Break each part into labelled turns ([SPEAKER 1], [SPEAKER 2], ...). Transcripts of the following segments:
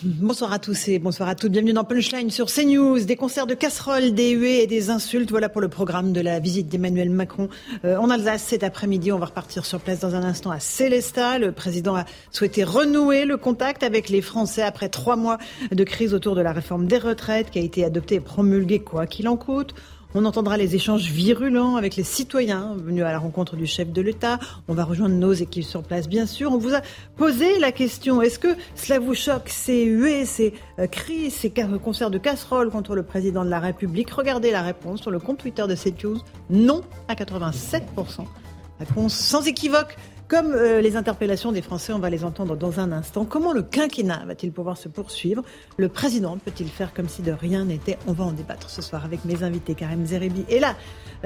[SPEAKER 1] Bonsoir à tous et bonsoir à toutes. Bienvenue dans Punchline sur CNews. Des concerts de casseroles, des huées et des insultes. Voilà pour le programme de la visite d'Emmanuel Macron euh, en Alsace cet après-midi. On va repartir sur place dans un instant à Célestat. Le président a souhaité renouer le contact avec les Français après trois mois de crise autour de la réforme des retraites qui a été adoptée et promulguée quoi qu'il en coûte. On entendra les échanges virulents avec les citoyens venus à la rencontre du chef de l'État. On va rejoindre nos équipes sur place, bien sûr. On vous a posé la question est-ce que cela vous choque, ces huées, ces euh, cris, ces concerts de casseroles contre le président de la République? Regardez la réponse sur le compte Twitter de CNews. Non à 87%. Réponse sans équivoque comme euh, les interpellations des Français, on va les entendre dans un instant. Comment le quinquennat va-t-il pouvoir se poursuivre? Le président peut-il faire comme si de rien n'était? On va en débattre ce soir avec mes invités. Karim Zeribi et là,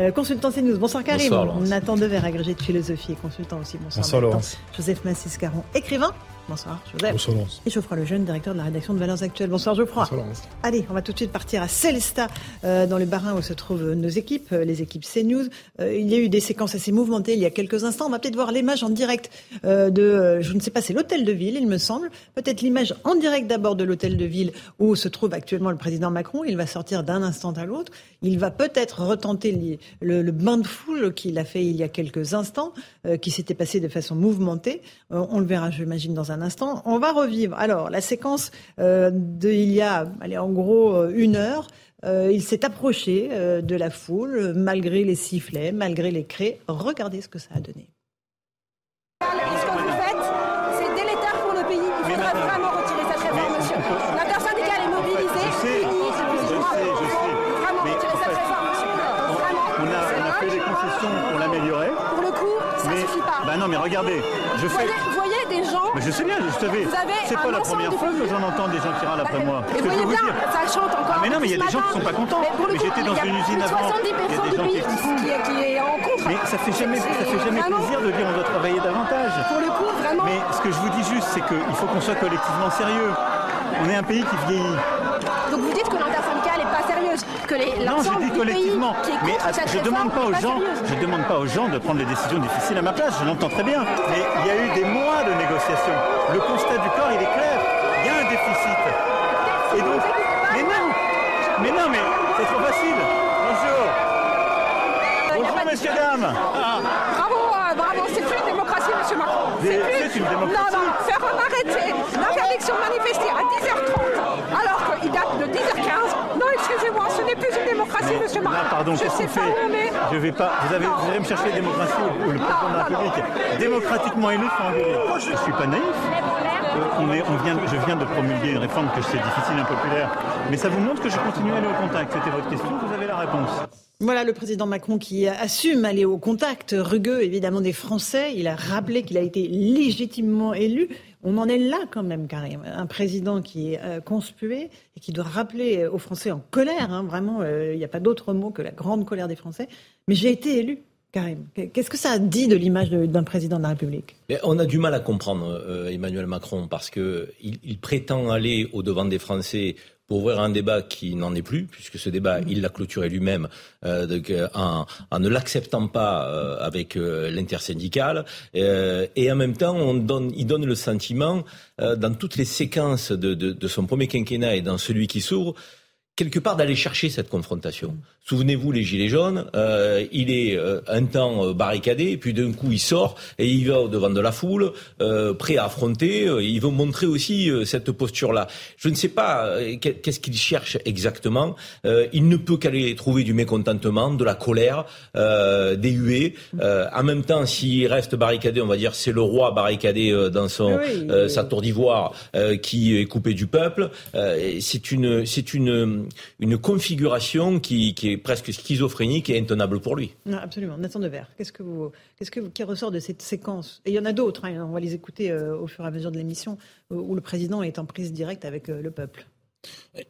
[SPEAKER 1] euh, consultant CNews. Bonsoir Karim.
[SPEAKER 2] Bonsoir,
[SPEAKER 1] Nathan Dever, agrégé de philosophie et consultant aussi. Bonsoir,
[SPEAKER 2] Bonsoir
[SPEAKER 1] Laurence. Joseph Massiscaron, écrivain. Bonsoir Joseph.
[SPEAKER 2] Bonsoir
[SPEAKER 1] Et Geoffroy Lejeune, directeur de la rédaction de Valeurs Actuelles. Bonsoir Geoffroy.
[SPEAKER 2] Bonsoir Laurence.
[SPEAKER 1] Allez, on va tout de suite partir à Célestat, euh, dans le Barin où se trouvent nos équipes, euh, les équipes CNews. Euh, il y a eu des séquences assez mouvementées il y a quelques instants. On va peut-être voir l'image en direct euh, de, euh, je ne sais pas, c'est l'hôtel de ville, il me semble. Peut-être l'image en direct d'abord de l'hôtel de ville où se trouve actuellement le président Macron. Il va sortir d'un instant à l'autre. Il va peut-être retenter le, le bain de foule qu'il a fait il y a quelques instants, qui s'était passé de façon mouvementée. On le verra, j'imagine, dans un instant. On va revivre. Alors, la séquence euh, de il y a, allez, en gros, euh, une heure. Euh, il s'est approché euh, de la foule, malgré les sifflets, malgré les cris. Regardez ce que ça a donné.
[SPEAKER 3] Ce que vous faites, c'est délétère pour le pays. Il faudrait vraiment retirer cette réforme, monsieur. L'intersyndicale est mobilisée,
[SPEAKER 4] Je sais,
[SPEAKER 3] unie,
[SPEAKER 4] je
[SPEAKER 3] excusez-moi.
[SPEAKER 4] sais, je sais.
[SPEAKER 3] Vraiment
[SPEAKER 4] Mais
[SPEAKER 3] retirer
[SPEAKER 4] en
[SPEAKER 3] cette
[SPEAKER 4] fait,
[SPEAKER 3] réforme, monsieur. Vraiment.
[SPEAKER 4] On a, on a fait des concessions pour l'améliorer.
[SPEAKER 3] Pour le coup, ça
[SPEAKER 4] mais,
[SPEAKER 3] suffit pas.
[SPEAKER 4] Bah non, mais regardez, je
[SPEAKER 3] vous,
[SPEAKER 4] fais.
[SPEAKER 3] voyez, vous voyez des gens.
[SPEAKER 4] Mais je sais bien, je savais. C'est pas la première fois que j'en entends des gens qui râlent après moi.
[SPEAKER 3] Et voyez bien, ça chante encore.
[SPEAKER 4] Ah, mais non, mais il y a des gens qui sont pas contents.
[SPEAKER 3] Mais,
[SPEAKER 4] j'étais dans une usine avant.
[SPEAKER 3] 70%
[SPEAKER 4] Il y a des gens qui-
[SPEAKER 3] est- est en contre.
[SPEAKER 4] Mais ça fait jamais, ça fait jamais plaisir de dire on doit travailler davantage.
[SPEAKER 3] Pour le coup, vraiment.
[SPEAKER 4] Mais ce que je vous dis juste, c'est qu'il faut qu'on soit collectivement sérieux. On est un pays qui vieillit.
[SPEAKER 3] Donc vous dites que l'intersyndicale n'est pas sérieuse, que les,
[SPEAKER 4] Non, je
[SPEAKER 3] l'ensemble
[SPEAKER 4] dis
[SPEAKER 3] du
[SPEAKER 4] collectivement.
[SPEAKER 3] pays qui est
[SPEAKER 4] Mais
[SPEAKER 3] cette
[SPEAKER 4] je demande pas aux gens,
[SPEAKER 3] sérieuse.
[SPEAKER 4] je demande pas aux gens de prendre des décisions difficiles à ma place. Je l'entends très bien. Mais il y a eu des mois de négociations. Le constat du corps, il est clair. Il y a un déficit. Et donc, mais non, mais non, mais c'est trop facile. Bonjour. Bonjour, messieurs, dames.
[SPEAKER 3] Bravo, euh, bravo, c'est plus une démocratie, monsieur Macron.
[SPEAKER 4] Mais
[SPEAKER 3] plus-
[SPEAKER 4] c'est une démocratie.
[SPEAKER 3] Non, non, faire arrêter l'interdiction de manifester à 10h30, alors qu'il date de 10h15. Non, excusez-moi, ce n'est plus une démocratie, monsieur Macron.
[SPEAKER 4] Là, pardon,
[SPEAKER 3] Je sais pas
[SPEAKER 4] fait
[SPEAKER 3] où on est.
[SPEAKER 4] Je vais pas. Vous, avez, vous allez me chercher la démocratie ou le président de la
[SPEAKER 3] non, non.
[SPEAKER 4] République Démocratiquement élu. Je suis pas naïf. Euh, on est, on vient, je viens de promulguer une réforme que c'est difficile, impopulaire. Mais ça vous montre que je continue à aller au contact. C'était votre question, vous avez la réponse.
[SPEAKER 1] Voilà le président Macron qui assume aller au contact rugueux évidemment des Français. Il a rappelé qu'il a été légitimement élu. On en est là quand même, Karim. Un président qui est euh, conspué et qui doit rappeler aux Français en colère, hein, vraiment, euh, il n'y a pas d'autre mot que la grande colère des Français. Mais j'ai été élu, Karim. Qu'est-ce que ça dit de l'image d'un président de la République?
[SPEAKER 2] Mais on a du mal à comprendre euh, Emmanuel Macron parce que il, il prétend aller au devant des Français pour ouvrir un débat qui n'en est plus, puisque ce débat, il l'a clôturé lui-même euh, euh, en, ne l'acceptant pas euh, avec euh, l'intersyndicale. Et en même temps, on donne, il donne le sentiment, dans toutes les séquences de, de, de son premier quinquennat et dans celui qui s'ouvre, quelque part d'aller chercher cette confrontation. Souvenez-vous, les Gilets jaunes, euh, il est euh, un temps euh, barricadé, et puis d'un coup il sort et il va au devant de la foule, euh, prêt à affronter. euh, il veut montrer aussi euh, cette posture-là. Je ne sais pas qu'est- qu'est-ce qu'il cherche exactement. Euh, il ne peut qu'aller trouver du mécontentement, de la colère, euh, des huées. Euh, en même temps, s'il reste barricadé, on va dire c'est le roi barricadé euh, dans son
[SPEAKER 1] Oui,
[SPEAKER 2] euh,
[SPEAKER 1] oui.
[SPEAKER 2] sa tour d'ivoire euh, qui est coupé du peuple. Euh, c'est une c'est une une configuration qui, qui, est presque schizophrénique et intenable pour lui.
[SPEAKER 1] absolument. Nathan Devers, qu'est-ce que vous, qu'est-ce que qui ressort de cette séquence? Et il y en a d'autres. Hein, on va les écouter euh, au fur et à mesure de l'émission, où le président est en prise directe avec le peuple.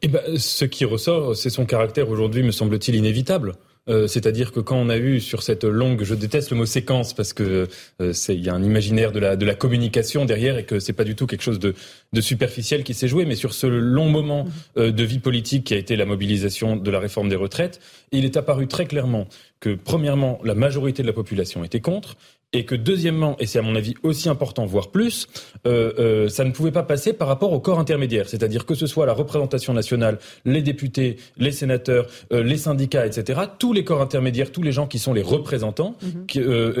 [SPEAKER 5] Eh ben, ce qui ressort, c'est son caractère aujourd'hui, me semble-t-il, inévitable. Euh, c'est-à-dire que quand on a eu sur cette longue, je déteste le mot séquence parce que euh, c'est il y a un imaginaire de la de la communication derrière et que c'est pas du tout quelque chose de, de superficiel qui s'est joué, mais sur ce long moment mmh. euh, de vie politique qui a été la mobilisation de la réforme des retraites, il est apparu très clairement que premièrement la majorité de la population était contre et que deuxièmement, et c'est à mon avis aussi important, voire plus, euh, euh, ça ne pouvait pas passer par rapport au corps intermédiaire, c'est-à-dire que ce soit la représentation nationale, les députés, les sénateurs, euh, les syndicats, etc., tous les corps intermédiaires, tous les gens qui sont les représentants, mhm. qui,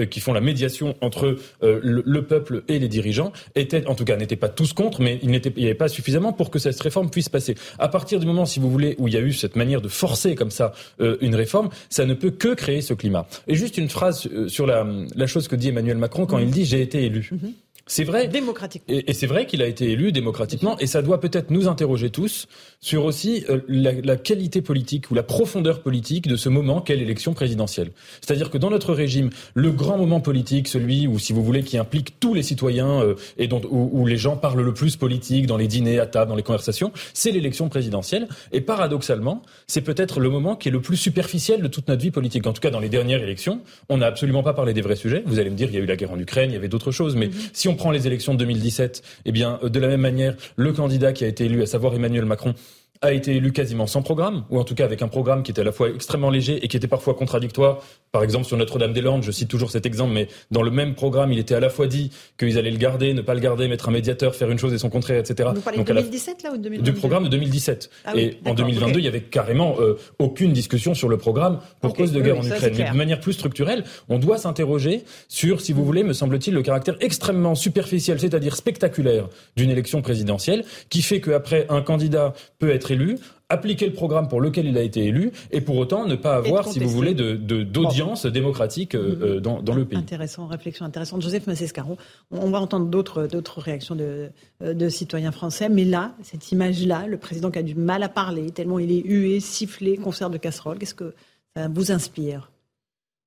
[SPEAKER 5] qui, font la médiation entre le, le, peuple et les dirigeants, étaient, en tout cas, n'étaient pas tous contre, mais il n'y avait pas suffisamment pour que cette réforme puisse passer. À partir du moment, si vous voulez, où il y a eu cette manière de forcer comme ça une réforme, ça ne peut que créer ce climat. Et juste une phrase sur la, la chose que dit Emmanuel Macron quand il dit j'ai été élu. Mhm. C'est vrai.
[SPEAKER 1] Démocratiquement.
[SPEAKER 5] Et, c'est vrai qu'il a été élu démocratiquement. Et ça doit peut-être nous interroger tous sur aussi euh, la, qualité politique ou la profondeur politique de ce moment qu'est l'élection présidentielle. C'est-à-dire que dans notre régime, le grand moment politique, celui où, si vous voulez, qui implique tous les citoyens euh, et dont, où, les gens parlent le plus politique dans les dîners, à table, dans les conversations, c'est l'élection présidentielle. Et paradoxalement, c'est peut-être le moment qui est le plus superficiel de toute notre vie politique. En tout cas, dans les dernières élections, on n'a absolument pas parlé des vrais sujets. Vous allez me dire, il y a eu la guerre en Ukraine, il y avait d'autres choses. Mais mm-hmm. si on prend les élections de 2017, eh bien, euh, de la même manière, le candidat qui a été élu, à savoir Emmanuel Macron, a été élu quasiment sans programme, ou en tout cas avec un programme qui était à la fois extrêmement léger et qui était parfois contradictoire. Par exemple, sur Notre-Dame-des-Landes, je cite toujours cet exemple, mais dans le même programme, il était à la fois dit qu'ils allaient le garder, ne pas le garder, mettre un médiateur, faire une chose et son contraire, etc.
[SPEAKER 1] Vous parlez de 2017 là ou de 2022
[SPEAKER 5] Du programme de 2017. Ah et en 2022, il y avait carrément euh, aucune discussion sur le programme pour cause de guerre en Ukraine. Mais de manière plus structurelle, on doit s'interroger sur, si vous voulez, me semble-t-il, le caractère extrêmement superficiel, c'est-à-dire spectaculaire d'une élection présidentielle, qui fait qu'après un candidat peut être élu, appliquer le programme pour lequel il a été élu et pour autant ne pas avoir, si vous voulez, d'audience de, démocratique euh, mm-hmm. euh, dans, dans, le pays.
[SPEAKER 1] Intéressant, réflexion intéressante. Joseph Massescaron, on va entendre d'autres réactions de, euh, de citoyens français, mais là, cette image-là, le président qui a du mal à parler, tellement il est hué, sifflé, concert de casserole, qu'est-ce que ça vous inspire?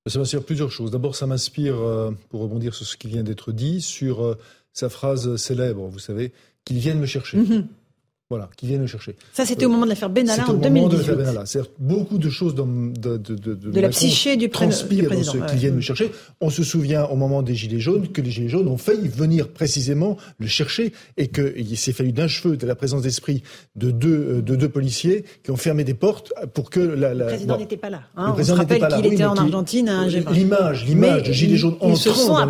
[SPEAKER 6] Ça m'inspire plusieurs choses. D'abord, ça m'inspire, pour rebondir sur ce qui vient d'être dit, sur sa phrase célèbre, vous savez, qu'ils viennent me chercher. Mm-hmm. Voilà, qui viennent le chercher.
[SPEAKER 1] Ça, c'était au moment de l'affaire Benalla en 2018. C'était au moment de l'affaire Benalla.
[SPEAKER 6] C'est beaucoup de choses dans, de, de, de,
[SPEAKER 1] de la psyché du, du
[SPEAKER 6] président. Dans ceux qui viennent le chercher. On se souvient au moment des Gilets jaunes que les Gilets jaunes ont failli venir précisément le chercher et qu'il s'est fallu d'un cheveu de la présence d'esprit de deux, euh, de deux policiers qui ont fermé des portes pour que la...
[SPEAKER 1] la le président n'était pas là. Hein. Le président On se rappelle qu'il était en Argentine. Hein,
[SPEAKER 6] l'image, l'image de Gilets jaunes entrant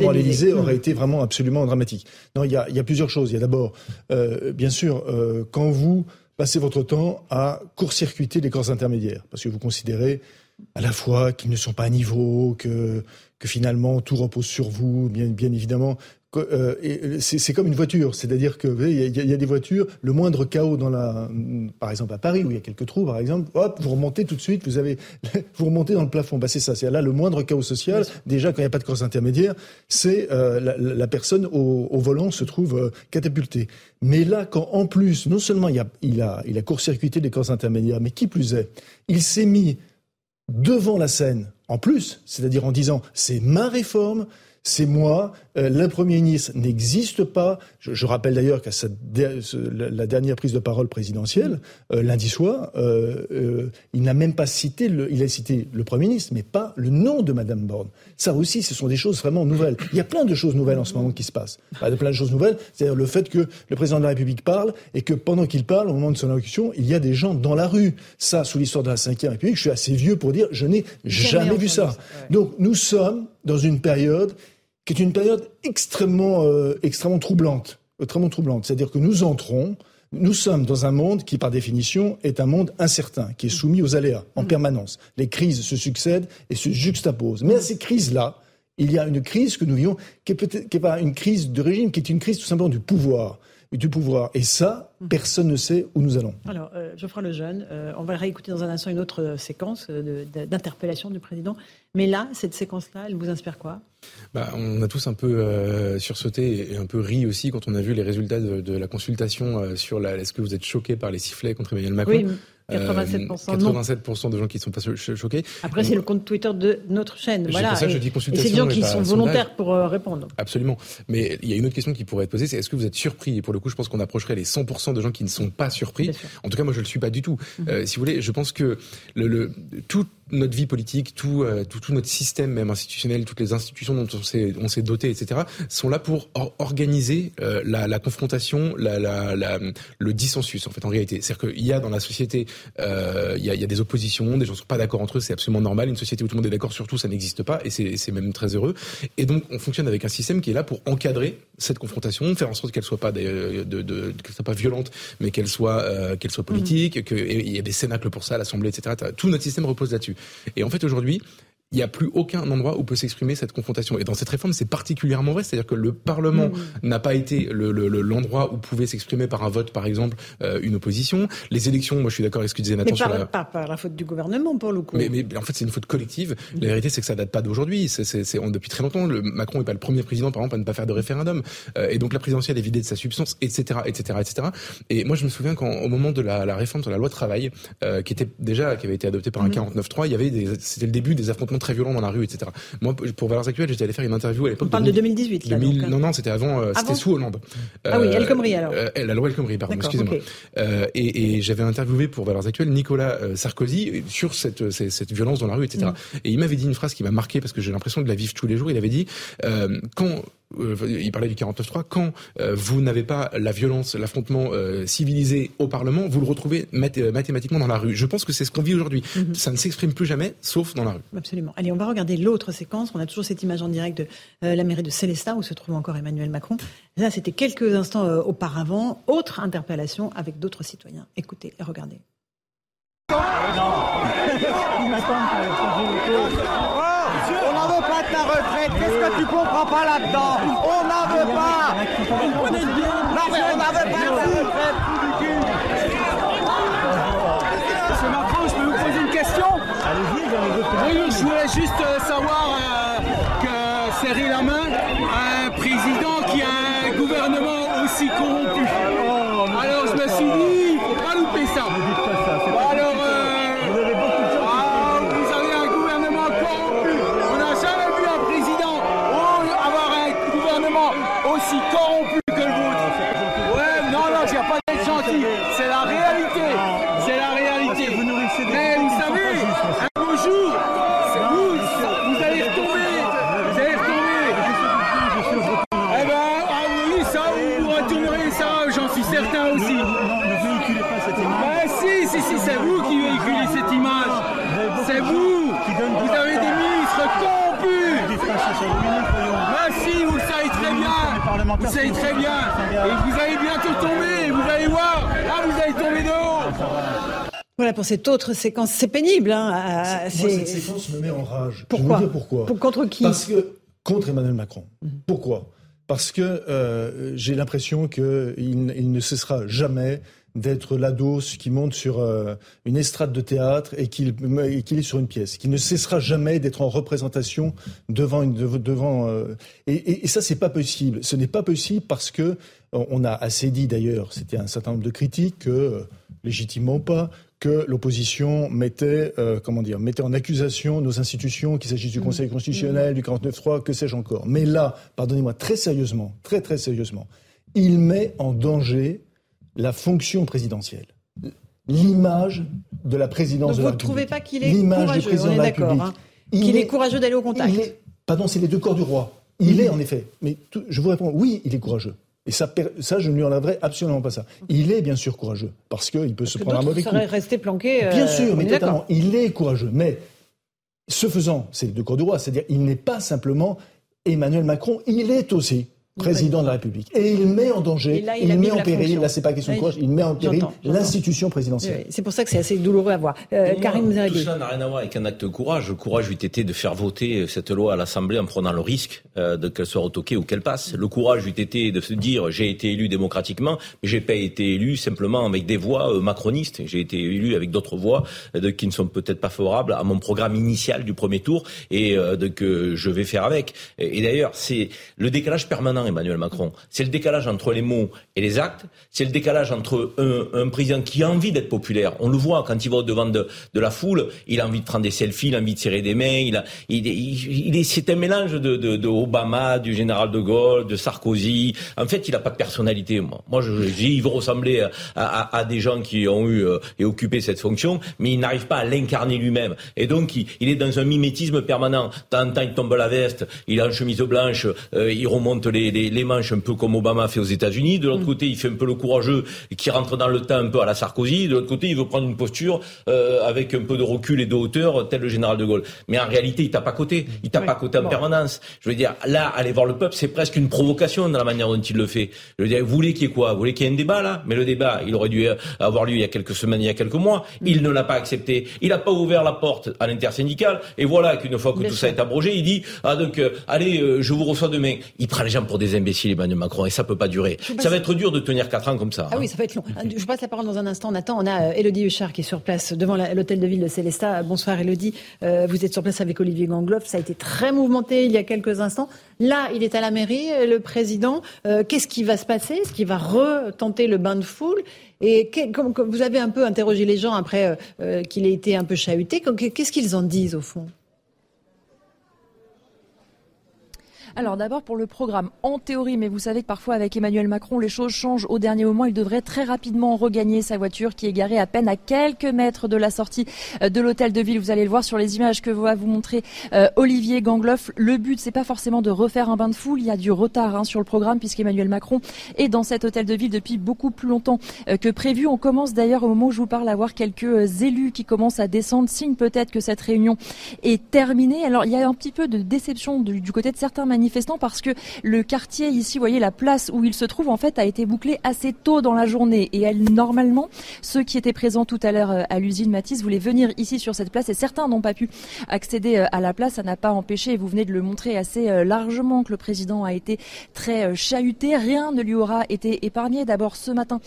[SPEAKER 6] dans l'Élysée aurait mm. été vraiment absolument dramatique. Non, il y a, il y a plusieurs choses. Il y a d'abord, euh, bien sûr, euh, quand vous passez votre temps à court-circuiter les corps intermédiaires, parce que vous considérez à la fois qu'ils ne sont pas à niveau, que, finalement tout repose sur vous, bien évidemment, euh, c'est comme une voiture, c'est-à-dire que il y, a des voitures, le moindre chaos dans la, par exemple à Paris où il y a quelques trous, par exemple, hop, vous remontez tout de suite, vous avez, vous remontez dans le plafond. Bah c'est ça, c'est là le moindre chaos social. Déjà quand il n'y a pas de corps intermédiaire, c'est euh, la, personne au, volant se trouve euh, catapultée. Mais là, quand en plus, non seulement il a, il a, il a court-circuité les corps intermédiaires, mais qui plus est, il s'est mis devant la scène en plus, c'est-à-dire en disant c'est ma réforme, c'est moi. Euh, le Premier ministre n'existe pas. Je, rappelle d'ailleurs qu'à la dernière prise de parole présidentielle, euh, lundi soir, euh, il n'a même pas cité, le, il a cité le Premier ministre, mais pas le nom de Madame Borne. Ça aussi, ce sont des choses vraiment nouvelles. Il y a plein de choses nouvelles en ce moment qui se passent. Pas de plein de choses nouvelles, c'est-à-dire le fait que le président de la République parle et que pendant qu'il parle, au moment de son allocution, il y a des gens dans la rue. Ça, sous l'histoire de la Ve République, je suis assez vieux pour dire, je n'ai jamais, vu ça. Donc nous sommes dans une période qui est une période extrêmement, euh, extrêmement troublante. Extrêmement troublante. C'est-à-dire que nous entrons, nous sommes dans un monde qui, par définition, est un monde incertain, qui est soumis aux aléas en mm. permanence. Les crises se succèdent et se juxtaposent. Mais à ces crises-là, il y a une crise que nous vivons qui est peut-être qui est pas une crise de régime, qui est une crise tout simplement du pouvoir. du pouvoir. Et ça, mmh. personne ne sait où nous allons.
[SPEAKER 1] Alors, euh, Geoffroy Lejeune, euh, on va réécouter dans un instant une autre euh, séquence d'interpellation du président. Mais là, cette séquence-là, elle vous inspire quoi?
[SPEAKER 7] Bah, on a tous un peu sursauté et un peu ri aussi quand on a vu les résultats de, la consultation sur la. Est-ce que vous êtes choqué par les sifflets contre Emmanuel Macron?
[SPEAKER 1] 87%,
[SPEAKER 7] 87% de gens qui ne sont pas choqués.
[SPEAKER 1] Après, c'est le compte Twitter de notre chaîne. Voilà. Ça je dis consultation. C'est des gens qui sont volontaires pour euh, répondre.
[SPEAKER 7] Absolument. Mais il y a une autre question qui pourrait être posée, c'est est-ce que vous êtes surpris? Et pour le coup, je pense qu'on approcherait les 100% de gens qui ne sont pas surpris. En tout cas, moi, je ne le suis pas du tout. Euh, si vous voulez, je pense que le, le, tout notre vie politique, tout, euh, tout, tout, notre système même institutionnel, toutes les institutions dont on s'est, on s'est doté, etc., sont là pour organiser euh, la, la, confrontation, la, la, la, le dissensus, en fait, en réalité. C'est-à-dire qu'il y a dans la société, euh, il, y a, il y a des oppositions, des gens ne sont pas d'accord entre eux, c'est absolument normal. Une société où tout le monde est d'accord sur tout, ça n'existe pas, et c'est, c'est même très heureux. Et donc, on fonctionne avec un système qui est là pour encadrer cette confrontation, faire en sorte qu'elle soit pas de, de, de qu'elle soit pas violente, mais qu'elle soit euh, qu'elle soit politique, mmh. qu'il y a des cénacles pour ça, l'Assemblée, etc. Tout notre système repose là-dessus. Et en fait, aujourd'hui, il n'y a plus aucun endroit où peut s'exprimer cette confrontation. Et dans cette réforme, c'est particulièrement vrai, c'est-à-dire que le Parlement mmh. n'a pas été l'endroit le, le, où pouvait s'exprimer par un vote, par exemple, euh, une opposition. Les élections, moi je suis d'accord avec ce que disait Nathan
[SPEAKER 1] mais par, la... Pas par la faute du gouvernement, pour le coup.
[SPEAKER 7] Mais, mais en fait, c'est une faute collective. Mmh. La vérité, c'est que ça date pas d'aujourd'hui. C'est depuis très longtemps. Le, Macron n'est pas le premier président, par exemple, à ne pas faire de référendum. Euh, et donc la présidentielle est vidée de sa substance, etc., etc., etc. Et moi, je me souviens qu'au moment de la, la, réforme sur la loi de travail, euh, qui était déjà, qui avait été adoptée par un 49.3, mmh. il y avait c'était le début des affrontements très violents dans la rue, etc. Moi, pour Valeurs Actuelles, j'étais allé faire une interview à l'époque.
[SPEAKER 1] On parle de 2018, là.
[SPEAKER 7] Non, non, c'était avant, euh, c'était sous Hollande.
[SPEAKER 1] Ah oui, El Khomri, alors.
[SPEAKER 7] Euh, la loi El Khomri, pardon, excusez-moi. Euh, et, et j'avais interviewé pour Valeurs Actuelles Nicolas Sarkozy sur cette, cette, violence dans la rue, etc. Mm. Et il m'avait dit une phrase qui m'a marqué parce que j'ai l'impression de la vivre tous les jours. Il avait dit, quand euh, il parlait du 49.3, quand euh, vous n'avez pas la violence, l'affrontement euh, civilisé au Parlement, vous le retrouvez mathématiquement dans la rue. Je pense que c'est ce qu'on vit aujourd'hui. Mhm. Ça ne s'exprime plus jamais, sauf dans la rue.
[SPEAKER 1] Absolument. Allez, on va regarder l'autre séquence. On a toujours cette image en direct de la mairie de Célestat, où se trouve encore Emmanuel Macron. Là, c'était quelques instants auparavant. Autre interpellation avec d'autres citoyens. Écoutez et regardez.
[SPEAKER 8] On Qu'est-ce que tu comprends pas là-dedans On n'en veut pas. Non, mais on n'en veut pas retraite.
[SPEAKER 9] Monsieur Macron, je peux vous poser une question Allez-y, Oui, je voulais juste euh, savoir euh, que serrer la main à un président qui a un gouvernement aussi corrompu. Alors je me suis dit, il ne faut pas louper ça. Très bien. Et vous allez bientôt tomber. Vous allez voir. Là, vous allez tomber de haut.
[SPEAKER 1] Voilà pour cette autre séquence. C'est pénible.
[SPEAKER 6] Hein, cette séquence me met en rage.
[SPEAKER 1] Pourquoi
[SPEAKER 6] Je vous dire pourquoi.
[SPEAKER 1] contre qui
[SPEAKER 6] Parce que contre Emmanuel Macron. Mhm. Pourquoi? Parce que euh, j'ai l'impression qu'il il ne cessera jamais d'être l'ado qui monte sur euh, une estrade de théâtre et qu'il est sur une pièce, qui ne cessera jamais d'être en représentation devant une devant euh, et, et, ça c'est pas possible. Ce n'est pas possible parce que euh, on a assez dit d'ailleurs, c'était un certain nombre de critiques que légitimement pas que l'opposition mettait, comment dire, mettait en accusation nos institutions, qu'il s'agisse du mmh. Conseil constitutionnel, du 49.3, que sais-je encore. Mais là, pardonnez-moi, très sérieusement, très très sérieusement, il met en danger la fonction présidentielle. L'image de la présidence
[SPEAKER 1] de
[SPEAKER 6] la
[SPEAKER 1] République. Vous ne trouvez pas qu'il est courageux, on est d'accord, hein. qu'il est, courageux d'aller au contact
[SPEAKER 6] Pardon, c'est les deux corps du roi. Il est en effet, mais je vous réponds, oui, il est courageux. Et ça, ça, je ne lui enlèverai absolument pas ça. Il est bien sûr courageux, parce qu'il peut se prendre un mauvais coup.
[SPEAKER 1] rester planqué.
[SPEAKER 6] Euh, bien sûr, mais totalement. Il est courageux. Mais ce faisant, c'est les deux corps du roi. C'est-à-dire, il n'est pas simplement Emmanuel Macron, il est aussi président de la République. Et il met en danger, il, met en péril, là c'est pas question de courage, il met en péril l'institution présidentielle.
[SPEAKER 1] c'est pour ça que c'est assez douloureux à voir. Euh, Karim
[SPEAKER 2] Tout ça n'a rien à voir avec un acte de courage. Le courage eût été de faire voter cette loi à l'Assemblée en prenant le risque euh, de qu'elle soit retoquée ou qu'elle passe. Le courage eût été de se dire j'ai été élu démocratiquement, mais j'ai pas été élu simplement avec des voix euh, macronistes. J'ai été élu avec d'autres voix de, qui ne sont peut-être pas favorables à mon programme initial du premier tour et de, que je vais faire avec. Et, et d'ailleurs, c'est le décalage permanent Emmanuel Macron. C'est le décalage entre les mots et les actes. C'est le décalage entre un, président qui a envie d'être populaire. On le voit quand il va au devant de, la foule. Il a envie de prendre des selfies, il a envie de serrer des mains. Il il, c'est un mélange de, Obama, du général de Gaulle, de Sarkozy. En fait, il n'a pas de personnalité. Moi, moi je, dis, il veut ressembler à, des gens qui ont eu euh, et occupé cette fonction, mais il n'arrive pas à l'incarner lui-même. Et donc, il, est dans un mimétisme permanent. Tant temps, il tombe la veste, il a une chemise blanche, euh, il remonte les, les, manches un peu comme Obama fait aux États-Unis. De l'autre mm. côté, il fait un peu le courageux qui rentre dans le temps un peu à la Sarkozy. De l'autre côté, il veut prendre une posture euh, avec un peu de recul et de hauteur, tel le général de Gaulle. Mais en réalité, il tape à côté. Il tape à côté en permanence. Je veux dire, là, aller voir le peuple, c'est presque une provocation dans la manière dont il le fait. Je veux dire, vous voulez qu'il y ait quoi? Vous voulez qu'il y ait un débat là? Mais le débat, il aurait dû avoir lieu il y a quelques semaines, il y a quelques mois. Mm. Il ne l'a pas accepté. Il n'a pas ouvert la porte à l'intersyndicale. Et voilà qu'une fois que tout ça est abrogé, il dit ah donc euh, allez, euh, je vous reçois demain. Il prend les gens pour des imbéciles, Emmanuel Macron, et ça peut pas durer. Ça va être dur de tenir quatre ans comme ça.
[SPEAKER 1] Ah oui, hein. ça va être long. Je passe la parole dans un instant. On attend. On a Elodie euh, Huchard qui est sur place devant l'hôtel de ville de Célestat. Bonsoir Elodie. Euh, vous êtes sur place avec Olivier Gangloff. Ça a été très mouvementé il y a quelques instants. Là, il est à la mairie, euh, le président. Qu'est-ce qui va se passer? Est-ce qu'il va retenter le bain de foule? Et comme, vous avez un peu interrogé les gens après qu'il ait été un peu chahuté, qu'est-ce qu'ils en disent au fond?
[SPEAKER 10] Alors d'abord pour le programme, en théorie, mais vous savez que parfois avec Emmanuel Macron, les choses changent au dernier moment. Il devrait très rapidement regagner sa voiture qui est garée à peine à quelques mètres de la sortie euh, de l'hôtel de ville. Vous allez le voir sur les images que va vous montrer euh, Olivier Gangloff. Le but, c'est pas forcément de refaire un bain de foule. Il y a du retard hein, sur le programme puisqu'Emmanuel Macron est dans cet hôtel de ville depuis beaucoup plus longtemps euh, que prévu. On commence d'ailleurs au moment où je vous parle à voir quelques élus qui commencent à descendre, signe peut-être que cette réunion est terminée. Alors il y a un petit peu de déception du, du côté de certains manifestants parce que le quartier ici, vous voyez la place où il se trouve en fait a été bouclé assez tôt dans la journée et elle, normalement ceux qui étaient présents tout à l'heure euh, à l'usine Matisse voulaient venir ici sur cette place et certains n'ont pas pu accéder euh, à la place. Ça n'a pas empêché, et vous venez de le montrer assez euh, largement, que le président a été très chahuté. Rien ne lui aura été épargné. D'abord ce matin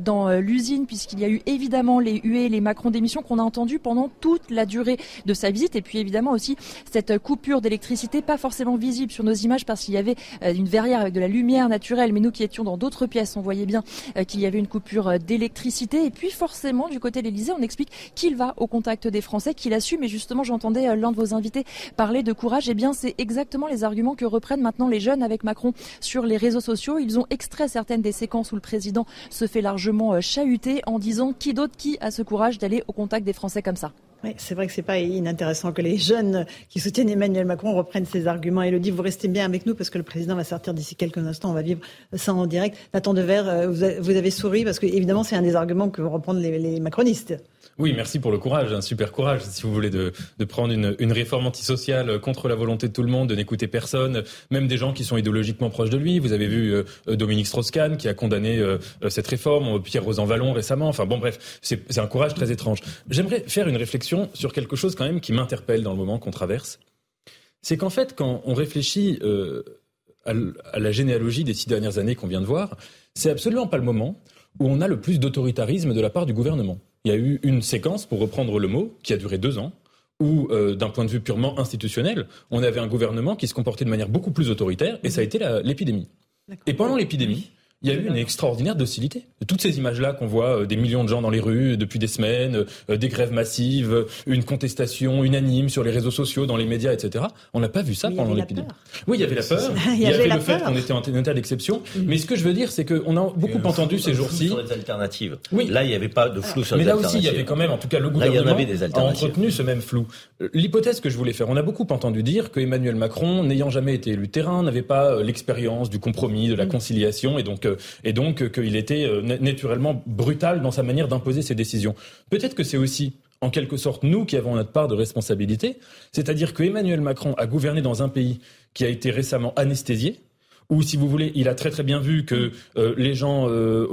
[SPEAKER 10] dans l'usine puisqu'il y a eu évidemment les huées, les Macron d'émission qu'on a entendu pendant toute la durée de sa visite et puis évidemment aussi cette coupure d'électricité pas forcément visible sur nos parce qu'il y avait euh, une verrière avec de la lumière naturelle, mais nous qui étions dans d'autres pièces, on voyait bien euh, qu'il y avait une coupure euh, d'électricité. Et puis forcément, du côté de l'Elysée, on explique qu'il va au contact des Français, qu'il a su. Mais justement, j'entendais l'un de vos invités parler de courage. Eh bien, c'est exactement les arguments que reprennent maintenant les jeunes avec Macron sur les réseaux sociaux. Ils ont extrait certaines des séquences où le président se fait largement chahuter en disant qui d'autre qui a ce courage d'aller au contact des Français comme ça.
[SPEAKER 1] Oui, c'est vrai que c'est pas inintéressant que les jeunes qui soutiennent Emmanuel Macron reprennent ces arguments. Elodie, vous restez bien avec nous parce que le président va sortir d'ici quelques instants. On va vivre ça en direct. Nathan Devers, euh, vous avez souri parce que évidemment c'est un des arguments que vont reprendre les macronistes.
[SPEAKER 5] Oui, merci pour le courage, un super courage, si vous voulez, de, prendre une, réforme antisociale contre la volonté de tout le monde, de n'écouter personne, même des gens qui sont idéologiquement proches de lui. Vous avez vu euh, Dominique Strauss-Kahn qui a condamné euh, cette réforme, Pierre Rosanvallon récemment. Enfin bon, bref, c'est un courage très étrange. J'aimerais faire une réflexion sur quelque chose quand même qui m'interpelle dans le moment qu'on traverse. C'est qu'en fait, quand on réfléchit euh, à, à la généalogie des six dernières années qu'on vient de voir, c'est absolument pas le moment où on a le plus d'autoritarisme de la part du gouvernement il y a eu une séquence, pour reprendre le mot, qui a duré deux ans, où, euh, d'un point de vue purement institutionnel, on avait un gouvernement qui se comportait de manière beaucoup plus autoritaire, et ça a été l'épidémie. Et pendant l'épidémie, il y a eu une extraordinaire docilité. Toutes ces images-là qu'on voit, euh, des millions de gens dans les rues depuis des semaines, euh, des grèves massives, une contestation unanime sur les réseaux sociaux, dans les médias, etc. On n'a pas vu ça pendant l'épidémie. Oui, il y avait la peur. il y, avait, le fait qu'on était en état d'exception. Mm. Mais ce que je veux dire, c'est qu'on a beaucoup entendu ces jours-ci.
[SPEAKER 2] Sur les alternatives. Oui. Là, il n'y avait pas de flou sur
[SPEAKER 5] les alternatives. Mais là aussi, il y avait quand même, en tout cas, le gouvernement a entretenu ce même flou. L'hypothèse que je voulais faire, on a beaucoup entendu dire que Emmanuel Macron, n'ayant jamais été élu terrain, n'avait pas euh, l'expérience du compromis, de la mm. conciliation, et donc et donc euh, qu'il était euh, naturellement brutal dans sa manière d'imposer ses décisions. Peut-être que c'est aussi en quelque sorte nous qui avons notre part de responsabilité, c'est-à-dire que Emmanuel Macron a gouverné dans un pays qui a été récemment anesthésié, Ou si vous voulez, il a très très bien vu que euh, les gens euh,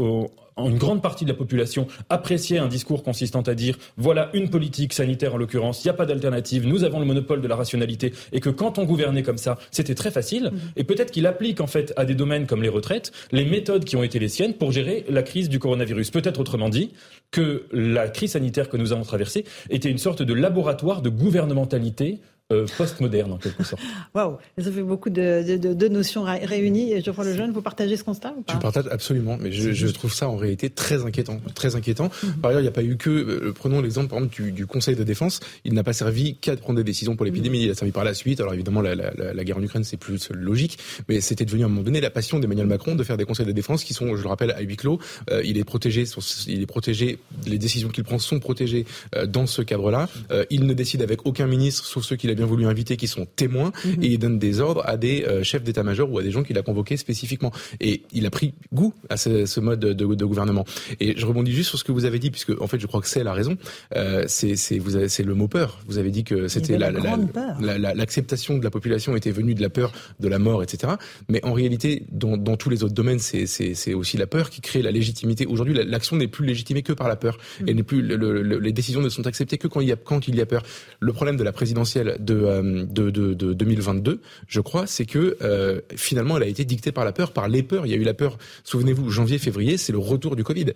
[SPEAKER 5] une grande partie de la population appréciait un discours consistant à dire voilà une politique sanitaire en l'occurrence, il n'y a pas d'alternative, nous avons le monopole de la rationalité et que quand on gouvernait comme ça, c'était très facile. Mhm. Et peut-être qu'il applique en fait à des domaines comme les retraites les méthodes qui ont été les siennes pour gérer la crise du coronavirus. Peut-être autrement dit que la crise sanitaire que nous avons traversée était une sorte de laboratoire de gouvernementalité euh, postmoderne en quelque sorte.
[SPEAKER 1] Waouh, ça fait beaucoup de, de, de notions réunies. Geoffroy Lejeune, vous partagez ce constat ou pas?
[SPEAKER 7] Je partage absolument, mais je, je, trouve ça en réalité très inquiétant, très inquiétant. Mhm. Par ailleurs, il n'y a pas eu que, euh, prenons l'exemple par exemple du, du, Conseil de défense, il n'a pas servi qu'à prendre des décisions pour l'épidémie, mhm. il a servi par la suite. Alors évidemment, la, la, la guerre en Ukraine, c'est plus logique, mais c'était devenu à un moment donné la passion d'Emmanuel Macron de faire des conseils de défense qui sont, je le rappelle, à huis clos. Euh, il est protégé, il est protégé, les décisions qu'il prend sont protégées euh, dans ce cadre-là. il ne décide avec aucun ministre, sauf ceux qu'il a bien voulu inviter, qui sont témoins, mhm. et il donne des ordres à des euh, chefs d'état-major ou à des gens qu'il a convoqués spécifiquement. Et il a pris goût à ce, ce mode de, de, gouvernement. Et je rebondis juste sur ce que vous avez dit, puisque en fait, je crois que c'est la raison. Euh, c'est le mot peur. Vous avez dit que c'était l'acceptation la, la, la, de la population était venue de la peur de la mort, etc. Mais en réalité, dans, dans tous les autres domaines, c'est aussi la peur qui crée la légitimité. Aujourd'hui, l'action n'est plus légitimée que par la peur. Mm. Et plus le, les décisions ne sont acceptées que quand il y a quand il y a peur. Le problème de la présidentielle de, euh, de de, 2022, je crois, c'est que euh, finalement, elle a été dictée par la peur, par les peurs. Il y a eu la peur. Souvenez-vous, janvier, février, c'est le retour du Covid.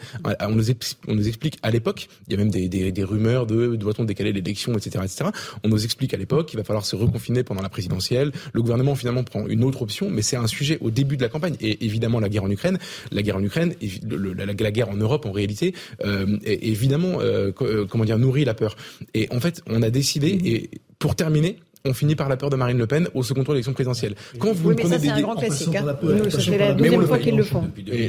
[SPEAKER 7] On nous, explique, on nous explique à l'époque, il y a même des, rumeurs de doit-on décaler l'élection, etc., etc. On nous explique à l'époque qu'il va falloir se reconfiner pendant la présidentielle. Le gouvernement finalement prend une autre option, mais c'est un sujet au début de la campagne. Et évidemment, la guerre en Ukraine, la guerre en Ukraine, la, guerre en Europe en réalité, euh, évidemment, euh, euh, comment dire, nourrit la peur. Et en fait, on a décidé, et pour terminer, on finit par la peur de Marine Le Pen au second tour de l'élection présidentielle.
[SPEAKER 1] Quand vous oui, mais ça, c'est un grand classique. Hein. C'est la deuxième fois qu'ils le font.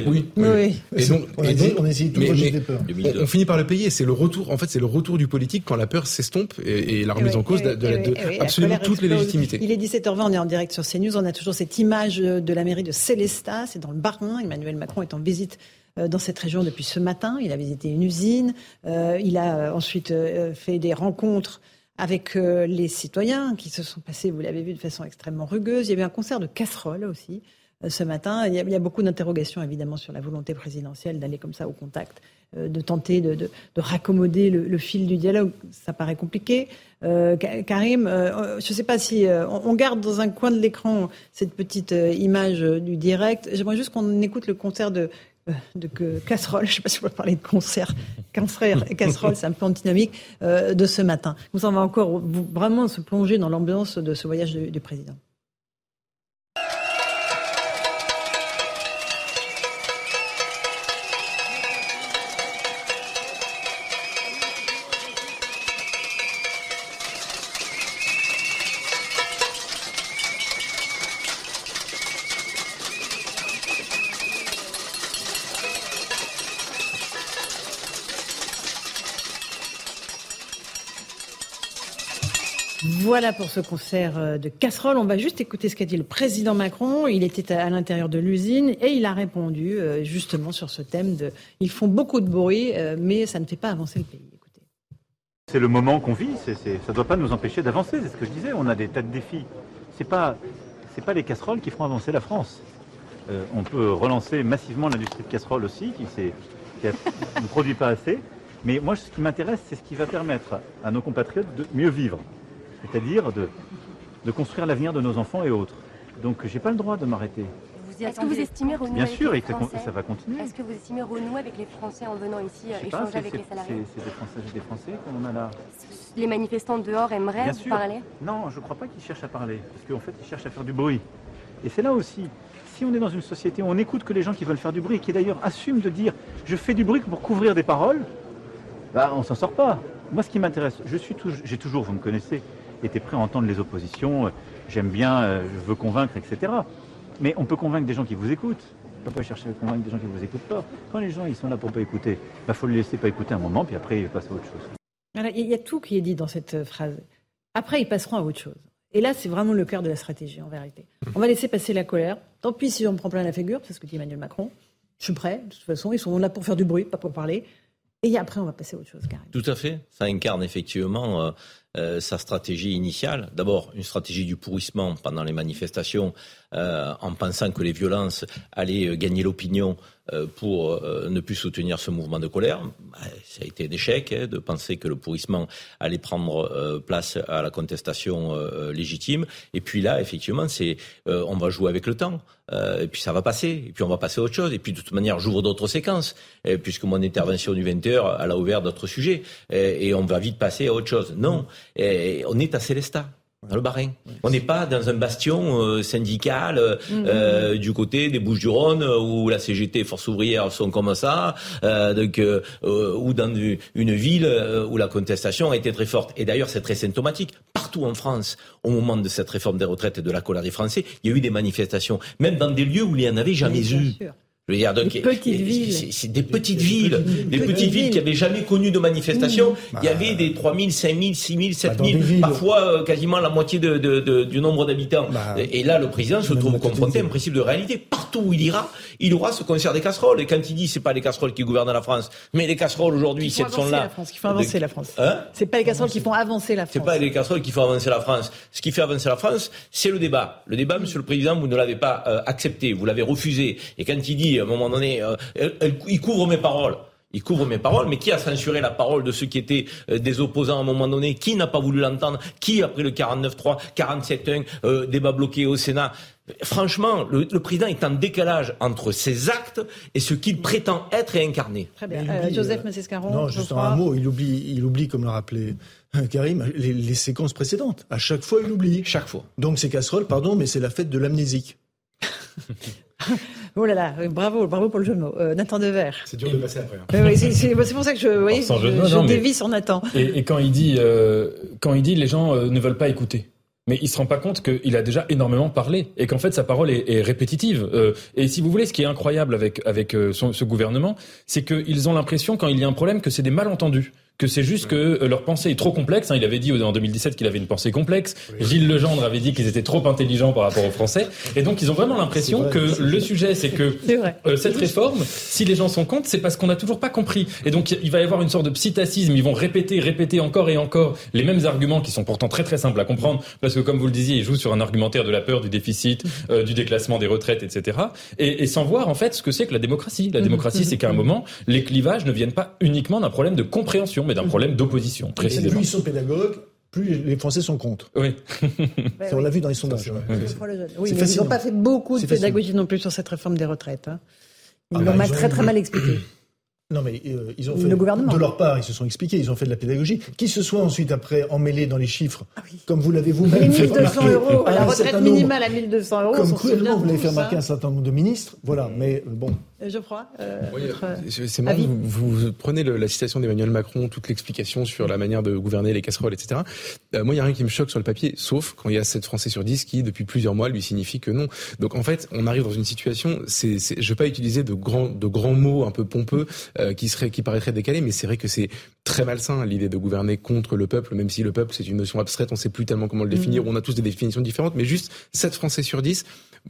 [SPEAKER 7] oui. oui. Et donc, on, on essaie de peur. On, finit par le payer. C'est le retour. En fait, c'est le retour du politique quand la peur s'estompe et, la remise en cause de, de, absolument toutes les légitimités.
[SPEAKER 1] Il est 17h20. On est en direct sur CNews. On a toujours cette image de la mairie de Célestat. C'est dans le Barin. Emmanuel Macron est en visite euh, dans cette région depuis ce matin. Il a visité une usine. Euh, il a euh, ensuite fait des rencontres avec euh, les citoyens qui se sont passés, vous l'avez vu, de façon extrêmement rugueuse. Il y avait un concert de casseroles aussi euh, ce matin. Il y a, beaucoup d'interrogations évidemment sur la volonté présidentielle d'aller comme ça au contact, euh, de tenter de, raccommoder le, fil du dialogue. Ça paraît compliqué. Karim, je ne sais pas si on, garde dans un coin de l'écran cette petite image du direct. J'aimerais juste qu'on écoute le concert de euh, de casserole, je ne sais pas si vous pouvez parler de concert, cancer et casserole, c'est un peu antinomique, euh, de ce matin. Nous, on va encore vraiment se plonger dans l'ambiance de ce voyage du président. Voilà pour ce concert euh, de casserole. On va juste écouter ce qu'a dit le président Macron. Il était à l'intérieur de l'usine et il a répondu euh, justement sur ce thème de ils font beaucoup de bruit, euh, mais ça ne fait pas avancer le pays.
[SPEAKER 4] C'est le moment qu'on vit. ça ne doit pas nous empêcher d'avancer. C'est ce que je disais. On a des tas de défis. C'est pas pas les casseroles qui feront avancer la France. on peut relancer massivement l'industrie de casseroles aussi, qui ne produit pas assez. Mais moi, ce qui m'intéresse, c'est ce qui va permettre à nos compatriotes de mieux vivre c'est-à-dire de, de construire l'avenir de nos enfants et autres. Donc j'ai pas le droit de m'arrêter.
[SPEAKER 11] Est-ce que vous estimez renouer
[SPEAKER 4] Bien sûr,
[SPEAKER 11] et
[SPEAKER 4] ça va continuer.
[SPEAKER 11] Est-ce que vous estimez renouer avec les Français en venant ici euh, échanger avec les salariés
[SPEAKER 4] C'est des Français des Français qu'on a là.
[SPEAKER 11] Les manifestants dehors aimeraient vous parler
[SPEAKER 4] Non, je ne crois pas qu'ils cherchent à parler, parce qu'en fait, ils cherchent à faire du bruit. Et c'est là aussi, si on est dans une société où on écoute que les gens qui veulent faire du bruit, qui d'ailleurs assument de dire je fais du bruit pour couvrir des paroles, bah, on s'en sort pas. Moi, ce qui m'intéresse, je suis j'ai toujours, vous me connaissez, était prêt à entendre les oppositions. Euh, j'aime bien, euh, je veux convaincre, etc. Mais on peut convaincre des gens qui vous écoutent. On ne peut pas chercher à convaincre des gens qui ne vous écoutent pas. Quand les gens ils sont là pour ne pas écouter, il bah, faut les laisser pas écouter un moment, puis après ils passent à autre chose.
[SPEAKER 1] il y a tout qui est dit dans cette euh, phrase. Après, ils passeront à autre chose. Et là, c'est vraiment le cœur de la stratégie, en vérité. On va laisser passer la colère. Tant pis si on me prend plein la figure, c'est ce que dit Emmanuel Macron. Je suis prêt, de toute façon, ils sont là pour faire du bruit, pas pour parler. Et après, on va passer à autre chose,
[SPEAKER 2] Tout à fait. Ça incarne effectivement sa stratégie initiale. D'abord, une stratégie du pourrissement pendant les manifestations, en pensant que les violences allaient gagner l'opinion euh, pour euh, ne plus soutenir ce mouvement de colère. Bah, ça a été un échec hein, de penser que le pourrissement allait prendre euh, place à la contestation légitime. Et puis là, effectivement, c'est on va jouer avec le temps. et puis ça va passer. Et puis on va passer à autre chose. Et puis de toute manière, j'ouvre d'autres séquences, puisque mon intervention du 20h, elle a ouvert d'autres sujets. Et, on va vite passer à autre chose. Non, on est à Célestat dans le Bas-Rhin. On n'est pas dans un bastion euh, syndical euh, mm, euh, du côté des Bouches-du-Rhône où la CGT et Force ouvrière sont comme ça, donc, ou dans une ville où la contestation a été très forte. Et d'ailleurs, c'est très symptomatique. Partout en France, au moment de cette réforme des retraites et de la colère des Français, il y a eu des manifestations, même dans des lieux où il n'y en avait jamais eu.
[SPEAKER 1] Je veux dire, donc, des petites villes.
[SPEAKER 2] C'est des petites villes, des petites villes qui n'avaient jamais connu de manifestation. Mmh. Il y avait des 3 000, 5 000, 6 000, 7 000, parfois euh, quasiment la moitié de, de, de, du nombre d'habitants. Bah, et là, le président se trouve confronté à un principe de réalité. Partout où il ira, il aura ce concert des casseroles. Et quand il dit c'est pas les casseroles qui gouvernent la France, mais les casseroles aujourd'hui, si elles sont là,
[SPEAKER 1] qui font avancer la France. Hein c'est pas les casseroles qui font avancer la France.
[SPEAKER 2] C'est pas les casseroles qui font avancer la France. Ce qui fait avancer la France, c'est le débat. Le débat, Monsieur le Président, vous ne l'avez pas euh, accepté, vous l'avez refusé. Et quand il dit à un moment donné euh, il couvre mes paroles. Il couvre mes paroles, mais qui a censuré la parole de ceux qui étaient euh, des opposants à un moment donné? Qui n'a pas voulu l'entendre? Qui, après le 49-3, 47-1, euh, débat bloqué au Sénat? Franchement, le, président est en décalage entre ses actes et ce qu'il prétend être et incarner.
[SPEAKER 1] Très bien. Euh, Joseph Massescaron.
[SPEAKER 6] Non, juste un mot. Il oublie, il oublie, comme l'a rappelé Karim, les, les séquences précédentes. À chaque fois, il oublie.
[SPEAKER 2] Chaque fois.
[SPEAKER 6] Donc c'est casserole, pardon, mais c'est la fête de l'amnésique.
[SPEAKER 1] oh là là, bravo, bravo pour le jeu de mots. Euh, Nathan Dever.
[SPEAKER 7] C'est dur de passer après. Hein.
[SPEAKER 1] c'est pour ça que je, voyez, je, dévie sur Nathan.
[SPEAKER 5] Et, quand il dit, euh, quand il dit, les gens euh, ne veulent pas écouter. Mais il se rend pas compte qu'il a déjà énormément parlé et qu'en fait sa parole est, est répétitive. Euh, et si vous voulez, ce qui est incroyable avec avec ce gouvernement, c'est qu'ils ont l'impression quand il y a un problème que c'est des malentendus que c'est juste que euh, leur pensée est trop complexe. Hein. Il avait dit en 2017 qu'il avait une pensée complexe. Gilles Legendre avait dit qu'ils étaient trop intelligents par rapport aux Français. Et donc ils ont vraiment l'impression que le sujet, c'est que euh, cette réforme, si les gens sont contre, c'est parce qu'on n'a toujours pas compris. Et donc il va y avoir une sorte de psittacisme. Ils vont répéter, répéter encore et encore les mêmes arguments qui sont pourtant très très simples à comprendre, parce que comme vous le disiez, ils jouent sur un argumentaire de la peur, du déficit, euh, du déclassement des retraites, etc. Et, et sans voir en fait ce que c'est que la démocratie. La démocratie, c'est qu'à un moment, les clivages ne viennent pas uniquement d'un problème de compréhension mais d'un problème d'opposition, précisément.
[SPEAKER 6] plus ils sont pédagogues, plus les Français sont contre.
[SPEAKER 5] Oui.
[SPEAKER 6] on l'a vu dans les sondages.
[SPEAKER 1] Oui, mais ils n'ont pas fait beaucoup de pédagogie non plus sur cette réforme des retraites. Hein. Ils ah l'ont bah, très très mal expliqué.
[SPEAKER 6] Non, mais euh, ils ont fait, de leur part, ils se sont expliqués, ils ont fait de la pédagogie. Qui se soit ensuite après emmêlé dans les chiffres, ah comme vous l'avez vous-même
[SPEAKER 1] fait 1200 euros, la retraite minimale à 1200 euros.
[SPEAKER 6] Comme cruellement vous l'avez fait remarquer un certain nombre de ministres. Voilà, mais euh, bon.
[SPEAKER 1] Euh, Geoffroy euh,
[SPEAKER 7] C'est marrant, vous, vous, prenez la citation d'Emmanuel Macron, toute l'explication sur la manière de gouverner les casseroles, etc. moi, il n'y a rien qui me choque sur le papier, sauf quand il y a 7 Français sur 10 qui, depuis plusieurs mois, lui signifie que non. Donc en fait, on arrive dans une situation, c'est, je ne vais pas utiliser de grands, de grands mots un peu pompeux qui, seraient, qui paraîtraient décalés, mais c'est vrai que c'est très malsain l'idée de gouverner contre le peuple, même si le peuple c'est une notion abstraite, on ne sait plus tellement comment le définir, mmh. on a tous des définitions différentes, mais juste 7 Français sur 10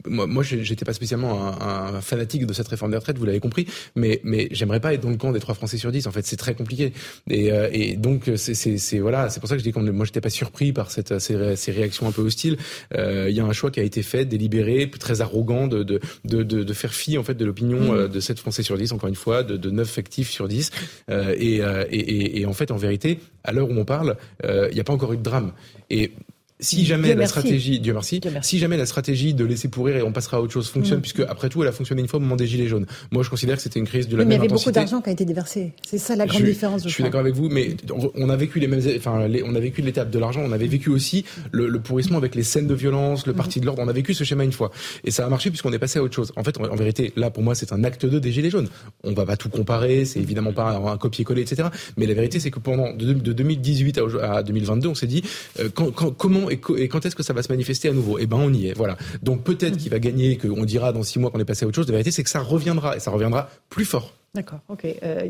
[SPEAKER 7] moi, moi j'étais pas spécialement un, un, fanatique de cette réforme des retraites, vous l'avez compris, mais, mais j'aimerais pas être dans le camp des 3 Français sur 10. En fait, c'est très compliqué. Et, euh, et donc, c'est voilà, c'est pour ça que je dis que moi, j'étais pas surpris par cette, ces, ces réactions un peu hostiles. Euh, il y a un choix qui a été fait, délibéré, très arrogant, de, de, de, de, faire fi en fait de l'opinion mmh. euh, de 7 Français sur 10, encore une fois, de, de 9 factifs sur 10. Euh, et, et, et, en fait, en vérité, à l'heure où on parle, il n'y a pas encore eu de drame. Et si jamais la stratégie, Dieu merci, si jamais la stratégie de laisser pourrir et on passera à autre chose fonctionne, mm. puisque après tout, elle a fonctionné une fois au moment des gilets jaunes. Moi, je considère que c'était une crise de la
[SPEAKER 1] mais
[SPEAKER 7] même
[SPEAKER 1] intensité. Mais il y avait beaucoup d'argent qui a été déversé. C'est ça la grande différence.
[SPEAKER 7] Je, suis d'accord avec vous, mais on a vécu les mêmes, enfin, on a vécu l'étape de l'argent. On avait vécu aussi le, pourrissement avec les scènes de violence, le parti de l'ordre. On a vécu ce schéma une fois, et ça a marché puisqu'on est passé à autre chose. En fait, en, vérité, là, pour moi, c'est un acte 2 des gilets jaunes. On va pas tout comparer, c'est évidemment pas un, copier-coller, etc. Mais la vérité, c'est que pendant de, 2018 à, 2022, on s'est dit euh, comment et, et quand est-ce que ça va se manifester à nouveau? Eh ben on y est, voilà. Donc peut-être qu'il va gagner, qu'on dira dans six mois qu'on est passé à autre chose. La vérité, c'est que ça reviendra et ça reviendra plus fort.
[SPEAKER 1] D'accord, ok. Euh,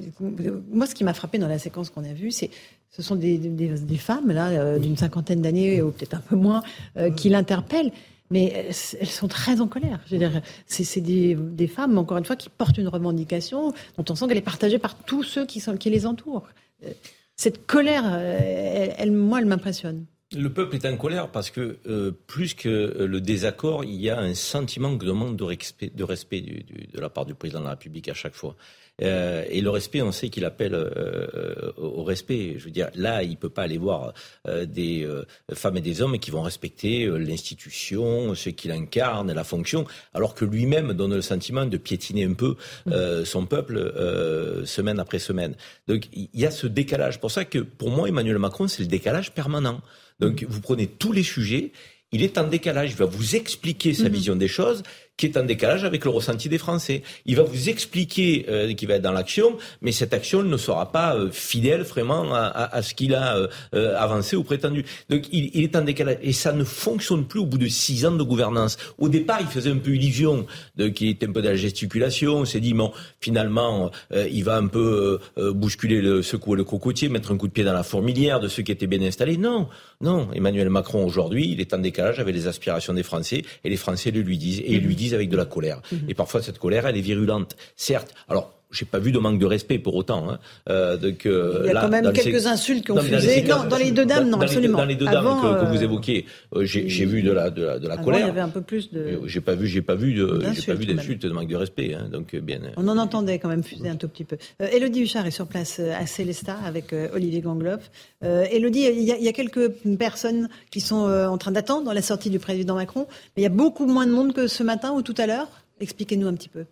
[SPEAKER 1] moi, ce qui m'a frappé dans la séquence qu'on a vue, c'est ce sont des, des, femmes là euh, d'une cinquantaine d'années ou peut-être un peu moins euh, qui l'interpellent. Mais elles sont très en colère. C'est des, des, femmes, encore une fois, qui portent une revendication dont on sent qu'elle est partagée par tous ceux qui, sont, qui les entourent. cette colère, elle, moi, elle m'impressionne.
[SPEAKER 2] Le peuple est en colère parce que plus que le désaccord, il y a un sentiment de manque de respect, de, respect de la part du président de la République à chaque fois. Euh, et le respect, on sait qu'il appelle euh, au respect. Je veux dire, là, il peut pas aller voir euh, des femmes et des hommes qui vont respecter l'institution, ce qu'il incarne, la fonction, alors que lui-même donne le sentiment de piétiner un peu son peuple semaine après semaine. Donc, il y a ce décalage. Pour ça que, pour moi, Emmanuel Macron, c'est le décalage permanent. Donc, vous prenez tous les sujets, il est en décalage, il va vous expliquer sa mhm. vision des choses, qui est en décalage avec le ressenti des Français. Il va vous expliquer euh, qu'il va être dans l'action, mais cette action ne sera pas euh, fidèle vraiment à, à, ce qu'il a euh, avancé ou prétendu. Donc il, il, est en décalage et ça ne fonctionne plus au bout de six ans de gouvernance. Au départ, il faisait un peu illusion, qu'il était un peu dans la gesticulation. On s'est dit bon, finalement, il va un peu bousculer le secouer le cocotier, mettre un coup de pied dans la fourmilière de ceux qui étaient bien installés. Non, non. Emmanuel Macron aujourd'hui, il est en décalage avec les aspirations des Français et les Français le lui disent et ils lui disent avec de la colère. Mhm. Et parfois, cette colère, elle est virulente. Certes. Alors, j'ai pas vu de manque de respect pour autant. Hein.
[SPEAKER 1] Euh, euh, il y a quand même quelques insultes qui ont fusé. Non, dans les deux dames, non, absolument.
[SPEAKER 2] dans les deux dames que, vous euh, évoquez, euh, j'ai vu de la de la, de la colère. Il
[SPEAKER 1] y avait un peu plus de.
[SPEAKER 2] J'ai pas vu, j'ai pas vu de, j'ai pas vu d'insultes, de manque de respect. Hein, donc bien.
[SPEAKER 1] On en entendait quand même fuser un tout petit peu. Euh, Elodie Huchard est sur place à Célestat avec Olivier Gangloff. Elodie, il y, a, il y, a, quelques personnes qui sont en train d'attendre la sortie du président Macron, mais il y a beaucoup moins de monde que ce matin ou tout à l'heure? Expliquez-nous un petit peu.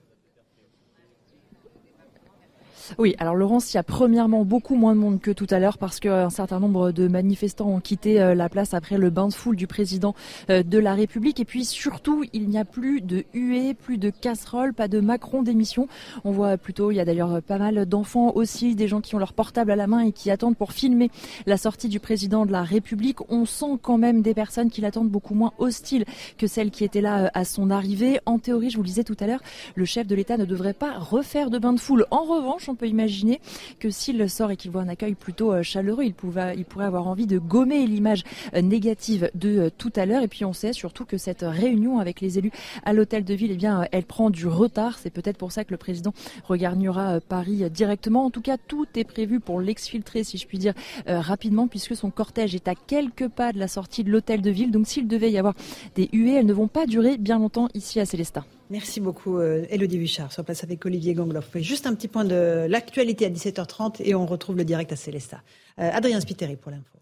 [SPEAKER 10] Oui, alors Laurence, il y a premièrement beaucoup moins de monde que tout à l'heure parce qu'un certain nombre de manifestants ont quitté euh, la place après le bain de foule du président euh, de la République. Et puis surtout, il n'y a plus de huées, plus de casseroles, pas de Macron d'émission. On voit plutôt, il y a d'ailleurs pas mal d'enfants aussi, des gens qui ont leur portable à la main et qui attendent pour filmer la sortie du président de la République. On sent quand même des personnes qui l'attendent beaucoup moins hostiles que celles qui étaient là euh, à son arrivée. En théorie, je vous le disais tout à l'heure, le chef de l'État ne devrait pas refaire de bain de foule. En revanche, peut imaginer que s'il sort et qu'il voit un accueil plutôt euh, chaleureux, il, il pourrait avoir envie de gommer l'image euh, négative de euh, tout à l'heure. Et puis on sait surtout que cette réunion avec les élus à l'hôtel de ville, eh bien, elle prend du retard. C'est peut-être pour ça que le président regagnera Paris directement. En tout cas, tout est prévu pour l'exfiltrer, si je puis dire, rapidement, puisque son cortège est à quelques pas de la sortie de l'hôtel de ville. Donc s'il devait y avoir des huées, elles ne vont pas durer bien longtemps ici à Célestat.
[SPEAKER 1] Merci beaucoup, euh, Elodie Huchard. Sur place avec Olivier Gangloff. Juste un petit point de l'actualité à 17h30 et on retrouve le direct à Célestat. Euh, Adrien Spiteri pour l'info.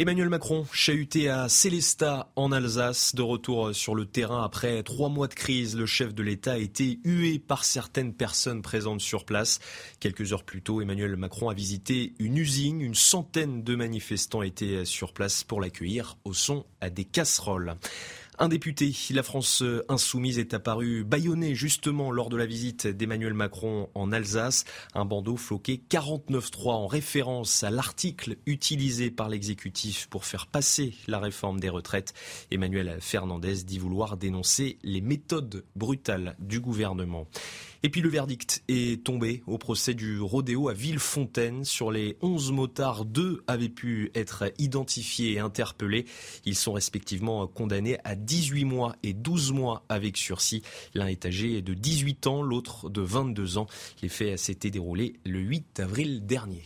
[SPEAKER 12] Emmanuel Macron, chahuté à Célestat en Alsace, de retour sur le terrain après trois mois de crise. Le chef de l'État a été hué par certaines personnes présentes sur place. Quelques heures plus tôt, Emmanuel Macron a visité une usine. Une centaine de manifestants étaient sur place pour l'accueillir au son à des casseroles. Un député, la France insoumise, est apparu bâillonné justement lors de la visite d'Emmanuel Macron en Alsace. Un bandeau floqué 49.3 en référence à l'article utilisé par l'exécutif pour faire passer la réforme des retraites. Emmanuel Fernandez dit vouloir dénoncer les méthodes brutales du gouvernement. Et puis le verdict est tombé au procès du rodéo à Villefontaine. Sur les 11 motards, deux avaient pu être identifiés et interpellés. Ils sont respectivement condamnés à 18 mois et 12 mois avec sursis. L'un est âgé de 18 ans, l'autre de 22 ans. Les faits s'étaient déroulés le 8 avril dernier.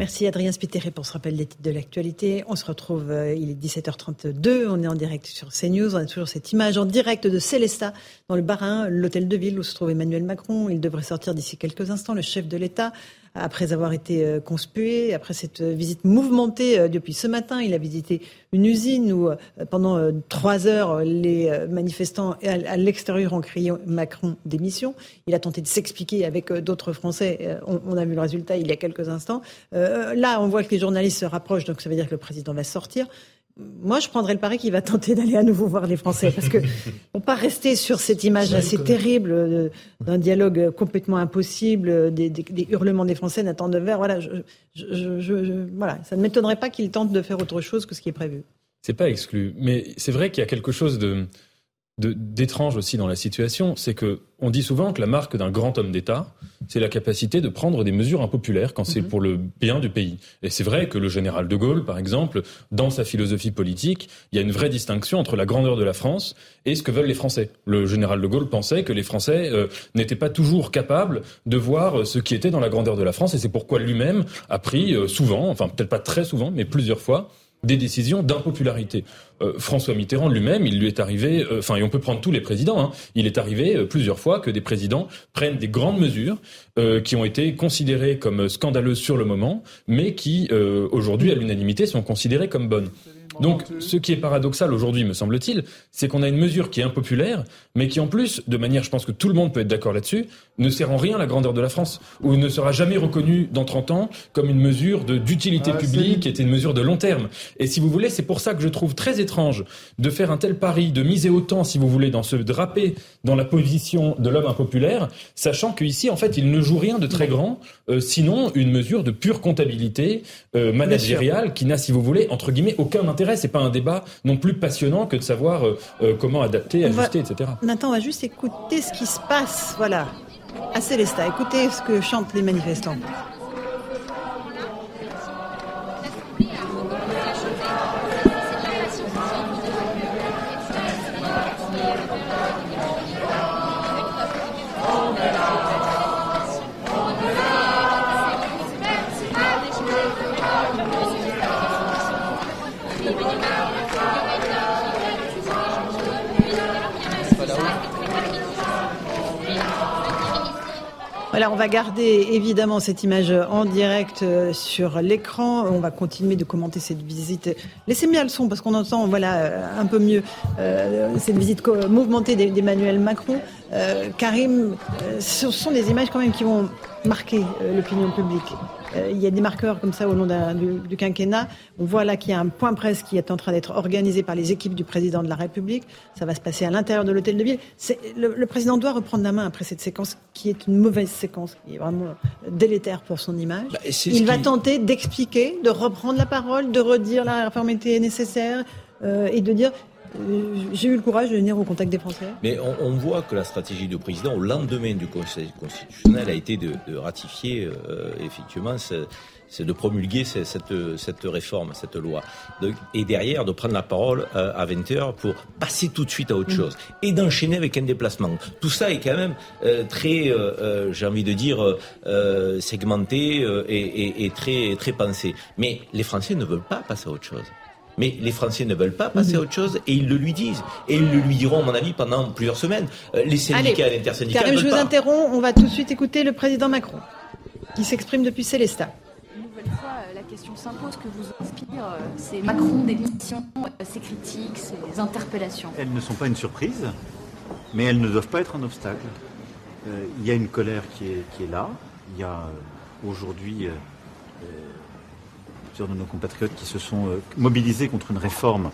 [SPEAKER 1] Merci Adrien Spiteri pour ce rappel des titres de l'actualité. On se retrouve, euh, il est 17h32, on est en direct sur CNews, on a toujours cette image en direct de Célestat dans le Barin, l'hôtel de ville où se trouve Emmanuel Macron. Il devrait sortir d'ici quelques instants, le chef de l'État après avoir été euh, conspué, après cette euh, visite mouvementée euh, depuis ce matin. Il a visité une usine où pendant trois heures, les manifestants à l'extérieur ont crié Macron démission. Il a tenté de s'expliquer avec d'autres Français. On a vu le résultat il y a quelques instants. Là, on voit que les journalistes se rapprochent, donc ça veut dire que le président va sortir moi, je prendrais le pari qu'il va tenter d'aller à nouveau voir les Français, parce que on pas rester sur cette image assez terrible d'un dialogue complètement impossible, des, hurlements des Français n'attendent de verre. Voilà, je, voilà, ça ne m'étonnerait pas qu'il tente de faire autre chose que ce qui est prévu.
[SPEAKER 5] C'est pas exclu, mais c'est vrai qu'il y a quelque chose de d'étrange aussi dans la situation, c'est que on dit souvent que la marque d'un grand homme d'État, c'est la capacité de prendre des mesures impopulaires quand c'est mhm. pour le bien du pays. Et c'est vrai que le général de Gaulle, par exemple, dans sa philosophie politique, il y a une vraie distinction entre la grandeur de la France et ce que veulent les Français. Le général de Gaulle pensait que les Français euh, n'étaient pas toujours capables de voir ce qui était dans la grandeur de la France, et c'est pourquoi lui-même a pris euh, souvent, enfin peut-être pas très souvent, mais plusieurs fois, des décisions d'impopularité. Euh, François Mitterrand lui-même, il lui est arrivé, euh, enfin, et on peut prendre tous les présidents, hein, il est arrivé euh, plusieurs fois que des présidents prennent des grandes mesures qui ont été considérées comme scandaleuses sur le moment, mais qui, aujourd'hui, à l'unanimité, sont considérées comme bonnes. Donc, ce qui est paradoxal aujourd'hui, me semble-t-il, c'est qu'on a une mesure qui est impopulaire, mais qui en plus, de manière, je pense que tout le monde peut être d'accord là-dessus, ne sert en rien à la grandeur de la France, ou ne sera jamais reconnue dans 30 ans comme une mesure d'utilité publique, qui était une mesure de long terme. Et si vous voulez, c'est pour ça que je trouve très étrange de faire un tel pari, de miser autant, si vous voulez, dans ce drapé dans la position de l'homme impopulaire, sachant qu'ici, en fait, il ne joue rien de très grand, euh, sinon une mesure de pure comptabilité euh, managériale qui n'a, si vous voulez, entre guillemets, aucun intérêt. C'est pas un débat non plus passionnant que de savoir euh, comment adapter, ajuster, etc.
[SPEAKER 1] Nathan, on va juste écouter ce qui se passe, voilà, à Célestat. Écoutez ce que chantent les manifestants. Voilà, on va garder évidemment cette image en direct euh, sur l'écran. On va continuer de commenter cette visite. Laissez moi le son parce qu'on entend voilà euh, un peu mieux euh, cette visite mouvementée d'Emmanuel Macron. Karim, ce sont des images quand même qui vont marquer l'opinion publique. Euh, il y a des marqueurs comme ça au long du, du, quinquennat. On voit là qu'il y a un point presse qui est en train d'être organisé par les équipes du président de la République. Ça va se passer à l'intérieur de l'hôtel de ville. Le, le, président doit reprendre la main après cette séquence qui est une mauvaise séquence, qui est vraiment délétère pour son image. Bah, il va tenter d'expliquer, de reprendre la parole, de redire la réforme était nécessaire euh, et de dire j'ai eu le courage de venir au contact des Français.
[SPEAKER 2] Mais on, voit que la stratégie du président au lendemain du Conseil constitutionnel a été de, ratifier euh, effectivement c'est de promulguer cette, cette, réforme, cette loi. et derrière, de prendre la parole euh, à 20h pour passer tout de suite à autre mm. chose. Et d'enchaîner avec un déplacement. Tout ça est quand même très, j'ai envie de dire, segmenté et, et, très, très pensé. Mais les Français ne veulent pas passer à autre chose. Mais les Français ne veulent pas passer à autre chose et ils le lui disent. Et ils le lui diront, à mon avis, pendant plusieurs semaines. Euh, les syndicats et l'intersyndicats.
[SPEAKER 1] Karim, je vous interromps. On va tout de suite écouter le président Macron, qui s'exprime depuis Célestat.
[SPEAKER 13] Une nouvelle fois, euh, la question s'impose que vous inspire euh, ces Macron démissions, ces critiques, ces interpellations.
[SPEAKER 4] Elles ne sont pas une surprise, mais elles ne doivent pas être un obstacle. Il y a une colère qui est, qui est là. Il y a aujourd'hui de nos compatriotes qui se sont euh, mobilisés contre une réforme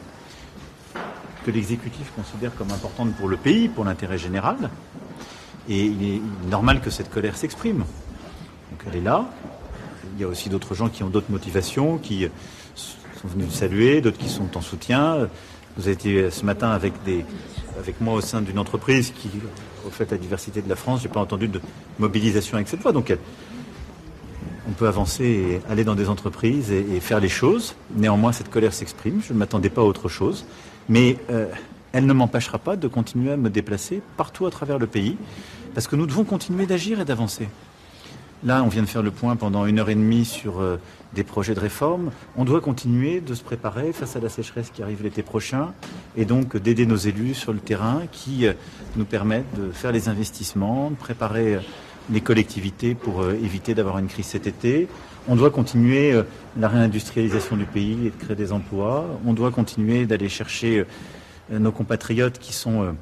[SPEAKER 4] que l'exécutif considère comme importante pour le pays, pour l'intérêt général. Et il est normal que cette colère s'exprime. Donc elle est là. Il y a aussi d'autres gens qui ont d'autres motivations, qui sont venus saluer, d'autres qui sont en soutien. Vous avez été ce matin avec, avec moi au sein d'une entreprise qui reflète la diversité de la France. Je n'ai pas entendu de mobilisation avec cette voix. Donc on peut avancer et aller dans des entreprises et, faire les choses. Néanmoins, cette colère s'exprime. Je ne m'attendais pas à autre chose. Mais euh, elle ne m'empêchera pas de continuer à me déplacer partout à travers le pays, parce que nous devons continuer d'agir et d'avancer. Là, on vient de faire le point pendant une heure et demie sur euh, des projets de réforme. On doit continuer de se préparer face à la sécheresse qui arrive l'été prochain et donc d'aider nos élus sur le terrain qui euh, nous permettent de faire les investissements, de préparer les collectivités pour euh, éviter d'avoir une crise cet été. On doit continuer euh, la réindustrialisation du pays et de créer des emplois. On doit continuer d'aller chercher euh, nos compatriotes qui sont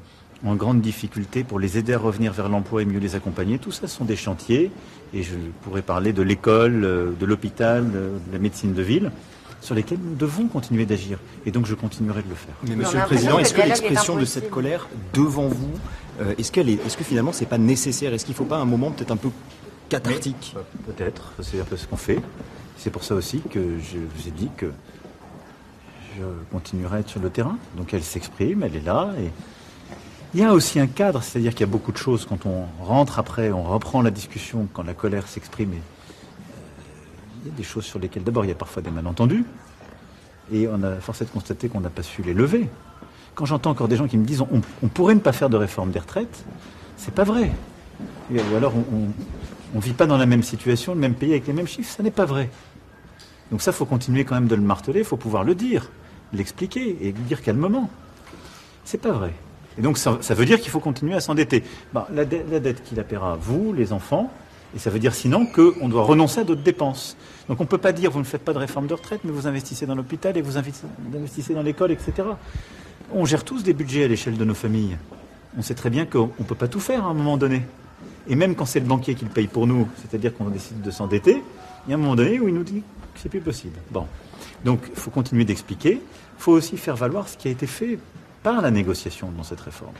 [SPEAKER 4] en grande difficulté pour les aider à revenir vers l'emploi et mieux les accompagner. Tout ça sont des chantiers et je pourrais parler de l'école, de l'hôpital, de la médecine de ville sur lesquels nous devons continuer d'agir. Et donc je continuerai de le faire.
[SPEAKER 14] Mais Monsieur le Président, est-ce que l'expression de cette colère devant vous, euh, est-ce qu'elle est, est-ce que finalement c'est pas nécessaire? Est-ce qu'il ne faut pas un moment peut-être un peu cathartique?
[SPEAKER 4] Euh, Peut-être, c'est un peu ce qu'on fait. C'est pour ça aussi que je vous ai dit que je continuerai à être sur le terrain. Donc elle s'exprime, elle est là, et Il y a aussi un cadre, c'est-à-dire qu'il y a beaucoup de choses quand on rentre après, on reprend la discussion, quand la colère s'exprime. Euh, y a des choses sur lesquelles, d'abord, il y a parfois des malentendus, et on a forcé de constater qu'on n'a pas su les lever. Quand j'entends encore des gens qui me disent on, pourrait ne pas faire de réforme des retraites, c'est pas vrai. Ou alors on ne vit pas dans la même situation, le même pays avec les mêmes chiffres, ça n'est pas vrai. Donc ça, il faut continuer quand même de le marteler, il faut pouvoir le dire, l'expliquer et dire calmement. C'est pas vrai. Et donc ça, veut dire qu'il faut continuer à s'endetter. Bah, la, dette qui la paiera, vous, les enfants, et ça veut dire sinon qu'on doit renoncer à d'autres dépenses. Donc on ne peut pas dire vous ne faites pas de réforme de retraite, mais vous investissez dans l'hôpital et vous investissez dans l'école, etc. On gère tous des budgets à l'échelle de nos familles. On sait très bien qu'on ne peut pas tout faire à un moment donné. Et même quand c'est le banquier qui le paye pour nous, c'est-à-dire qu'on décide de s'endetter, il y a un moment donné où il nous dit que c'est plus possible. Bon. Donc il faut continuer d'expliquer. Il faut aussi faire valoir ce qui a été fait par la négociation dans cette réforme.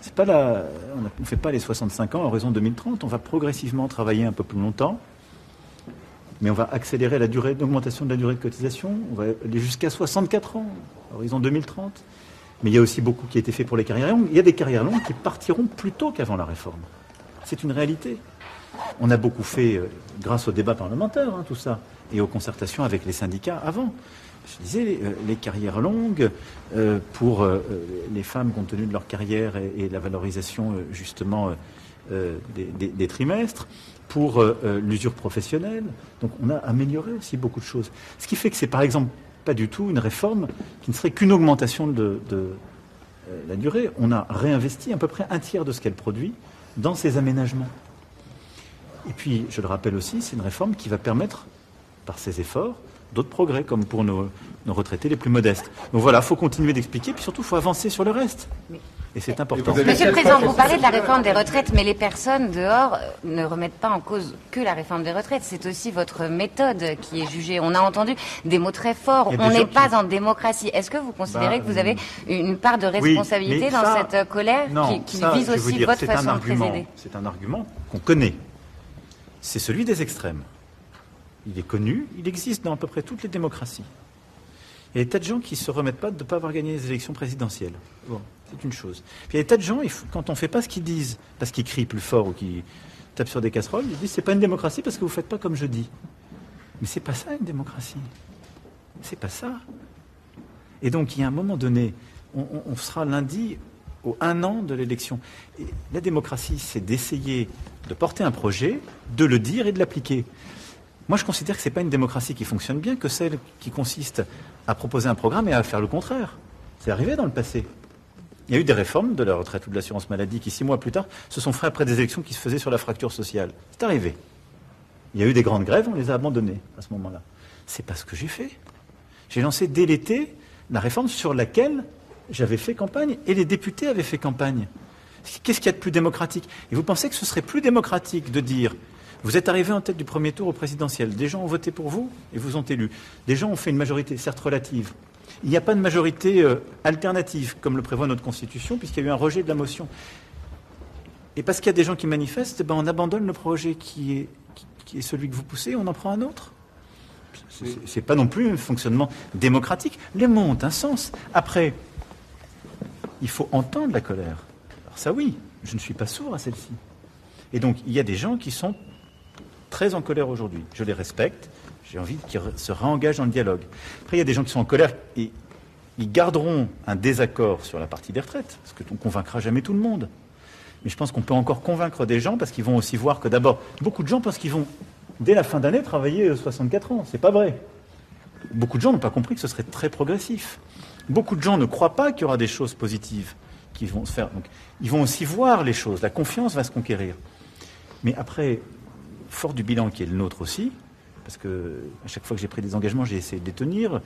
[SPEAKER 4] C'est pas la, on ne fait pas les 65 ans à horizon 2030, on va progressivement travailler un peu plus longtemps, mais on va accélérer la durée d'augmentation de la durée de cotisation, on va aller jusqu'à 64 ans à horizon 2030. Mais il y a aussi beaucoup qui a été fait pour les carrières longues. Il y a des carrières longues qui partiront plus tôt qu'avant la réforme. C'est une réalité. On a beaucoup fait euh, grâce au débat parlementaire, hein, tout ça, et aux concertations avec les syndicats avant je disais, euh, les carrières longues euh, pour euh, les femmes compte tenu de leur carrière et, la valorisation justement des, trimestres, pour l'usure professionnelle. Donc on a amélioré aussi beaucoup de choses. Ce qui fait que c'est par exemple pas du tout une réforme qui ne serait qu'une augmentation de, la durée. On a réinvesti à peu près un tiers de ce qu'elle produit dans ces aménagements. Et puis, je le rappelle aussi, c'est une réforme qui va permettre, par ces efforts, d'autres progrès, comme pour nos, retraités les plus modestes. Donc voilà, il faut continuer d'expliquer, puis surtout, il faut avancer sur le reste. Et c'est important.
[SPEAKER 15] Monsieur le Président, vous parlez de la réforme des retraites, mais les personnes dehors euh, ne remettent pas en cause que la réforme des retraites. C'est aussi votre méthode qui est jugée. On a entendu des mots très forts. On n'est pas en démocratie. Est-ce que vous considérez bah, que vous avez une part de responsabilité dans cette colère qui, vise aussi votre façon de présider?
[SPEAKER 4] C'est un argument qu'on connaît. C'est celui des extrêmes. Il est connu, il existe dans à peu près toutes les démocraties. Il y a des tas de gens qui ne se remettent pas de ne pas avoir gagné les élections présidentielles. Bon, c'est une chose. Il y a des tas de gens, quand on ne fait pas ce qu'ils disent, parce qu'ils crient plus fort ou qu'ils tapent sur des casseroles, ils disent c'est pas une démocratie parce que vous ne faites pas comme je dis. Mais c'est pas ça une démocratie. C'est pas ça. Et donc il y a un moment donné, on, sera lundi au un an de l'élection. la démocratie, c'est d'essayer de porter un projet, de le dire et de l'appliquer. Moi, je considère que ce n'est pas une démocratie qui fonctionne bien que celle qui consiste à proposer un programme et à faire le contraire. C'est arrivé dans le passé. Il y a eu des réformes de la retraite ou de l'assurance maladie qui, six mois plus tard, se sont faites après des élections qui se faisaient sur la fracture sociale. C'est arrivé. Il y a eu des grandes grèves, on les a abandonnées à ce moment-là. C'est pas ce que j'ai fait. J'ai lancé dès l'été la réforme sur laquelle j'avais fait campagne et les députés avaient fait campagne. Qu'est-ce qu'il y a de plus démocratique? Et vous pensez que ce serait plus démocratique de dire vous êtes arrivé en tête du premier tour au présidentiel. Des gens ont voté pour vous et vous ont élu. Des gens ont fait une majorité, certes relative. Il n'y a pas de majorité euh, alternative, comme le prévoit notre Constitution, puisqu'il y a eu un rejet de la motion. Et parce qu'il y a des gens qui manifestent, ben on abandonne le projet qui est, celui que vous poussez, on en prend un autre. Ce n'est pas non plus un fonctionnement démocratique. Les mots ont un sens. Après, il faut entendre la colère. Alors ça oui, je ne suis pas sourd à celle-ci. Et donc, il y a des gens qui sont très en colère aujourd'hui. Je les respecte. J'ai envie qu'ils se réengagent dans le dialogue. Après, il y a des gens qui sont en colère et ils garderont un désaccord sur la partie des retraites, parce qu'on ne convaincra jamais tout le monde. Mais je pense qu'on peut encore convaincre des gens parce qu'ils vont aussi voir que d'abord, beaucoup de gens pensent qu'ils vont, dès la fin d'année, travailler 64 ans. C'est pas vrai. Beaucoup de gens n'ont pas compris que ce serait très progressif. Beaucoup de gens ne croient pas qu'il y aura des choses positives qui vont se faire. Ils vont aussi voir les choses. La confiance va se conquérir. Mais après, fort du bilan qui est le nôtre aussi, parce que à chaque fois que j'ai pris des engagements, j'ai essayé de les tenir.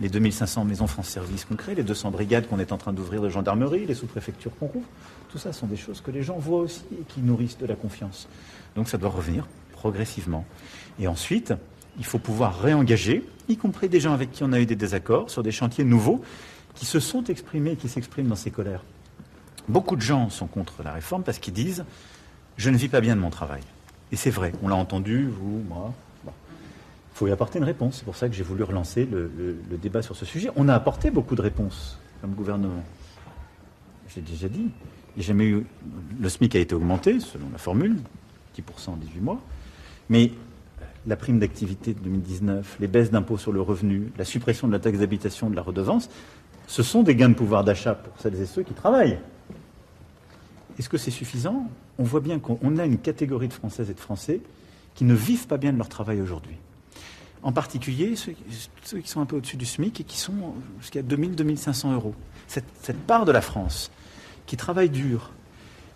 [SPEAKER 4] Les 2500 maisons France Service qu'on crée, les 200 brigades qu'on est en train d'ouvrir de gendarmerie, les sous-préfectures qu'on rouvre, tout ça sont des choses que les gens voient aussi et qui nourrissent de la confiance. Donc ça doit revenir progressivement. Et ensuite, il faut pouvoir réengager, y compris des gens avec qui on a eu des désaccords, sur des chantiers nouveaux qui se sont exprimés, qui s'expriment dans ces colères. Beaucoup de gens sont contre la réforme parce qu'ils disent Je ne vis pas bien de mon travail. Et c'est vrai, on l'a entendu, vous, moi. Il faut y apporter une réponse. C'est pour ça que j'ai voulu relancer le, débat sur ce sujet. On a apporté beaucoup de réponses comme gouvernement. j'ai déjà dit, jamais. Le SMIC a été augmenté, selon la formule, 10% en 18 mois, mais la prime d'activité de 2019, les baisses d'impôts sur le revenu, la suppression de la taxe d'habitation, de la redevance, ce sont des gains de pouvoir d'achat pour celles et ceux qui travaillent. Est-ce que c'est suffisant? On voit bien qu'on a une catégorie de Françaises et de Français qui ne vivent pas bien de leur travail aujourd'hui. En particulier ceux, qui sont un peu au-dessus du SMIC et qui sont jusqu'à 2000-2500 euros. Cette, part de la France qui travaille dur,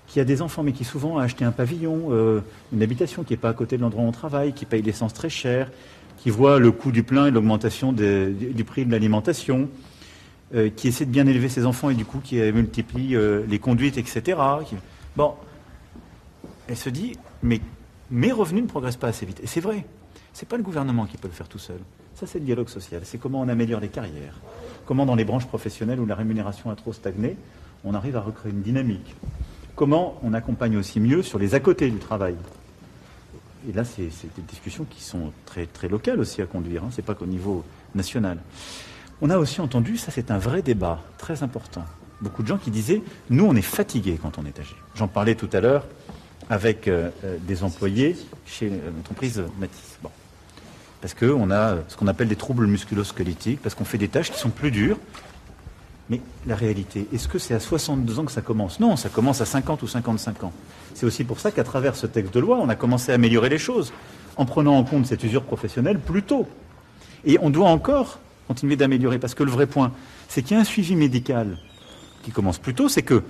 [SPEAKER 4] qui a des enfants mais qui souvent a acheté un pavillon, euh, une habitation qui n'est pas à côté de l'endroit où on travaille, qui paye l'essence très cher, qui voit le coût du plein et l'augmentation du prix de l'alimentation, euh, qui essaie de bien élever ses enfants et du coup qui multiplie euh, les conduites, etc. Bon, elle se dit, mais mes revenus ne progressent pas assez vite. Et c'est vrai. Ce n'est pas le gouvernement qui peut le faire tout seul. Ça, c'est le dialogue social. C'est comment on améliore les carrières. Comment, dans les branches professionnelles où la rémunération a trop stagné, on arrive à recréer une dynamique. Comment on accompagne aussi mieux sur les à côté du travail. Et là, c'est des discussions qui sont très, très locales aussi à conduire. Hein. Ce n'est pas qu'au niveau national. On a aussi entendu, ça c'est un vrai débat très important. Beaucoup de gens qui disaient, nous on est fatigués quand on est âgé. J'en parlais tout à l'heure avec euh, euh, des employés chez l'entreprise Matisse. Bon. Parce qu'on a ce qu'on appelle des troubles musculosquelettiques, parce qu'on fait des tâches qui sont plus dures. Mais la réalité, est-ce que c'est à 62 ans que ça commence? Non, ça commence à 50 ou 55 ans. C'est aussi pour ça qu'à travers ce texte de loi, on a commencé à améliorer les choses, en prenant en compte cette usure professionnelle plus tôt. Et on doit encore continuer d'améliorer, parce que le vrai point, c'est qu'il y a un suivi médical qui commence plus tôt, c'est que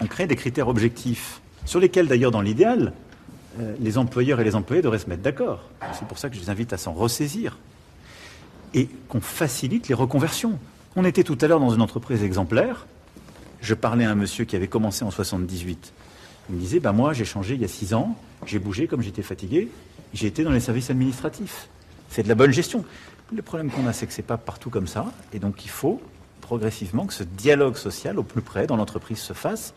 [SPEAKER 4] on crée des critères objectifs sur lesquels d'ailleurs dans l'idéal, euh, les employeurs et les employés devraient se mettre d'accord. C'est pour ça que je les invite à s'en ressaisir. Et qu'on facilite les reconversions. On était tout à l'heure dans une entreprise exemplaire. Je parlais à un monsieur qui avait commencé en 78. Il me disait, bah moi j'ai changé il y a six ans, j'ai bougé comme j'étais fatigué, j'ai été dans les services administratifs. C'est de la bonne gestion. Le problème qu'on a, c'est que ce n'est pas partout comme ça, et donc il faut progressivement que ce dialogue social au plus près dans l'entreprise se fasse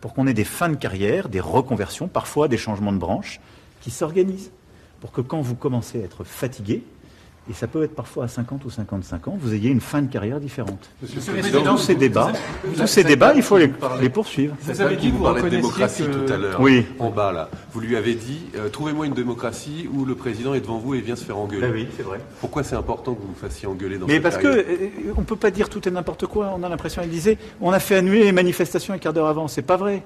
[SPEAKER 4] pour qu'on ait des fins de carrière, des reconversions, parfois des changements de branche, qui s'organisent. Pour que quand vous commencez à être fatigué, et ça peut être parfois à 50 ou 55 ans, vous ayez une fin de carrière différente. tous ces débats, tous ces débats, il faut les, poursuivre.
[SPEAKER 16] Vous avez dit, vous, de démocratie tout à l'heure,
[SPEAKER 4] oui.
[SPEAKER 16] en bas là. Vous lui avez dit, euh, trouvez-moi une démocratie où le président est devant vous et vient se faire engueuler.
[SPEAKER 4] Ben oui, c'est vrai.
[SPEAKER 16] Pourquoi c'est important que vous vous fassiez engueuler dans
[SPEAKER 4] Mais parce qu'on que euh, on peut pas dire tout et n'importe quoi. On a l'impression, il disait, on a fait annuler les manifestations un quart d'heure avant. C'est pas vrai.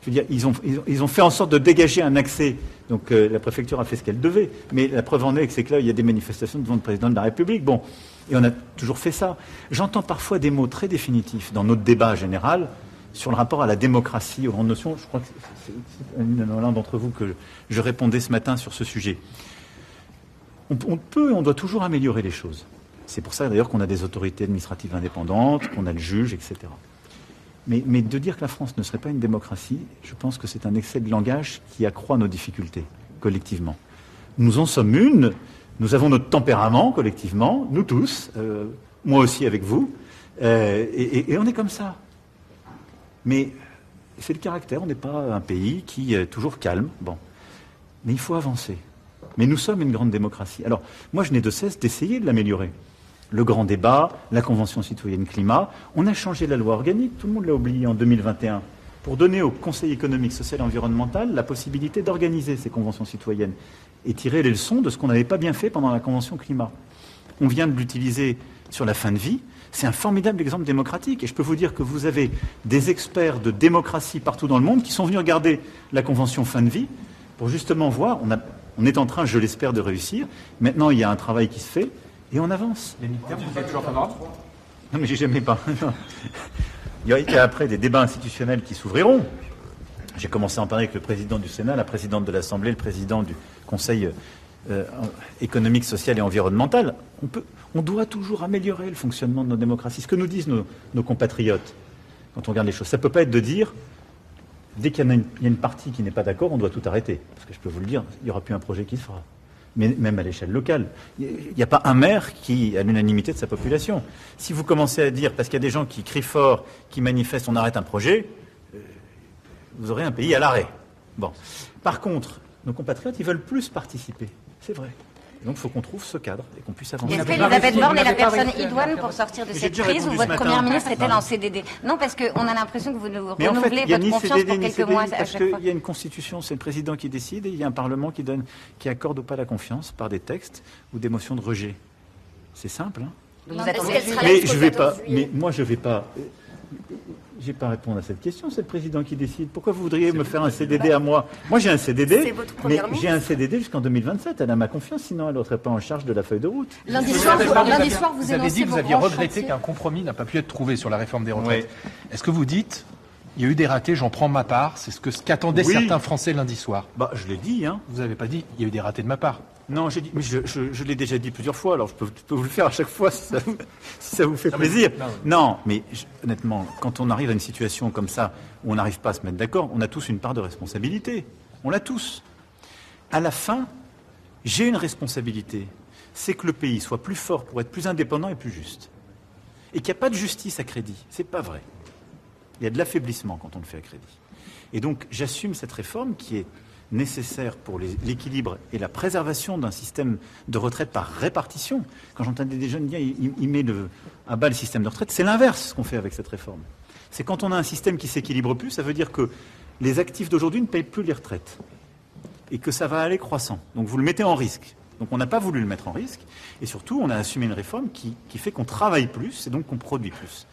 [SPEAKER 4] Je veux dire, ils ont, ils ont fait en sorte de dégager un accès. Donc euh, la préfecture a fait ce qu'elle devait. Mais la preuve en est que c'est que là, il y a des manifestations devant le président de la République. Bon, et on a toujours fait ça. J'entends parfois des mots très définitifs dans notre débat général sur le rapport à la démocratie, aux grandes notions. Je crois que c'est l'un d'entre vous que je répondais ce matin sur ce sujet. On, peut et on doit toujours améliorer les choses. C'est pour ça d'ailleurs qu'on a des autorités administratives indépendantes, qu'on a le juge, etc. Mais, de dire que la France ne serait pas une démocratie, je pense que c'est un excès de langage qui accroît nos difficultés collectivement. Nous en sommes une, nous avons notre tempérament collectivement, nous tous, euh, moi aussi avec vous, euh, et, on est comme ça. Mais c'est le caractère, on n'est pas un pays qui est toujours calme, bon. Mais il faut avancer. Mais nous sommes une grande démocratie. Alors, moi, je n'ai de cesse d'essayer de l'améliorer le grand débat, la Convention citoyenne climat. On a changé la loi organique, tout le monde l'a oublié en 2021, pour donner au Conseil économique, social et environnemental la possibilité d'organiser ces conventions citoyennes et tirer les leçons de ce qu'on n'avait pas bien fait pendant la Convention climat. On vient de l'utiliser sur la fin de vie. C'est un formidable exemple démocratique. Et je peux vous dire que vous avez des experts de démocratie partout dans le monde qui sont venus regarder la Convention fin de vie pour justement voir. On, on est en train, je l'espère, de réussir. Maintenant, il y a un travail qui se fait et on avance.
[SPEAKER 16] Les militaires, vous êtes toujours favorable
[SPEAKER 4] Non, mais j'ai jamais pas. Il y a après des débats institutionnels qui s'ouvriront. J'ai commencé à en parler avec le président du Sénat, la présidente de l'Assemblée, le président du Conseil euh, économique, social et environnemental. On, peut, on doit toujours améliorer le fonctionnement de nos démocraties. Ce que nous disent nos, nos compatriotes quand on regarde les choses, ça ne peut pas être de dire dès qu'il y, y, a une partie qui n'est pas d'accord, on doit tout arrêter. Parce que je peux vous le dire, il n'y aura plus un projet qui se fera mais même à l'échelle locale. Il n'y a pas un maire qui a l'unanimité de sa population. Si vous commencez à dire, parce qu'il y a des gens qui crient fort, qui manifestent, on arrête un projet, euh, vous aurez un pays à l'arrêt. Bon. Par contre, nos compatriotes, ils veulent plus participer. C'est vrai. Donc il faut qu'on trouve ce cadre et qu'on puisse avancer.
[SPEAKER 15] Est-ce qu'Elisabeth Borne est la personne idoine pour sortir de cette crise ou votre première ministre est-elle en CDD Non, parce qu'on a l'impression que vous nous renouvelez votre confiance pour quelques mois à chaque
[SPEAKER 4] fois. Il y a une constitution, c'est le président qui décide et il y a un parlement qui donne, qui accorde ou pas la confiance par des textes ou des motions de rejet. C'est simple. Hein mais je vais pas. Mais moi je vais pas. Je vais pas répondre à cette question, c'est le président qui décide. Pourquoi vous voudriez me faire un CDD à moi Moi j'ai un CDD, mais j'ai un CDD jusqu'en 2027. Elle a ma confiance, sinon elle n'aurait pas en charge de la feuille de route.
[SPEAKER 13] Lundi soir, vous,
[SPEAKER 17] vous avez dit que vous aviez regretté qu'un compromis n'a pas pu être trouvé sur la réforme des retraites. Est-ce que vous dites il y a eu des ratés, j'en prends ma part. C'est ce qu'attendaient certains Français lundi soir.
[SPEAKER 4] Bah, je l'ai dit. Hein.
[SPEAKER 17] Vous n'avez pas dit il y a eu des ratés de ma part.
[SPEAKER 4] Non, dit, mais je, l'ai déjà dit plusieurs fois, alors je peux, vous le faire à chaque fois si ça vous, fait plaisir. non, mais honnêtement, quand on arrive à une situation comme ça, où on n'arrive pas à se mettre d'accord, on a tous une part de responsabilité. On l'a tous. À la fin, j'ai une responsabilité. C'est que le pays soit plus fort pour être plus indépendant et plus juste. Et qu'il n'y a pas de justice à crédit. C'est pas vrai. Il y a de l'affaiblissement quand on le fait à crédit. Et donc, j'assume cette réforme qui est nécessaire pour l'équilibre et la préservation d'un système de retraite par répartition. Quand j'entendais des jeunes dire il, met à bas le système de retraite, c'est l'inverse ce qu'on fait avec cette réforme. C'est quand on a un système qui s'équilibre plus, ça veut dire que les actifs d'aujourd'hui ne payent plus les retraites et que ça va aller croissant. Donc vous le mettez en risque. Donc on n'a pas voulu le mettre en risque et surtout on a assumé une réforme qui, fait qu'on travaille plus et donc qu'on produit plus.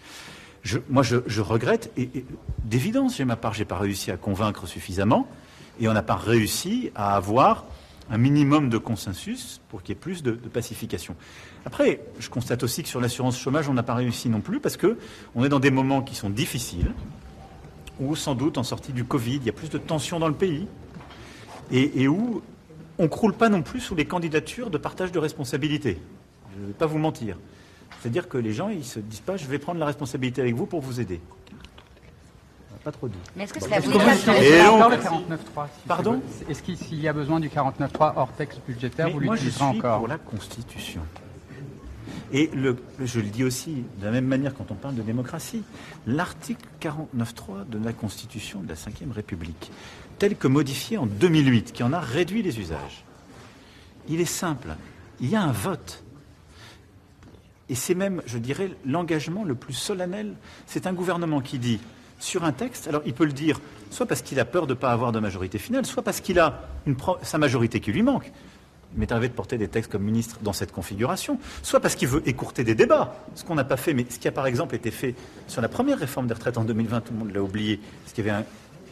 [SPEAKER 4] moi je, regrette et, et d'évidence, j'ai ma part, j'ai pas réussi à convaincre suffisamment et on n'a pas réussi à avoir un minimum de consensus pour qu'il y ait plus de, pacification. Après, je constate aussi que sur l'assurance chômage, on n'a pas réussi non plus parce que on est dans des moments qui sont difficiles, où sans doute en sortie du Covid, il y a plus de tensions dans le pays, et, où on ne croule pas non plus sous les candidatures de partage de responsabilités. Je ne vais pas vous mentir. C'est-à-dire que les gens, ils se disent pas, je vais prendre la responsabilité avec vous pour vous aider pas trop dit.
[SPEAKER 15] Mais est-ce que c'est la le
[SPEAKER 17] 49.3 Pardon Est-ce qu'il y a besoin du 49.3 hors texte budgétaire vous l'utiliserez encore
[SPEAKER 4] pour la Constitution. Et le, je le dis aussi, de la même manière quand on parle de démocratie, l'article 49.3 de la Constitution de la Ve République, tel que modifié en 2008, qui en a réduit les usages, il est simple. Il y a un vote. Et c'est même, je dirais, l'engagement le plus solennel. C'est un gouvernement qui dit sur un texte, alors il peut le dire soit parce qu'il a peur de ne pas avoir de majorité finale, soit parce qu'il a sa majorité qui lui manque. Il m'est arrivé de porter des textes comme ministre dans cette configuration, soit parce qu'il veut écourter des débats, ce qu'on n'a pas fait, mais ce qui a par exemple été fait sur la première réforme des retraites en 2020, tout le monde l'a oublié, parce qu'il y avait un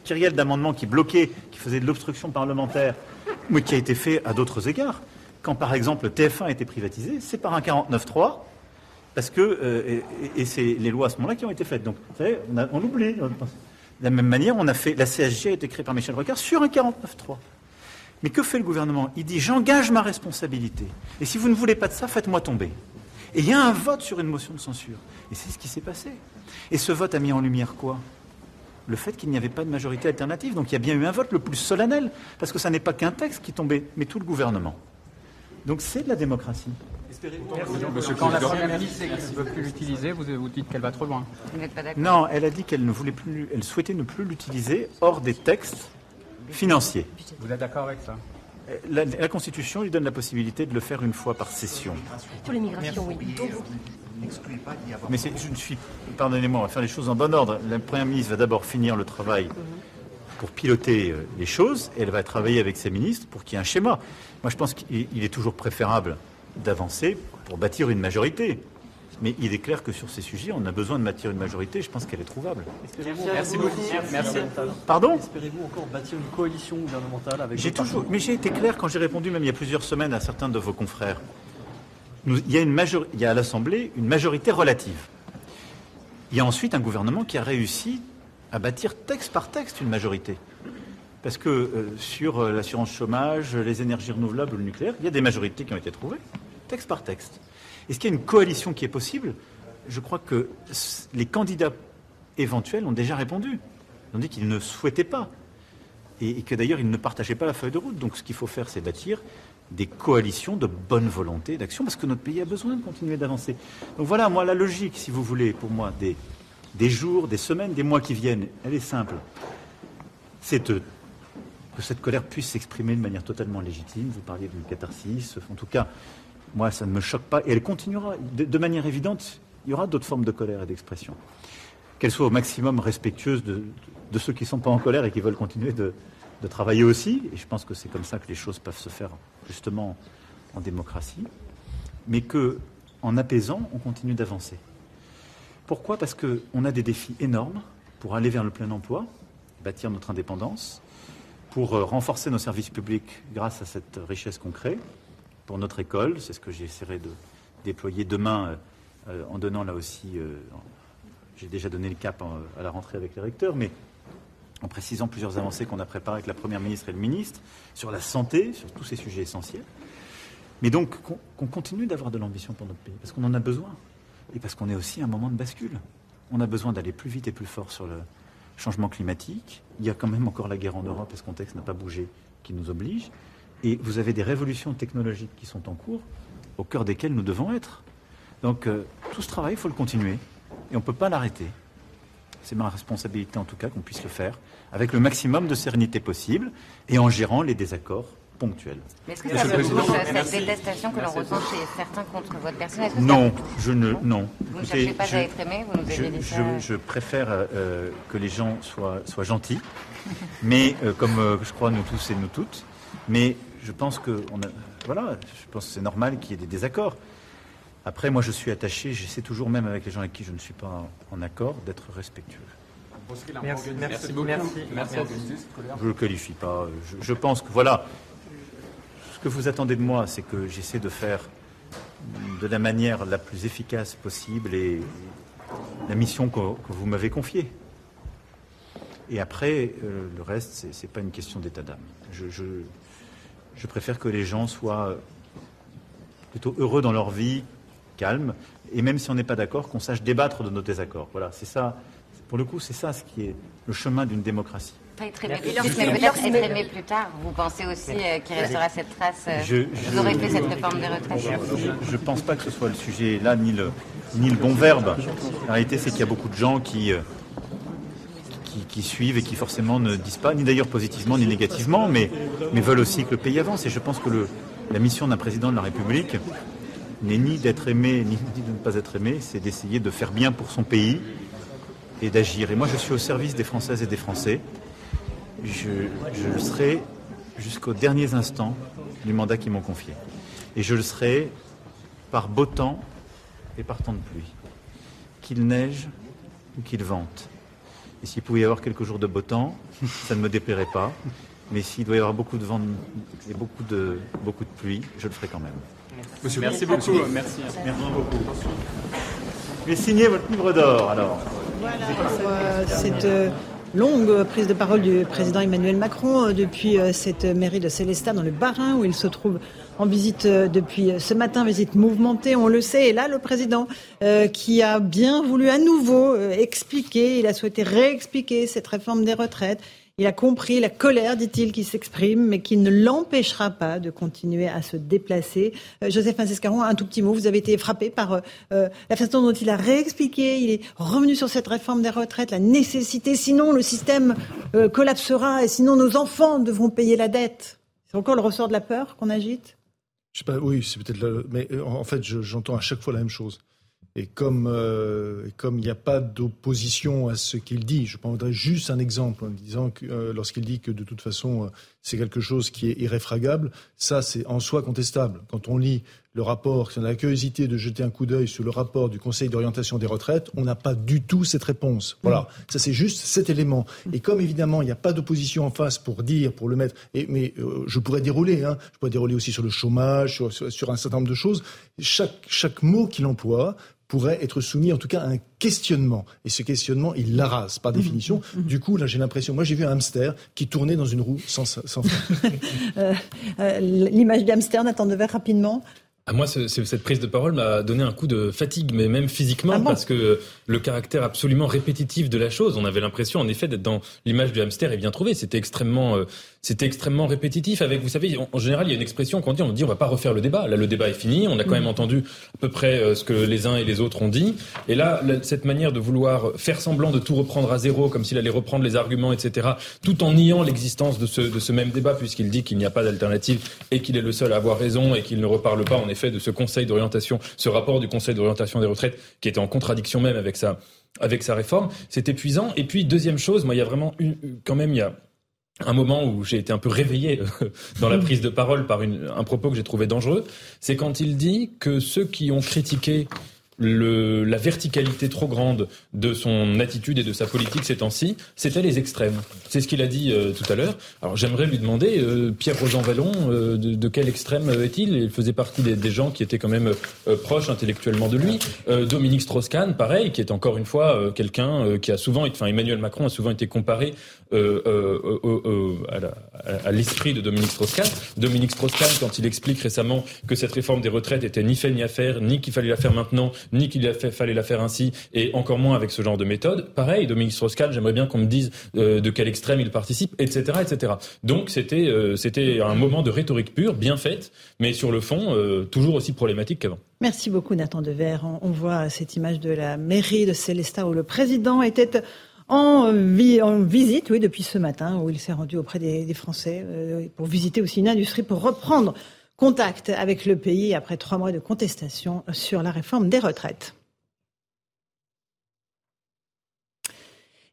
[SPEAKER 4] kyriel d'amendements qui bloquait, qui faisait de l'obstruction parlementaire, mais qui a été fait à d'autres égards. Quand par exemple le TF1 a été privatisé, c'est par un 49-3 parce que, euh, et, c'est les lois à ce moment-là qui ont été faites. Donc, vous savez, on, oublie. De la même manière, on a fait, la CSG a été créée par Michel Rocard sur un 49.3. Mais que fait le gouvernement? Il dit j'engage ma responsabilité. Et si vous ne voulez pas de ça, faites-moi tomber. Et il y a un vote sur une motion de censure. Et c'est ce qui s'est passé. Et ce vote a mis en lumière quoi? Le fait qu'il n'y avait pas de majorité alternative. Donc il y a bien eu un vote le plus solennel, parce que ça n'est pas qu'un texte qui tombait, mais tout le gouvernement. Donc c'est de la démocratie.
[SPEAKER 17] Quand la Première ministre ne veut plus l'utiliser, vous, vous dites qu'elle va trop loin.
[SPEAKER 4] Non, elle a dit qu'elle ne voulait plus, elle souhaitait ne plus l'utiliser hors des textes financiers.
[SPEAKER 17] Vous êtes d'accord avec ça?
[SPEAKER 4] La, la, Constitution lui donne la possibilité de le faire une fois par session.
[SPEAKER 13] Pour l'immigration, oui.
[SPEAKER 4] Mais je ne suis, pardonnez-moi, on va faire les choses en bon ordre. La Première ministre va d'abord finir le travail pour piloter euh, les choses, et elle va travailler avec ses ministres pour qu'il y ait un schéma. Moi, je pense qu'il est toujours préférable d'avancer pour bâtir une majorité. Mais il est clair que sur ces sujets, on a besoin de bâtir une majorité. Je pense qu'elle est trouvable.
[SPEAKER 17] Merci beaucoup. Merci.
[SPEAKER 4] Pardon
[SPEAKER 18] Espérez-vous encore bâtir une coalition gouvernementale avec
[SPEAKER 4] J'ai toujours, mais j'ai été clair quand j'ai répondu, même il y a plusieurs semaines, à certains de vos confrères. il, y a une il y a à l'Assemblée une majorité relative. Il y a ensuite un gouvernement qui a réussi à bâtir texte par texte une majorité. Parce que euh, sur euh, l'assurance chômage, les énergies renouvelables ou le nucléaire, il y a des majorités qui ont été trouvées, texte par texte. Est-ce qu'il y a une coalition qui est possible? Je crois que les candidats éventuels ont déjà répondu. Ils ont dit qu'ils ne souhaitaient pas. Et, que d'ailleurs, ils ne partageaient pas la feuille de route. Donc ce qu'il faut faire, c'est bâtir des coalitions de bonne volonté d'action, parce que notre pays a besoin de continuer d'avancer. Donc voilà, moi, la logique, si vous voulez, pour moi, des, des jours, des semaines, des mois qui viennent, elle est simple. C'est de que cette colère puisse s'exprimer de manière totalement légitime. Vous parliez d'une catharsis. En tout cas, moi, ça ne me choque pas. Et elle continuera. De, manière évidente, il y aura d'autres formes de colère et d'expression. Qu'elles soient au maximum respectueuses de, ceux qui ne sont pas en colère et qui veulent continuer de, travailler aussi. Et je pense que c'est comme ça que les choses peuvent se faire, justement, en démocratie. Mais que, en apaisant, on continue d'avancer. Pourquoi? Parce qu'on a des défis énormes pour aller vers le plein emploi, bâtir notre indépendance, pour euh, renforcer nos services publics grâce à cette richesse qu'on crée, pour notre école, c'est ce que j'essaierai de déployer demain euh, euh, en donnant là aussi, j'ai déjà donné le cap à la rentrée avec les recteurs, mais en précisant plusieurs avancées qu'on a préparées avec la Première ministre et le ministre sur la santé, sur tous ces sujets essentiels. Mais donc qu'on continue d'avoir de l'ambition pour notre pays, parce qu'on en a besoin, et parce qu'on est aussi à un moment de bascule. On a besoin d'aller plus vite et plus fort sur le changement climatique. Il y a quand même encore la guerre en Europe, et ce contexte n'a pas bougé, qui nous oblige. Et vous avez des révolutions technologiques qui sont en cours, au cœur desquelles nous devons être. Donc euh, tout ce travail, il faut le continuer, et on ne peut pas l'arrêter. C'est ma responsabilité en tout cas qu'on puisse le faire avec le maximum de sérénité possible et en gérant les désaccords ponctuels.
[SPEAKER 15] Mais est-ce que ça veut dire cette détestation que l'on ressent chez certains contre votre personne
[SPEAKER 4] Non, je ne, non.
[SPEAKER 15] Vous ne cherchez pas à être aimé, vous nous avez
[SPEAKER 4] dit ça. Je, préfère euh, que les gens soient, soient gentils, mais euh, comme euh, je crois nous tous et nous toutes, mais je pense que on a, voilà, je pense c'est normal qu'il y ait des désaccords. Après, moi, je suis attaché, j'essaie toujours, même avec les gens avec qui je ne suis pas en accord, d'être respectueux.
[SPEAKER 18] Merci, merci, beaucoup. Merci.
[SPEAKER 4] Je ne le qualifie pas. Je, pense que, voilà, ce que vous attendez de moi, c'est que j'essaie de faire de la manière la plus efficace possible et la mission que, vous m'avez confiée. Et après, euh, le reste, ce n'est pas une question d'état d'âme. Je, je, préfère que les gens soient plutôt heureux dans leur vie, calme, et même si on n'est pas d'accord, qu'on sache débattre de nos désaccords. Voilà, c'est ça, pour le coup, c'est ça ce qui est le chemin d'une démocratie.
[SPEAKER 15] Pas être aimé peut-être aimé plus tard. Vous pensez aussi euh, qu'il restera cette trace euh, Vous aurez fait cette réforme des retraites
[SPEAKER 4] Je ne pense pas que ce soit le sujet là, ni le, ni le bon verbe. La réalité, c'est qu'il y a beaucoup de gens qui, euh, qui, suivent et qui forcément ne disent pas, ni d'ailleurs positivement ni négativement, mais, mais veulent aussi que le pays avance. Et je pense que le, la mission d'un président de la République, n'est ni d'être aimé, ni de ne pas être aimé, c'est d'essayer de faire bien pour son pays et d'agir. Et moi, je suis au service des Françaises et des Français. Je, le serai jusqu'aux derniers instants du mandat qu'ils m'ont confié. Et je le serai par beau temps et par temps de pluie. Qu'il neige ou qu'il vente. Et s'il pouvait y avoir quelques jours de beau temps, ça ne me déplairait pas. Mais s'il doit y avoir beaucoup de vent et beaucoup de, beaucoup de pluie, je le ferai quand même
[SPEAKER 18] merci beaucoup. Merci.
[SPEAKER 4] Merci beaucoup. Je vais signer votre livre d'or alors.
[SPEAKER 1] Voilà, cette euh, longue prise de parole du président Emmanuel Macron euh, depuis euh, cette mairie de Célestat dans le Bas-Rhin où il se trouve en visite depuis ce matin, visite mouvementée, on le sait. Et là, le président qui a bien voulu à nouveau expliquer, il a souhaité réexpliquer cette réforme des retraites. Il a compris la colère, dit-il, qui s'exprime, mais qui ne l'empêchera pas de continuer à se déplacer. Euh, Joseph Massescaron, un tout petit mot. Vous avez été frappé par euh, euh, la façon dont il a réexpliqué. Il est revenu sur cette réforme des retraites, la nécessité. Sinon, le système collapsera et sinon, nos enfants devront payer la dette. C'est encore le ressort de la peur qu'on agite?
[SPEAKER 6] Oui, c'est peut-être. Mais en fait, j'entends à chaque fois la même chose. Et comme euh, comme il n'y a pas d'opposition à ce qu'il dit, je prendrai juste un exemple en disant que euh, lorsqu'il dit que de toute façon euh, c'est quelque chose qui est irréfragable, ça c'est en soi contestable. Quand on lit le rapport, si on a la curiosité de jeter un coup d'œil sur le rapport du Conseil d'orientation des retraites, on n'a pas du tout cette réponse. Voilà, mmh. ça c'est juste cet élément. Et comme évidemment il n'y a pas d'opposition en face pour dire, pour le mettre, et, mais je pourrais dérouler, hein, je pourrais dérouler aussi sur le chômage, sur, sur un certain nombre de choses. Chaque chaque mot qu'il emploie pourrait être soumis en tout cas à un questionnement. Et ce questionnement, il l'arrase par mmh, définition. Mmh, mmh. Du coup, là, j'ai l'impression, moi j'ai vu un hamster qui tournait dans une roue sans, sans fin.
[SPEAKER 1] Euh, euh, l'image d'hamster, Nathan Devers, rapidement.
[SPEAKER 5] Ah, moi, cette prise de parole m'a donné un coup de fatigue, mais même physiquement, ah parce que le caractère absolument répétitif de la chose, on avait l'impression, en effet, d'être dans l'image du hamster et bien trouvé. C'était extrêmement, euh, c'était extrêmement répétitif. Avec, vous savez, en, général, il y a une expression qu'on dit, on dit, on va pas refaire le débat. Là, le débat est fini. On a quand même mm. entendu à peu près euh, ce que les uns et les autres ont dit. Et là, cette manière de vouloir faire semblant de tout reprendre à zéro, comme s'il allait reprendre les arguments, etc., tout en niant l'existence de ce, de ce même débat, puisqu'il dit qu'il n'y a pas d'alternative et qu'il est le seul à avoir raison et qu'il ne reparle pas, en effet, de ce conseil d'orientation, ce rapport du conseil d'orientation des retraites qui était en contradiction même avec sa, avec sa réforme. C'est épuisant. Et puis, deuxième chose, moi, il y a vraiment une, quand même, il y a un moment où j'ai été un peu réveillé euh, dans la prise de parole par un propos que j'ai trouvé dangereux, c'est quand il dit que ceux qui ont critiqué le, la verticalité trop grande de son attitude et de sa politique ces temps-ci, c'était les extrêmes. C'est ce qu'il a dit euh, tout à l'heure. Alors j'aimerais lui demander, euh, Pierre Rojan Vallon, euh, de, de, quel extrême est-il? Il faisait partie des, des, gens qui étaient quand même proches intellectuellement de lui. Dominique Strauss-Kahn, pareil, qui est encore une fois quelqu'un qui a souvent, enfin Emmanuel Macron a souvent été comparé à l'esprit de Dominique Strauss-Kahn. Dominique Strauss-Kahn, quand il explique récemment que cette réforme des retraites était ni fait ni à faire, ni qu'il fallait la faire maintenant, ni qu'il fallait la faire ainsi, et encore moins avec ce genre de méthode. Pareil, Dominique Strauss-Kahn, j'aimerais bien qu'on me dise euh, de quel extrême il participe, etc., etc. Donc c'était euh, c'était un moment de rhétorique pure, bien faite, mais sur le fond euh, toujours aussi problématique qu'avant.
[SPEAKER 1] Merci beaucoup Nathan Dever. On, voit cette image de la mairie de Célestat où le président était en, visite, oui, depuis ce matin, où il s'est rendu auprès des, des Français pour visiter aussi une industrie, pour reprendre contact avec le pays après trois mois de contestation sur la réforme des retraites.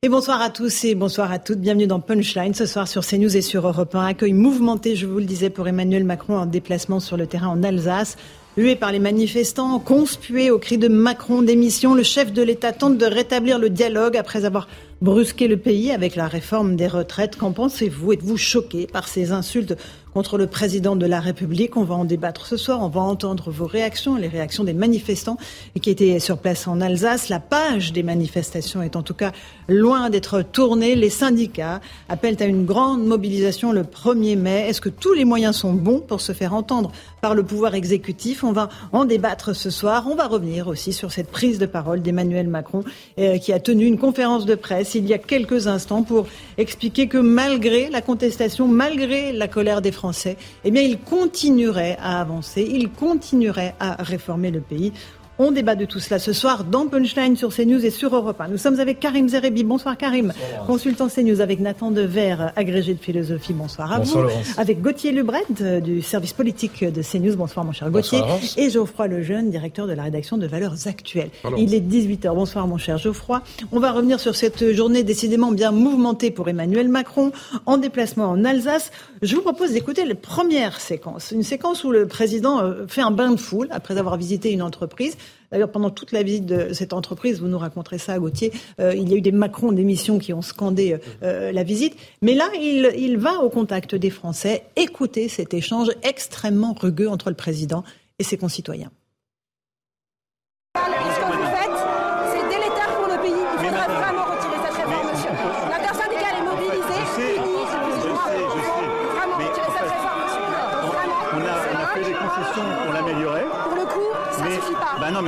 [SPEAKER 1] Et bonsoir à tous et bonsoir à toutes. Bienvenue dans Punchline ce soir sur CNews et sur Europe 1. Accueil mouvementé, je vous le disais, pour Emmanuel Macron en déplacement sur le terrain en Alsace. Hué par les manifestants, conspué au cri de Macron démission, le chef de l'État tente de rétablir le dialogue après avoir brusqué le pays avec la réforme des retraites. Qu'en pensez-vous? Êtes-vous choqué par ces insultes contre le président de la République. On va en débattre ce soir. On va entendre vos réactions, les réactions des manifestants qui étaient sur place en Alsace. La page des manifestations est en tout cas loin d'être tournée. Les syndicats appellent à une grande mobilisation le 1er mai. Est-ce que tous les moyens sont bons pour se faire entendre par le pouvoir exécutif? On va en débattre ce soir. On va revenir aussi sur cette prise de parole d'Emmanuel Macron euh, qui a tenu une conférence de presse il y a quelques instants pour expliquer que malgré la contestation, malgré la colère des Français, français, eh bien, il continuerait à avancer, il continuerait à réformer le pays. On débat de tout cela ce soir dans Punchline sur CNews et sur Europe 1. Nous sommes avec Karim Zerebi. Bonsoir Karim. Consultant CNews avec Nathan Dever, agrégé de philosophie. Bonsoir à vous. Avec Gauthier Lebret euh, du service politique de CNews. Bonsoir mon cher Gauthier. et Geoffroy Lejeune, directeur de la rédaction de Valeurs Actuelles. Il est 18h. Bonsoir mon cher Geoffroy. On va revenir sur cette journée décidément bien mouvementée pour Emmanuel Macron en déplacement en Alsace. Je vous propose d'écouter la première séquence. Une séquence où le président euh, fait un bain de foule après avoir visité une entreprise. D'ailleurs, pendant toute la visite de cette entreprise, vous nous raconterez ça, Gauthier, euh, il y a eu des Macron d'émissions qui ont scandé euh, la visite. Mais là, il, il va au contact des Français, écouter cet échange extrêmement rugueux entre le président et ses concitoyens.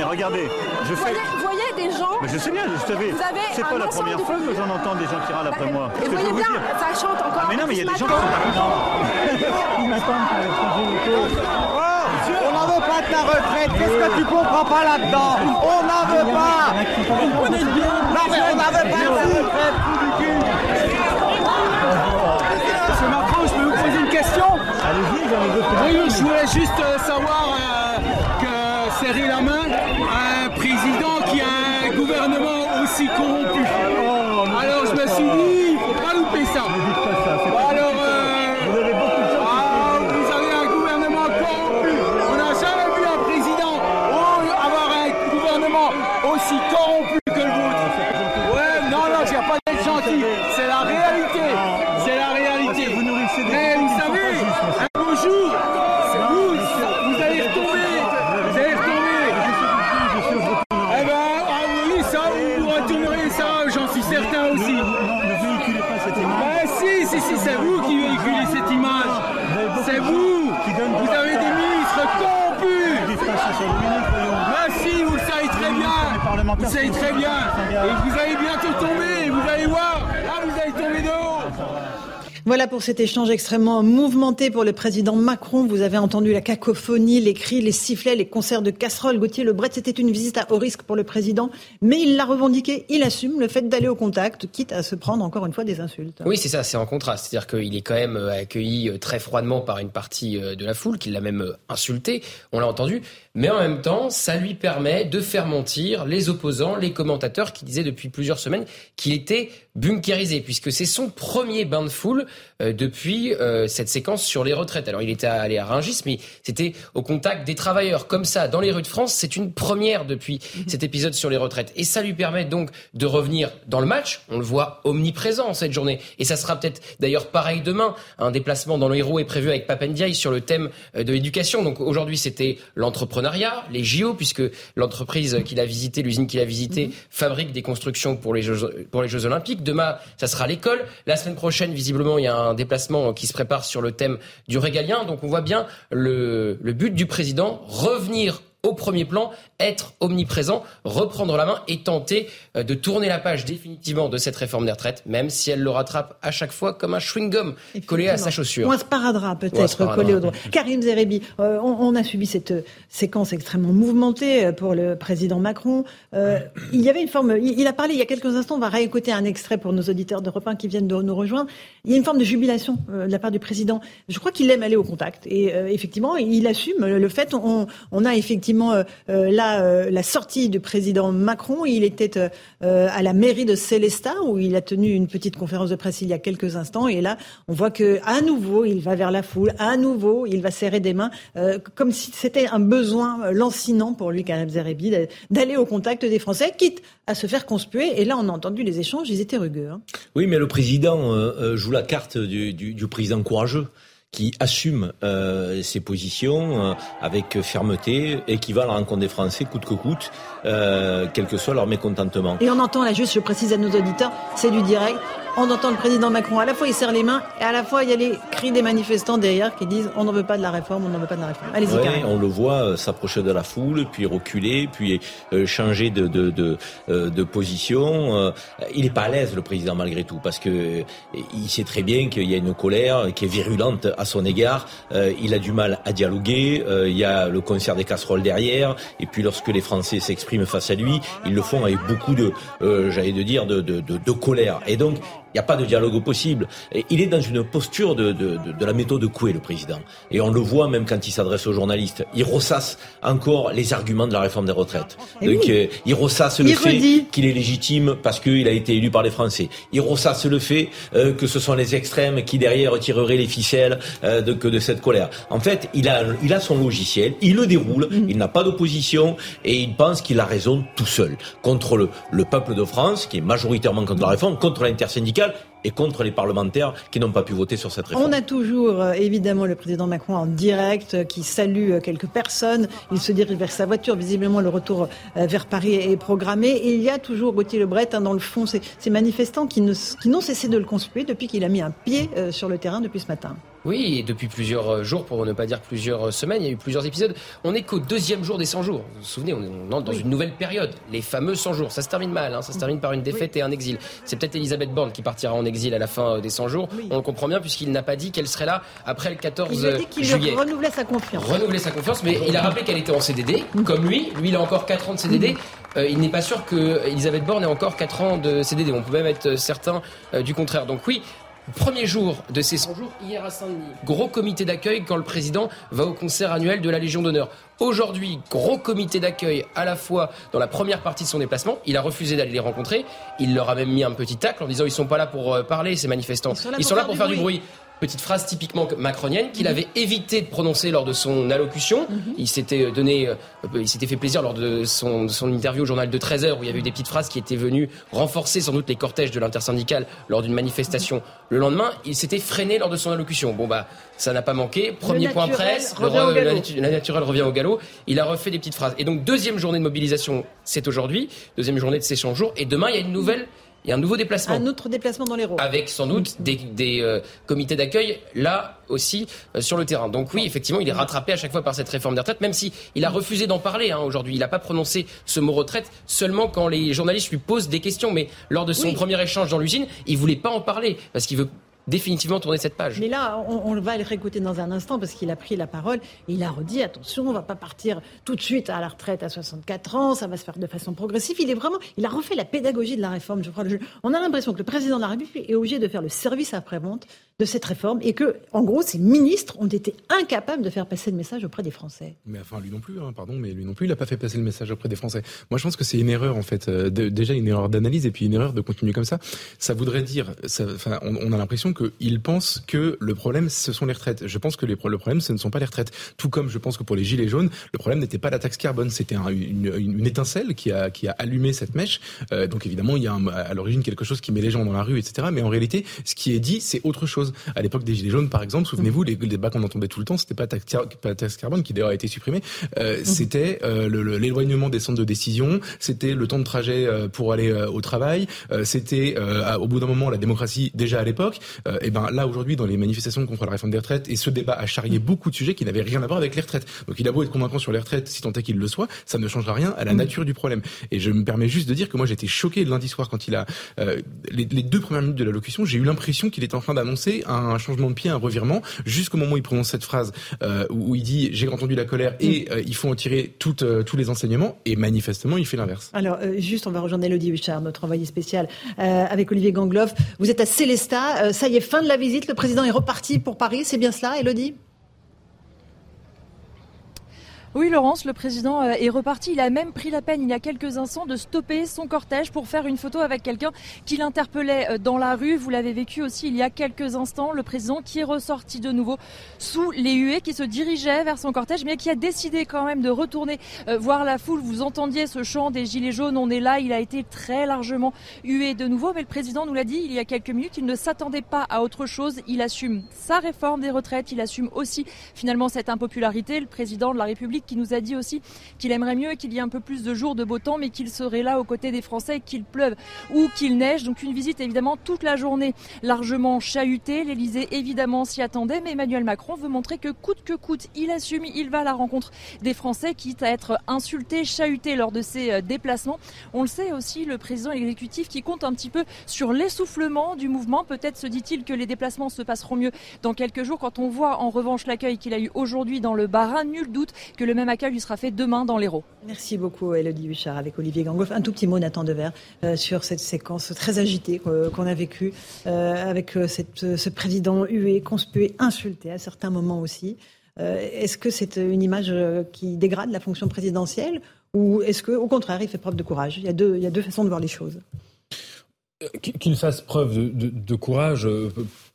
[SPEAKER 4] Regardez, je
[SPEAKER 13] fais. Vous voyez des gens.
[SPEAKER 4] Mais je sais bien, je savais. C'est pas la première fois que j'en entends des gens qui râlent après moi.
[SPEAKER 13] Et vous voyez bien, ça chante encore.
[SPEAKER 4] Ah, mais non, mais il y a des gens qui sont pas Ils m'attendent
[SPEAKER 8] On n'en veut pas de ta retraite. Qu'est-ce que tu comprends pas là-dedans? On n'en veut pas. Non, mais on n'en veut pas de ta retraite.
[SPEAKER 9] Monsieur Macron, je peux vous poser une question?
[SPEAKER 4] Allez-y, j'en ai.
[SPEAKER 9] Oui, je voulais juste euh, savoir. Euh, serrer la main gouvernement aussi corrompu. Alors je me suis dit, il faut pas louper ça. Vous savez très bien. Et vous allez bientôt tomber, vous allez voir. Là, vous allez tomber de haut.
[SPEAKER 1] Voilà pour cet échange extrêmement mouvementé pour le président Macron. Vous avez entendu la cacophonie, les cris, les sifflets, les concerts de casseroles. Gauthier Lebret, c'était une visite à haut risque pour le président, mais il l'a revendiqué, il assume le fait d'aller au contact, quitte à se prendre encore une fois des insultes.
[SPEAKER 19] Oui, c'est ça, c'est en contraste. C'est-à-dire qu'il est quand même euh, accueilli euh, très froidement par une partie euh, de la foule, qui l'a même insulté, on l'a entendu, mais en même temps, ça lui permet de faire mentir les opposants, les commentateurs qui disaient depuis plusieurs semaines qu'il était bunkérisé, puisque c'est son premier bain de foule depuis euh, cette séquence sur les retraites. Alors il était allé à Rungis, mais c'était au contact des travailleurs, comme ça, dans les rues de France. C'est une première depuis mhm. cet épisode sur les retraites. Et ça lui permet donc de revenir dans le match. On le voit omniprésent cette journée. Et ça sera peut-être d'ailleurs pareil demain. Un déplacement dans le héros est prévu avec Papendiaï sur le thème euh, de l'éducation. Donc aujourd'hui, c'était l'entrepreneuriat, les JO, puisque l'entreprise qu'il a visitée, l'usine qu'il a visitée, mhm. fabrique des constructions pour les Jeux, pour les Jeux Olympiques. Demain, ça sera l'école. La semaine prochaine, visiblement, il y a un déplacement qui se prépare sur le thème du régalien. Donc on voit bien le but du président, revenir au premier plan, être omniprésent, reprendre la main et tenter euh, de tourner la page définitivement de cette réforme des retraites, même si elle le rattrape à chaque fois comme un chewing-gum collé à sa chaussure.
[SPEAKER 1] Ou un sparadrap peut-être collé au doigt. Karim Zerebi, euh, on, a subi cette euh, séquence extrêmement mouvementée pour le président Macron. il y avait une forme, il, a parlé il y a quelques instants, on va réécouter un extrait pour nos auditeurs de 1 qui viennent de nous rejoindre. Il y a une forme de jubilation de la part du président. Je crois qu'il aime aller au contact et effectivement, il assume le fait. On, on a effectivement euh, euh, là, euh, la sortie du président Macron. Il était à la mairie de Célestat où il a tenu une petite conférence de presse il y a quelques instants. Et là, on voit que à nouveau, il va vers la foule. À nouveau, il va serrer des mains, comme si c'était un besoin lancinant pour lui, Karim Zerebi, d'aller au contact des Français, quitte à se faire conspuer. Et là, on a entendu les échanges, ils étaient rugueux. Hein.
[SPEAKER 2] Oui, mais le président joue la carte du président courageux qui assume euh, ses positions euh, avec fermeté et qui va à la rencontre des Français coûte que coûte, euh, quel que soit leur mécontentement.
[SPEAKER 1] Et on entend là juste, je précise à nos auditeurs, c'est du direct on entend le président Macron, à la fois il serre les mains, et à la fois il y a les cris des manifestants derrière qui disent on n'en veut pas de la réforme, on n'en veut pas de la réforme. Allez-y,
[SPEAKER 2] ouais, On le voit euh, s'approcher de la foule, puis reculer, puis euh, changer de, de, de, euh, de position. il n'est pas à l'aise, le président, malgré tout, parce que il sait très bien qu'il y a une colère qui est virulente à son égard. il a du mal à dialoguer, il y a le concert des casseroles derrière, et puis lorsque les Français s'expriment face à lui, ils le font avec beaucoup de, j'allais de dire, de, de, de, de colère. Et donc, il n'y a pas de dialogue possible. Et il est dans une posture de, de, de, la méthode Coué, le président. Et on le voit même quand il s'adresse aux journalistes. Il ressasse encore les arguments de la réforme des retraites. Donc, euh, il ressasse le fait qu'il est légitime parce qu'il a été élu par les Français. Il ressasse le fait euh, que ce sont les extrêmes qui derrière tireraient les ficelles euh, de, que de cette colère. En fait, il a, il a son logiciel, il le déroule, mm. il n'a pas d'opposition et il pense qu'il a raison tout seul contre le, le peuple de France qui est majoritairement contre la réforme, contre l'intersyndicale et contre les parlementaires qui n'ont pas pu voter sur cette réforme.
[SPEAKER 1] On a toujours euh, évidemment le président Macron en direct euh, qui salue euh, quelques personnes. Il se dirige vers sa voiture. Visiblement, le retour vers Paris est programmé. Et il y a toujours Gauthier Lebret hein, dans le fond, ces, manifestants qui n'ont cessé de le conspuer depuis qu'il a mis un pied sur le terrain depuis ce matin.
[SPEAKER 19] Oui, depuis plusieurs euh, jours, pour ne pas dire plusieurs euh, semaines, il y a eu plusieurs épisodes. On n'est qu'au deuxième jour des 100 jours. Vous vous souvenez, on entre dans une nouvelle période, les fameux 100 jours. Ça se termine mal, hein, ça se termine par une défaite et un exil. C'est peut-être Elisabeth Borne qui partira en exil à la fin euh, des 100 jours. On le comprend bien puisqu'il n'a pas dit qu'elle serait là après le 14 il a dit qu'il
[SPEAKER 1] renouvelait sa confiance.
[SPEAKER 19] Renouveler sa confiance, mais il a rappelé qu'elle était en CDD, comme lui. Lui, il a encore 4 ans de CDD. il n'est pas sûr que Elisabeth Borne ait encore 4 ans de CDD. On peut même être certain du contraire. Donc oui, Premier jour de ces 100 jours, hier à Saint-Denis. Gros comité d'accueil quand le président va au concert annuel de la Légion d'honneur. Aujourd'hui, gros comité d'accueil à la fois dans la première partie de son déplacement. Il a refusé d'aller les rencontrer. Il leur a même mis un petit tacle en disant ils sont pas là pour euh, parler, ces manifestants. Ils sont là, pour, faire, du bruit. Petite phrase typiquement macronienne qu'il mhm. avait évité de prononcer lors de son allocution. Mhm. Il s'était euh, donné, euh, il s'était fait plaisir lors de son, son, interview au journal de 13 heures où il y avait eu des petites phrases qui étaient venues renforcer sans doute les cortèges de l'intersyndicale lors d'une manifestation. Le lendemain, il s'était freiné lors de son allocution. Bon bah, ça n'a pas manqué. Premier point presse, le, la, naturelle revient au galop. Il a refait des petites phrases. Et donc deuxième journée de mobilisation, c'est aujourd'hui. Deuxième journée de ces 100 jours. Et demain, il y a une nouvelle et un nouveau déplacement.
[SPEAKER 1] Un autre déplacement dans les.
[SPEAKER 19] Avec sans doute des, des euh, comités d'accueil là aussi euh, sur le terrain. Donc oui, effectivement, il est rattrapé à chaque fois par cette réforme des retraites, même si il a refusé d'en parler hein, aujourd'hui. Il n'a pas prononcé ce mot retraite seulement quand les journalistes lui posent des questions. Mais lors de son premier échange dans l'usine, il voulait pas en parler parce qu'il veut définitivement tourner cette page.
[SPEAKER 1] Mais là, on, va le réécouter dans un instant parce qu'il a pris la parole et il a redit attention, on ne va pas partir tout de suite à la retraite à 64 ans, ça va se faire de façon progressive. Il est vraiment, il a refait la pédagogie de la réforme. Je crois. On a l'impression que le président de la République est obligé de faire le service après-vente de cette réforme et que, en gros, ces ministres ont été incapables de faire passer le message auprès des Français.
[SPEAKER 7] Mais enfin, lui non plus, hein, pardon, mais lui non plus, il n'a pas fait passer le message auprès des Français. Moi, je pense que c'est une erreur, en fait, euh, déjà une erreur d'analyse et puis une erreur de continuer comme ça. Ça voudrait dire, ça, on, on, a l'impression qu'il pense que le problème, ce sont les retraites. Je pense que les, le problème, ce ne sont pas les retraites. Tout comme je pense que pour les gilets jaunes, le problème n'était pas la taxe carbone, c'était une, une, étincelle qui a, qui a allumé cette mèche. Euh, donc évidemment, il y a à l'origine quelque chose qui met les gens dans la rue, etc. Mais en réalité, ce qui est dit, c'est autre chose. À l'époque des gilets jaunes, par exemple, souvenez-vous, les, débats qu'on entendait tout le temps, c'était pas la taxe carbone qui d'ailleurs a été supprimée, euh, mmh. c'était euh, l'éloignement des centres de décision, c'était le temps de trajet pour aller au travail, c'était au bout d'un moment la démocratie déjà à l'époque. Et ben là aujourd'hui dans les manifestations contre la réforme des retraites et ce débat a charrié mmh. beaucoup de sujets qui n'avaient rien à voir avec les retraites. Donc il a beau être convaincant sur les retraites, si tant est qu'il le soit, ça ne changera rien à la mmh. nature du problème. Et je me permets juste de dire que moi j'étais choqué lundi soir quand il a les, les, deux premières minutes de l'allocution, j'ai eu l'impression qu'il était en train d'annoncer un changement de pied, un revirement, jusqu'au moment où il prononce cette phrase euh, où, il dit j'ai entendu la colère et mm. euh, il faut en tirer toutes, euh, tous les enseignements, et manifestement il fait l'inverse.
[SPEAKER 1] Alors juste, on va rejoindre Elodie Huchard, notre envoyé spécial, avec Olivier Gangloff. Vous êtes à Célestat, ça y est, fin de la visite, le président est reparti pour Paris, c'est bien cela, Elodie
[SPEAKER 10] oui, Laurence, le président euh, est reparti. Il a même pris la peine, il y a quelques instants, de stopper son cortège pour faire une photo avec quelqu'un qui l'interpellait euh, dans la rue. Vous l'avez vécu aussi il y a quelques instants. Le président qui est ressorti de nouveau sous les huées, qui se dirigeait vers son cortège, mais qui a décidé quand même de retourner euh, voir la foule. Vous entendiez ce chant des Gilets jaunes. On est là. Il a été très largement hué de nouveau. Mais le président nous l'a dit il y a quelques minutes. Il ne s'attendait pas à autre chose. Il assume sa réforme des retraites. Il assume aussi finalement cette impopularité. Le président de la République qui nous a dit aussi qu'il aimerait mieux qu'il y ait un peu plus de jours de beau temps, mais qu'il serait là aux côtés des Français, qu'il pleuve ou qu'il neige. Donc une visite évidemment toute la journée largement chahutée. L'Elysée évidemment s'y attendait, mais Emmanuel Macron veut montrer que coûte que coûte, il assume, il va à la rencontre des Français, quitte à être insulté, chahuté lors de ses euh, déplacements. On le sait aussi, le président exécutif qui compte un petit peu sur l'essoufflement du mouvement. Peut-être se dit-il que les déplacements se passeront mieux dans quelques jours. Quand on voit en revanche l'accueil qu'il a eu aujourd'hui dans le Barin, nul doute que le même accueil lui sera fait demain dans l'Hérault.
[SPEAKER 1] Merci beaucoup Elodie Huchard avec Olivier Gangoff. Un tout petit mot Nathan Dever euh, sur cette séquence très agitée euh, qu'on a vécue euh, avec ce président hué, conspué, insulté à certains moments aussi. est-ce que c'est une image qui dégrade la fonction présidentielle ou est-ce qu'au contraire il fait preuve de courage? Il y, a deux, il y a deux façons de voir les choses.
[SPEAKER 5] Qu'il fasse preuve de courage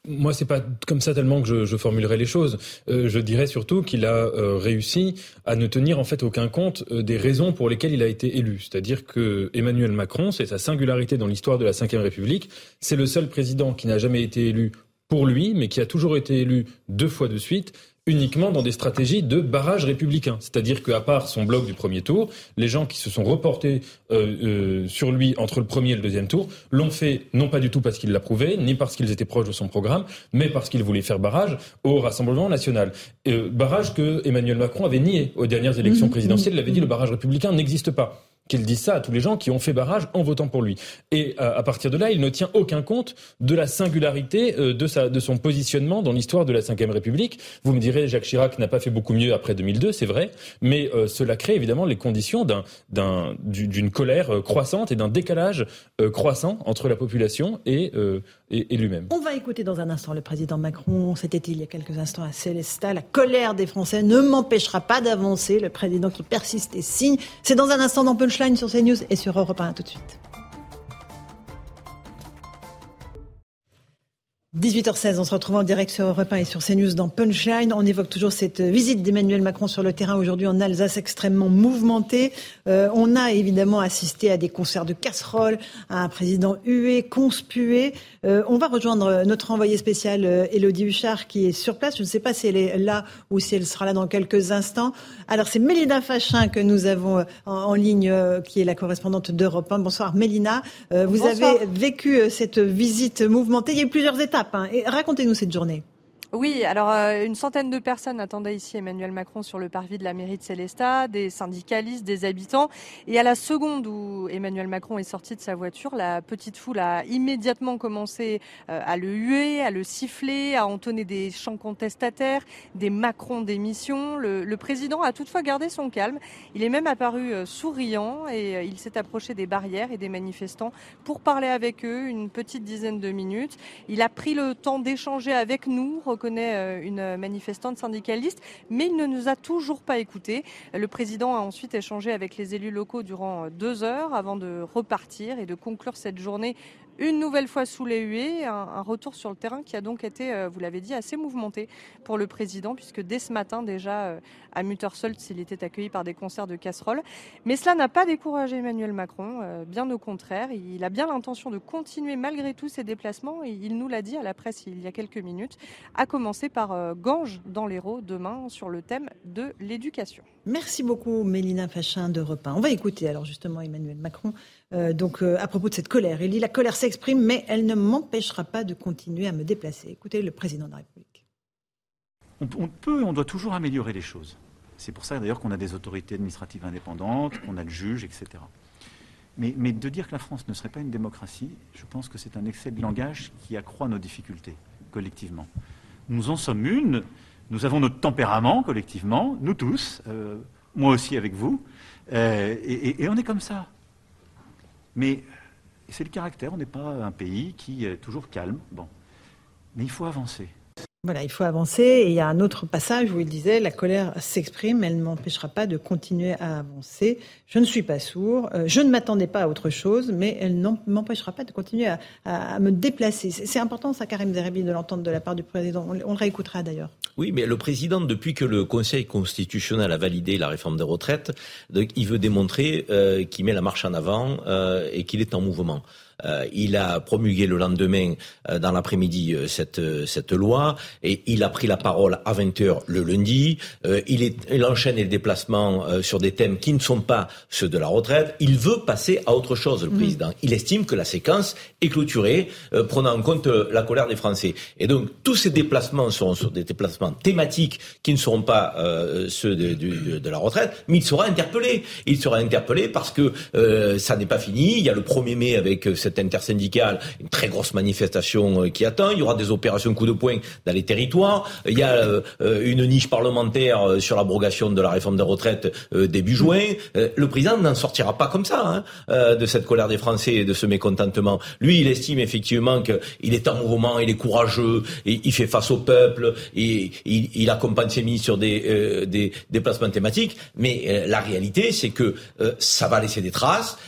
[SPEAKER 5] moi, c'est pas comme ça tellement que je, formulerai les choses. Euh, je dirais surtout qu'il a euh, réussi à ne tenir en fait aucun compte euh, des raisons pour lesquelles il a été élu. C'est-à-dire que Emmanuel Macron, c'est sa singularité dans l'histoire de la Ve République. C'est le seul président qui n'a jamais été élu pour lui, mais qui a toujours été élu deux fois de suite uniquement dans des stratégies de barrage républicain. C'est-à-dire qu'à part son bloc du premier tour, les gens qui se sont reportés euh, euh, sur lui entre le premier et le deuxième tour l'ont fait non pas du tout parce qu'il l'approuvait, ni parce qu'ils étaient proches de son programme, mais parce qu'ils voulaient faire barrage au Rassemblement national. Euh, barrage que Emmanuel Macron avait nié aux dernières élections mmh. présidentielles. Il avait dit le barrage républicain n'existe pas qu'il dise ça à tous les gens qui ont fait barrage en votant pour lui. Et euh, à partir de là, il ne tient aucun compte de la singularité euh, de, sa, de son positionnement dans l'histoire de la Ve République. Vous me direz, Jacques Chirac n'a pas fait beaucoup mieux après 2002, c'est vrai, mais euh, cela crée évidemment les conditions d'une colère croissante et d'un décalage croissant entre la population et, et, lui-même.
[SPEAKER 1] On va écouter dans un instant le président Macron. C'était il y a quelques instants à Célestat. La colère des Français ne m'empêchera pas d'avancer. Le président qui persiste et signe. C'est dans un instant dans Punchline sur CNews et sur Europe 1. tout de suite. 18h16, on se retrouve en direct sur Europe 1 et sur CNews dans Punchline. On évoque toujours cette visite d'Emmanuel Macron sur le terrain aujourd'hui en Alsace extrêmement mouvementée. Euh, on a évidemment assisté à des concerts de casseroles, à un président hué, conspué. Euh, on va rejoindre notre envoyé spécial euh, Elodie Huchard qui est sur place. Je ne sais pas si elle est là ou si elle sera là dans quelques instants. Alors c'est Mélina Fachin que nous avons en, ligne, qui est la correspondante d'Europe 1. Bonsoir Mélina. vous avez vécu cette visite mouvementée. Il y a eu plusieurs étapes. Hein. Et racontez-nous cette journée.
[SPEAKER 20] Oui, alors euh, une centaine de personnes attendaient ici Emmanuel Macron sur le parvis de la mairie de Célestat, des syndicalistes, des habitants. Et à la seconde où Emmanuel Macron est sorti de sa voiture, la petite foule a immédiatement commencé euh, à le huer, à le siffler, à entonner des chants contestataires, des Macron d'émission. Le, le, président a toutefois gardé son calme. Il est même apparu euh, souriant et il s'est approché des barrières et des manifestants pour parler avec eux une petite dizaine de minutes. Il a pris le temps d'échanger avec nous connaît euh, une manifestante syndicaliste, mais il ne nous a toujours pas écoutés. Le président a ensuite échangé avec les élus locaux durant deux heures avant de repartir et de conclure cette journée une nouvelle fois sous les huées, un, retour sur le terrain qui a donc été, euh, vous l'avez dit, assez mouvementé pour le président, puisque dès ce matin déjà, euh, à Muttersold, il était accueilli par des concerts de casseroles. Mais cela n'a pas découragé Emmanuel Macron, euh, bien au contraire. Il a bien l'intention de continuer malgré tout ses déplacements, et il nous l'a dit à la presse il y a quelques minutes, à commencer par Ganges dans l'Hérault demain sur le thème de l'éducation.
[SPEAKER 1] Merci beaucoup Mélina Fachin de Repas. On va écouter alors justement Emmanuel Macron euh, donc euh, à propos de cette colère. Il dit la colère s'exprime, mais elle ne m'empêchera pas de continuer à me déplacer. Écoutez le président de la République.
[SPEAKER 4] On, peut on doit toujours améliorer les choses. C'est pour ça d'ailleurs qu'on a des autorités administratives indépendantes, qu'on a le juge, etc. Mais, de dire que la France ne serait pas une démocratie, je pense que c'est un excès de langage qui accroît nos difficultés collectivement. Nous en sommes une, nous avons notre tempérament collectivement, nous tous, euh, moi aussi avec vous, et, et on est comme ça. Mais c'est le caractère, on n'est pas un pays qui est toujours calme. Bon. Mais il faut avancer.
[SPEAKER 1] Voilà, il faut avancer. Et il y a un autre passage où il disait La colère s'exprime, elle ne m'empêchera pas de continuer à avancer. Je ne suis pas sourd, euh, je ne m'attendais pas à autre chose, mais elle ne m'empêchera pas de continuer à, me déplacer. C'est important, ça, Karim Zeribi, de l'entendre de la part du président. On, le réécoutera d'ailleurs.
[SPEAKER 2] Oui, mais le président, depuis que le Conseil constitutionnel a validé la réforme des retraites, il veut démontrer euh, qu'il met la marche en avant euh, et qu'il est en mouvement. Euh, il a promulgué le lendemain, euh, dans l'après-midi, euh, cette, cette loi et il a pris la parole à 20h le lundi. il, est, il enchaîne les déplacements sur des thèmes qui ne sont pas ceux de la retraite. Il veut passer à autre chose, le mmh. président. Il estime que la séquence est clôturée, prenant en compte la colère des Français. Et donc, tous ces déplacements seront sur des déplacements thématiques qui ne seront pas ceux de, de, de, la retraite, mais il sera interpellé. Il sera interpellé parce que ça n'est pas fini. Il y a le 1er mai avec cette intersyndicale, une très grosse manifestation euh, qui attend. Il y aura des opérations coup de poing dans les territoires. Il y a euh, euh, une niche parlementaire sur l'abrogation de la réforme des retraites début juin. Le président n'en sortira pas comme ça hein, de cette colère des Français et de ce mécontentement. Lui, il estime effectivement qu'il est en mouvement, il est courageux, il fait face au peuple, et il, accompagne ses ministres sur des, des déplacements thématiques. Mais la réalité, c'est que ça va laisser des traces,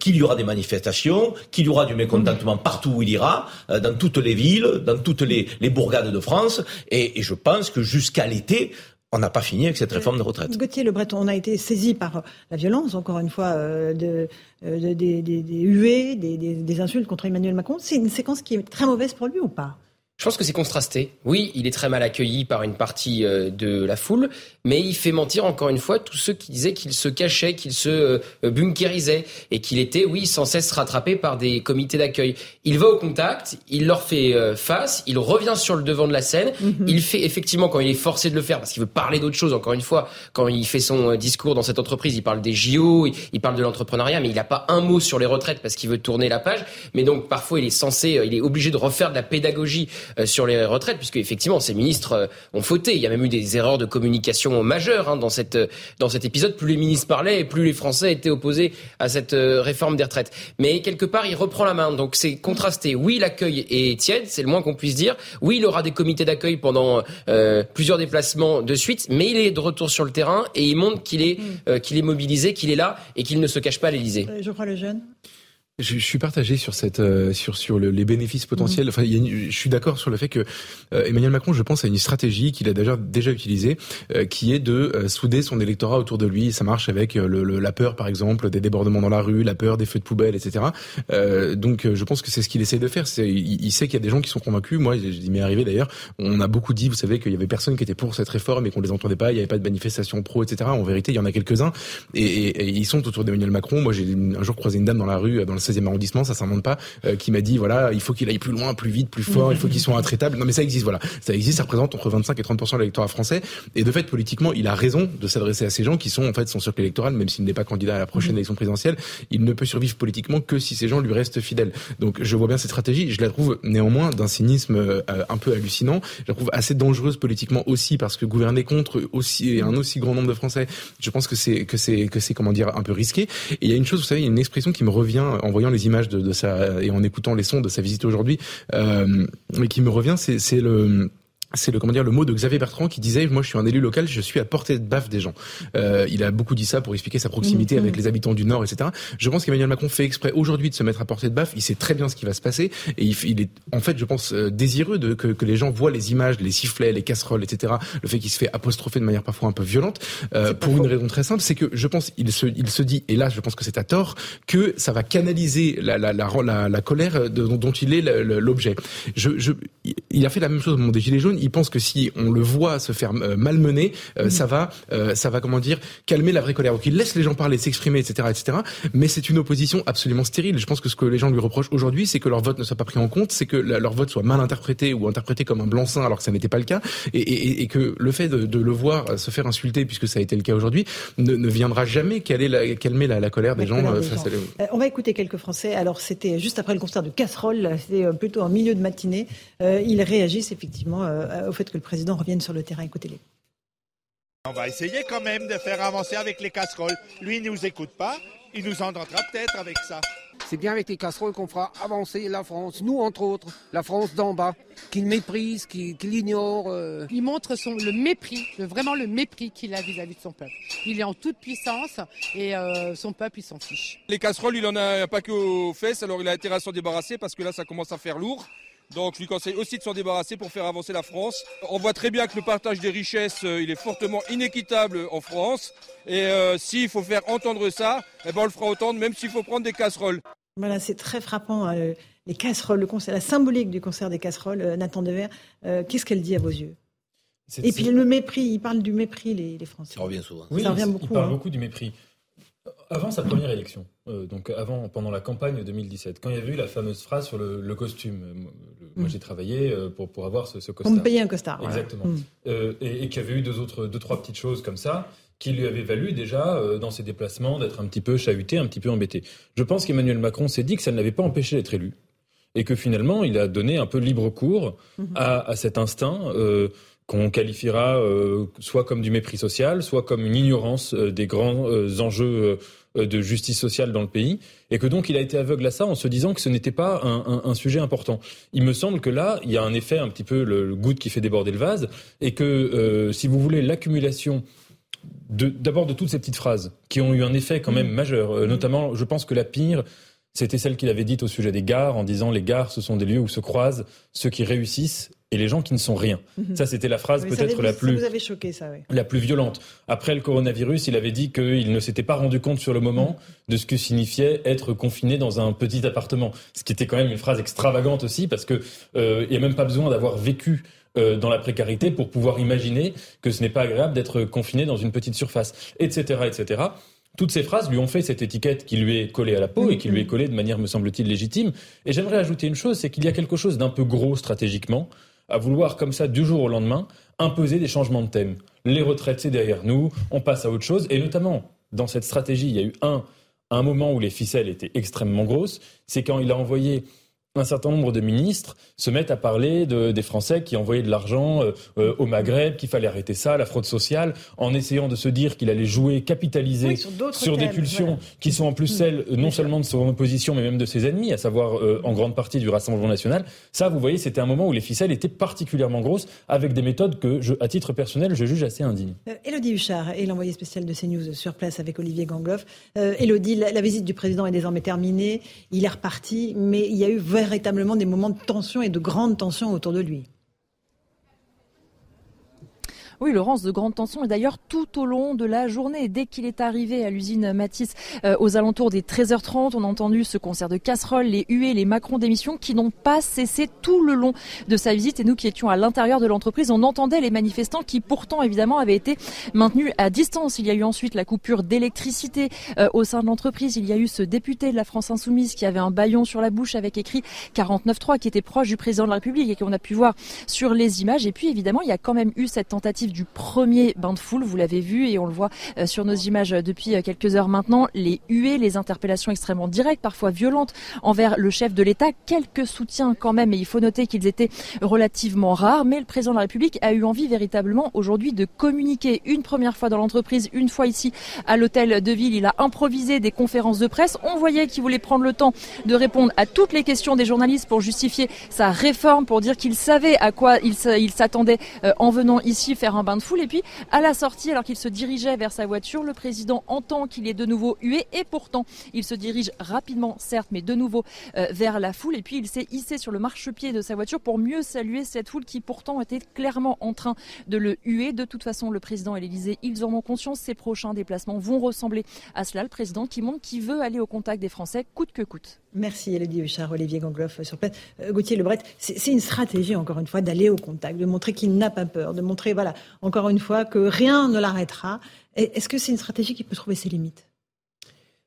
[SPEAKER 2] qu'il y aura des manifestations, qu'il y aura du mécontentement partout où il ira, euh, dans toutes les villes, dans toutes les, bourgades de France. Et, je pense que jusqu'à l'été, on n'a pas fini avec cette réforme de retraite.
[SPEAKER 1] Gauthier Le Breton, on a été saisi par la violence, encore une fois, euh, de, euh, des, huées, des, insultes contre Emmanuel Macron. C'est une séquence qui est très mauvaise pour lui ou pas?
[SPEAKER 19] Je pense que c'est contrasté. Oui, il est très mal accueilli par une partie euh, de la foule, mais il fait mentir encore une fois tous ceux qui disaient qu'il se cachait, qu'il se euh, bunkérisait et qu'il était, oui, sans cesse rattrapé par des comités d'accueil. Il va au contact, il leur fait euh, face, il revient sur le devant de la scène. Mhm. Il fait effectivement quand il est forcé de le faire parce qu'il veut parler d'autre chose. Encore une fois, quand il fait son discours dans cette entreprise, il parle des JO, il parle de l'entrepreneuriat, mais il n'a pas un mot sur les retraites parce qu'il veut tourner la page. Mais donc parfois il est censé, il est obligé de refaire de la pédagogie euh, sur les retraites, puisque effectivement ces ministres euh, ont fauté. Il y a même eu des erreurs de communication majeures hein, dans cette euh, dans cet épisode. Plus les ministres parlaient, et plus les Français étaient opposés à cette réforme des retraites. Mais quelque part, il reprend la main. Donc c'est contrasté. Oui, l'accueil est tiède, c'est le moins qu'on puisse dire. Oui, il aura des comités d'accueil pendant plusieurs déplacements de suite, mais il est de retour sur le terrain et il montre qu'il est mm. qu'il est mobilisé, qu'il est là et qu'il ne se cache pas à l'Élysée.
[SPEAKER 1] Je crois le jeune.
[SPEAKER 7] Je, suis partagé sur cette euh, sur sur les bénéfices potentiels. Enfin, je suis d'accord sur le fait que euh, Emmanuel Macron, je pense, a une stratégie qu'il a déjà déjà utilisée, euh, qui est de souder son électorat autour de lui. Ça marche avec le, la peur, par exemple, des débordements dans la rue, la peur des feux de poubelle, etc. donc, je pense que c'est ce qu'il essaie de faire. C'est, il, sait qu'il y a des gens qui sont convaincus. Moi, il m'est arrivé d'ailleurs. On a beaucoup dit, vous savez, qu'il y avait personne qui était pour cette réforme et qu'on les entendait pas. Il n'y avait pas de manifestation pro, etc. En vérité, il y en a quelques-uns et, et, ils sont autour d'Emmanuel Macron. Moi, j'ai un jour croisé une dame dans la rue, dans le 16e arrondissement, ça s'invente pas, euh, qui m'a dit voilà, il faut qu'il aille plus loin, plus vite, plus fort, il faut qu'il soit intraitable. Non mais ça existe, voilà, ça existe, ça représente entre 25 et 30 de l'électorat français. Et de fait, politiquement, il a raison de s'adresser à ces gens qui sont en fait son cercle électoral, même s'il n'est pas candidat à la prochaine élection présidentielle, il ne peut survivre politiquement que si ces gens lui restent fidèles. Donc je vois bien cette stratégie, je la trouve néanmoins d'un cynisme euh, un peu hallucinant. Je la trouve assez dangereuse politiquement aussi parce que gouverner contre aussi un aussi grand nombre de Français, je pense que c'est que c'est que c'est comment dire un peu risqué. Et il y a une chose, vous savez, il y a une expression qui me revient en voyant les images de, de sa et en écoutant les sons de sa visite aujourd'hui, euh, mais qui me revient, c'est le c'est le comment dire le mot de Xavier Bertrand qui disait moi je suis un élu local je suis à portée de baffe des gens. Euh, il a beaucoup dit ça pour expliquer sa proximité avec les habitants du nord etc je pense qu'Emmanuel Macron fait exprès aujourd'hui de se mettre à portée de baffe. Il sait très bien ce qui va se passer. Et il, il est en fait je pense euh, désireux de que, que, les gens voient les images les sifflets les casseroles etc le fait qu'il se fait apostropher de manière parfois un peu violente euh, pour une raison très simple c'est que je pense il se il se dit et là je pense que c'est à tort que ça va canaliser la la la, la, la colère dont, dont il est l'objet. Je, je il a fait la même chose au moment des gilets jaunes il pense que si on le voit se faire euh, malmener, euh, mm. ça va, euh, ça va comment dire, calmer la vraie colère. Donc il laisse les gens parler, s'exprimer, etc., etc. Mais c'est une opposition absolument stérile. Je pense que ce que les gens lui reprochent aujourd'hui, c'est que leur vote ne soit pas pris en compte, c'est que leur vote soit mal interprété ou interprété comme un blanc-seing alors que ça n'était pas le cas, et, et, et que le fait de, de, le voir se faire insulter, puisque ça a été le cas aujourd'hui, ne, ne, viendra jamais calmer la, calmer la, la colère des gens.
[SPEAKER 1] On va écouter quelques Français. Alors c'était juste après le concert de Casserole, c'était plutôt en milieu de matinée. ils réagissent effectivement au fait que le président revienne sur le terrain. Écoutez-les.
[SPEAKER 21] On va essayer quand même de faire avancer avec les casseroles. Lui, il ne nous écoute pas. Il nous entendra peut-être avec ça.
[SPEAKER 22] C'est bien avec les casseroles qu'on fera avancer la France, nous entre autres, la France d'en bas, qui le méprise, qui, l'ignore. Euh.
[SPEAKER 23] Il montre son, le mépris, vraiment le mépris qu'il a vis-à-vis de son peuple. Il est en toute puissance et euh, son peuple, il s'en fiche.
[SPEAKER 24] Les casseroles, il en a pas qu'aux fesses, alors il a intérêt à s'en débarrasser parce que là, ça commence à faire lourd. Donc je lui conseille aussi de s'en débarrasser pour faire avancer la France. On voit très bien que le partage des richesses, euh, il est fortement inéquitable en France. Et euh, s'il faut faire entendre ça, eh ben on le fera entendre, même s'il faut prendre des casseroles.
[SPEAKER 1] Voilà, c'est très frappant. Hein, les casseroles, le concert, la symbolique du concert des casseroles, euh, Nathan Dever, qu'est-ce qu'elle dit à vos yeux? Et puis le mépris, il parle du mépris, les, Français.
[SPEAKER 2] Ça revient souvent.
[SPEAKER 5] Oui,
[SPEAKER 1] ça revient beaucoup.
[SPEAKER 5] Il parle hein. beaucoup du mépris. Avant sa première élection, euh, donc avant, pendant la campagne 2017, quand il y avait eu la fameuse phrase sur le, costume, euh, moi mm. j'ai travaillé euh, pour, pour avoir ce, ce costard.
[SPEAKER 1] Pour me payer un costard.
[SPEAKER 5] Exactement. Mm. et, et qu'il y avait eu deux, autres, deux, trois petites choses comme ça qui lui avaient valu déjà, dans ses déplacements, d'être un petit peu chahuté, un petit peu embêté. Je pense qu'Emmanuel Macron s'est dit que ça ne l'avait pas empêché d'être élu. Et que finalement, il a donné un peu libre cours mm-hmm. à, à, cet instinct qu'on qualifiera soit comme du mépris social, soit comme une ignorance des grands enjeux euh, de justice sociale dans le pays, et que donc il a été aveugle à ça en se disant que ce n'était pas un, sujet important. Il me semble que là, il y a un effet un petit peu le, goutte qui fait déborder le vase, et que euh, si vous voulez l'accumulation d'abord de, toutes ces petites phrases qui ont eu un effet quand même majeur, euh, notamment, je pense que la pire, c'était celle qu'il avait dite au sujet des gares, en disant les gares, ce sont des lieux où se croisent ceux qui réussissent et les gens qui ne sont rien. Mhm. Ça, c'était la phrase peut-être la plus, la plus violente. Après le coronavirus, il avait dit qu'il ne s'était pas rendu compte sur le moment de ce que signifiait être confiné dans un petit appartement. Ce qui était quand même une phrase extravagante aussi, parce que euh, il n'y a même pas besoin d'avoir vécu euh, dans la précarité pour pouvoir imaginer que ce n'est pas agréable d'être confiné dans une petite surface, etc., etc. Toutes ces phrases lui ont fait cette étiquette qui lui est collée à la peau et qui lui est collée de manière, me semble-t-il, légitime. Et j'aimerais ajouter une chose, c'est qu'il y a quelque chose d'un peu gros stratégiquement à vouloir comme ça du jour au lendemain imposer des changements de thème. Les retraites, c'est derrière nous, on passe à autre chose. Et notamment, dans cette stratégie, il y a eu un, un moment où les ficelles étaient extrêmement grosses, c'est quand il a envoyé un certain nombre de ministres se mettent à parler de, des Français qui envoyaient de l'argent euh, euh, au Maghreb, qu'il fallait arrêter ça, la fraude sociale, en essayant de se dire qu'il allait jouer, capitaliser sur, des pulsions qui sont en plus mm. celles non seulement de son opposition, mais même de ses ennemis, à savoir euh, en grande partie du Rassemblement national. Ça, vous voyez, c'était un moment où les ficelles étaient particulièrement grosses, avec des méthodes que, je, à titre personnel, je juge assez indignes.
[SPEAKER 1] Elodie Huchard est l'envoyé spécial de CNews sur place avec Olivier Gangloff. Elodie, la, la, visite du président est désormais terminée. Il est reparti, mais il y a eu véritablement des moments de tension et de grande tension autour de lui.
[SPEAKER 10] Oui, Laurence, de grande tension et d'ailleurs tout au long de la journée. Dès qu'il est arrivé à l'usine Matisse euh, aux alentours des 13h30, on a entendu ce concert de casseroles, les huées, les Macron d'émission qui n'ont pas cessé tout le long de sa visite. Et nous qui étions à l'intérieur de l'entreprise, on entendait les manifestants qui pourtant évidemment avaient été maintenus à distance. Il y a eu ensuite la coupure d'électricité euh, au sein de l'entreprise. Il y a eu ce député de la France Insoumise qui avait un baillon sur la bouche avec écrit 49.3 qui était proche du président de la République et qu'on a pu voir sur les images. Et puis évidemment, il y a quand même eu cette tentative du premier bain de foule, vous l'avez vu et on le voit euh, sur nos images depuis euh, quelques heures maintenant, les huées, les interpellations extrêmement directes, parfois violentes envers le chef de l'État, quelques soutiens quand même, et il faut noter qu'ils étaient relativement rares, mais le président de la République a eu envie véritablement aujourd'hui de communiquer. Une première fois dans l'entreprise, une fois ici à l'hôtel de ville, il a improvisé des conférences de presse, on voyait qu'il voulait prendre le temps de répondre à toutes les questions des journalistes pour justifier sa réforme, pour dire qu'il savait à quoi il s'attendait euh, en venant ici faire un bain de foule. Et puis, à la sortie, alors qu'il se dirigeait vers sa voiture, le président entend qu'il est de nouveau hué et pourtant, il se dirige rapidement, certes, mais de nouveau euh, vers la foule. Et puis, il s'est hissé sur le marchepied de sa voiture pour mieux saluer cette foule qui pourtant était clairement en train de le huer. De toute façon, le président et l'Élysée, ils en ont conscience. Ses prochains déplacements vont ressembler à cela. Le président qui montre qu'il veut aller au contact des Français coûte que coûte.
[SPEAKER 1] Merci Elodie Huchard, Olivier Gangloff euh, sur. Euh, Gauthier Lebret, c'est une stratégie, encore une fois, d'aller au contact, de montrer qu'il n'a pas peur, de montrer, voilà, encore une fois, que rien ne l'arrêtera. Est-ce que c'est une stratégie qui peut trouver ses limites?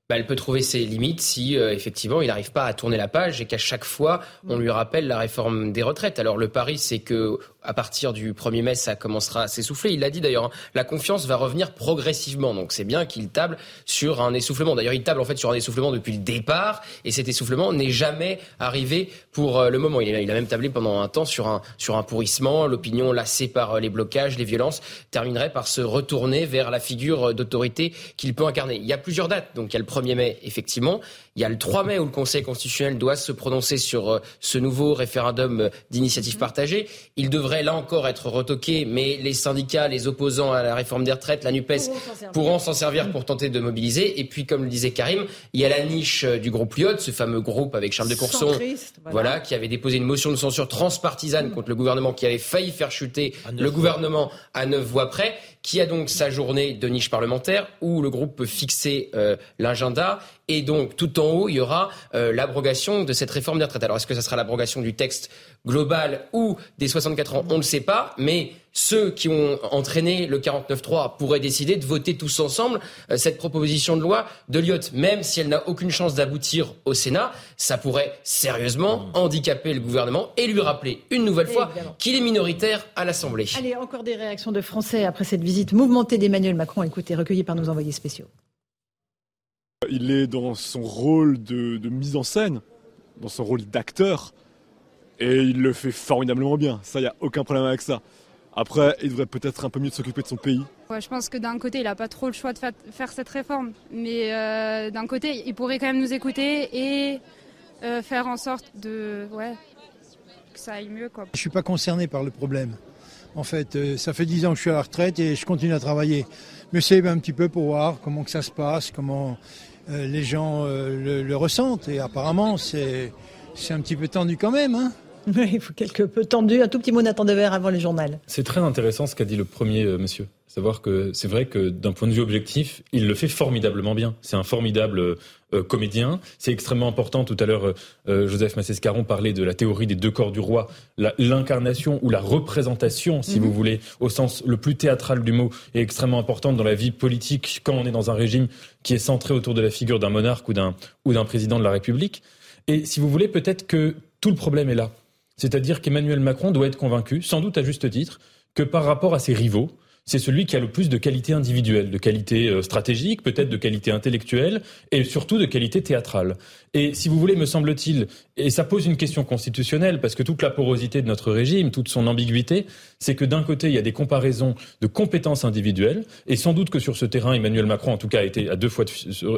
[SPEAKER 19] Bah, elle peut trouver ses limites si euh, effectivement il n'arrive pas à tourner la page et qu'à chaque fois on lui rappelle la réforme des retraites. Alors le pari c'est que à partir du 1er mai, ça commencera à s'essouffler. Il l'a dit d'ailleurs, hein, la confiance va revenir progressivement. Donc c'est bien qu'il table sur un essoufflement. D'ailleurs, il table en fait sur un essoufflement depuis le départ et cet essoufflement n'est jamais arrivé pour euh, le moment. Il il a, même tablé pendant un temps sur un, sur un pourrissement. L'opinion lassée par euh, les blocages, les violences, terminerait par se retourner vers la figure euh, d'autorité qu'il peut incarner. Il y a plusieurs dates. Donc il y a le 1er mai, effectivement. Il y a le 3 mai où le Conseil constitutionnel doit se prononcer sur ce nouveau référendum d'initiative partagée. Il devrait là encore être retoqué, mais les syndicats, les opposants à la réforme des retraites, la NUPES, pourront s'en servir pour tenter de mobiliser. Et puis, comme le disait Karim, il y a la niche euh, du groupe Lyot, ce fameux groupe avec Charles de Courson, voilà. qui avait déposé une motion de censure transpartisane contre le gouvernement, qui avait failli faire chuter le gouvernement à neuf voix près qui a donc sa journée de niche parlementaire où le groupe peut fixer euh, l'agenda et donc tout en haut il y aura euh, l'abrogation de cette réforme des retraites. Alors est-ce que ça sera l'abrogation du texte global ou des 64 ans On ne sait pas, mais ceux qui ont entraîné le 49-3 pourraient décider de voter tous ensemble euh, cette proposition de loi de Lyotte, même si elle n'a aucune chance d'aboutir au Sénat. Ça pourrait sérieusement mmh. handicaper le gouvernement et lui rappeler une nouvelle fois qu'il est minoritaire à l'Assemblée.
[SPEAKER 1] Allez, encore des réactions de Français après cette visite mouvementée d'Emmanuel Macron. Écoutez, recueillie par nos envoyés spéciaux.
[SPEAKER 25] Il est dans son rôle de, de mise en scène, dans son rôle d'acteur, et il le fait formidablement bien. Ça, il n'y a aucun problème avec ça. Après, il devrait peut-être un peu mieux s'occuper de son pays.
[SPEAKER 26] je pense que d'un côté, il n'a pas trop le choix de faire cette réforme. Mais euh, d'un côté, il pourrait quand même nous écouter et euh, faire en sorte de, ouais, que ça aille mieux. Quoi.
[SPEAKER 27] Je ne suis pas concerné par le problème. En fait, euh, ça fait dix ans que je suis à la retraite et je continue à travailler. Mais c'est un petit peu pour voir comment que ça se passe, comment les gens le, le, ressentent. Et apparemment, c'est un petit peu tendu quand même. Hein
[SPEAKER 1] Oui, il faut quelque peu tendu. Un tout petit mot Nathan Devers avant les journaux.
[SPEAKER 5] C'est très intéressant ce qu'a dit le premier euh, monsieur. Savoir que c'est vrai que d'un point de vue objectif, il le fait formidablement bien. C'est un formidable euh, comédien. C'est extrêmement important. Tout à l'heure, euh, Joseph Massescaron parlait de la théorie des deux corps du roi, l'incarnation ou la représentation, si vous mhm. voulez, au sens le plus théâtral du mot, est extrêmement importante dans la vie politique quand on est dans un régime qui est centré autour de la figure d'un monarque ou d'un ou d'un président de la République. Et si vous voulez, peut-être que tout le problème est là. C'est-à-dire qu'Emmanuel Macron doit être convaincu, sans doute à juste titre, que par rapport à ses rivaux, c'est celui qui a le plus de qualité individuelle, de qualité euh, stratégique, peut-être de qualité intellectuelle et surtout de qualité théâtrale. Et si vous voulez, me semble-t-il, et ça pose une question constitutionnelle parce que toute la porosité de notre régime, toute son ambiguïté, c'est que d'un côté, il y a des comparaisons de compétences individuelles et sans doute que sur ce terrain, Emmanuel Macron, en tout cas, a été à deux fois,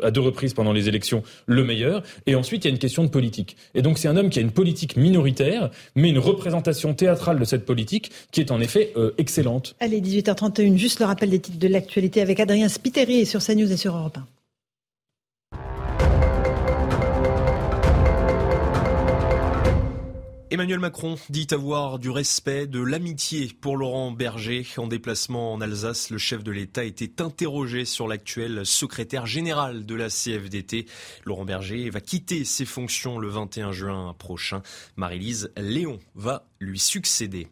[SPEAKER 5] à deux reprises pendant les élections le meilleur. Et ensuite, il y a une question de politique. Et donc, c'est un homme qui a une politique minoritaire, mais une représentation théâtrale de cette politique qui est en effet euh, excellente.
[SPEAKER 1] Allez, 18h31, juste le rappel des titres de l'actualité avec Adrien Spiteri sur CNews et sur Europe 1.
[SPEAKER 12] Emmanuel Macron dit avoir du respect, de l'amitié pour Laurent Berger. En déplacement en Alsace, le chef de l'État était interrogé sur l'actuel secrétaire général de la CFDT. Laurent Berger va quitter ses fonctions le 21 juin prochain. Marie-Lise Léon va lui succéder.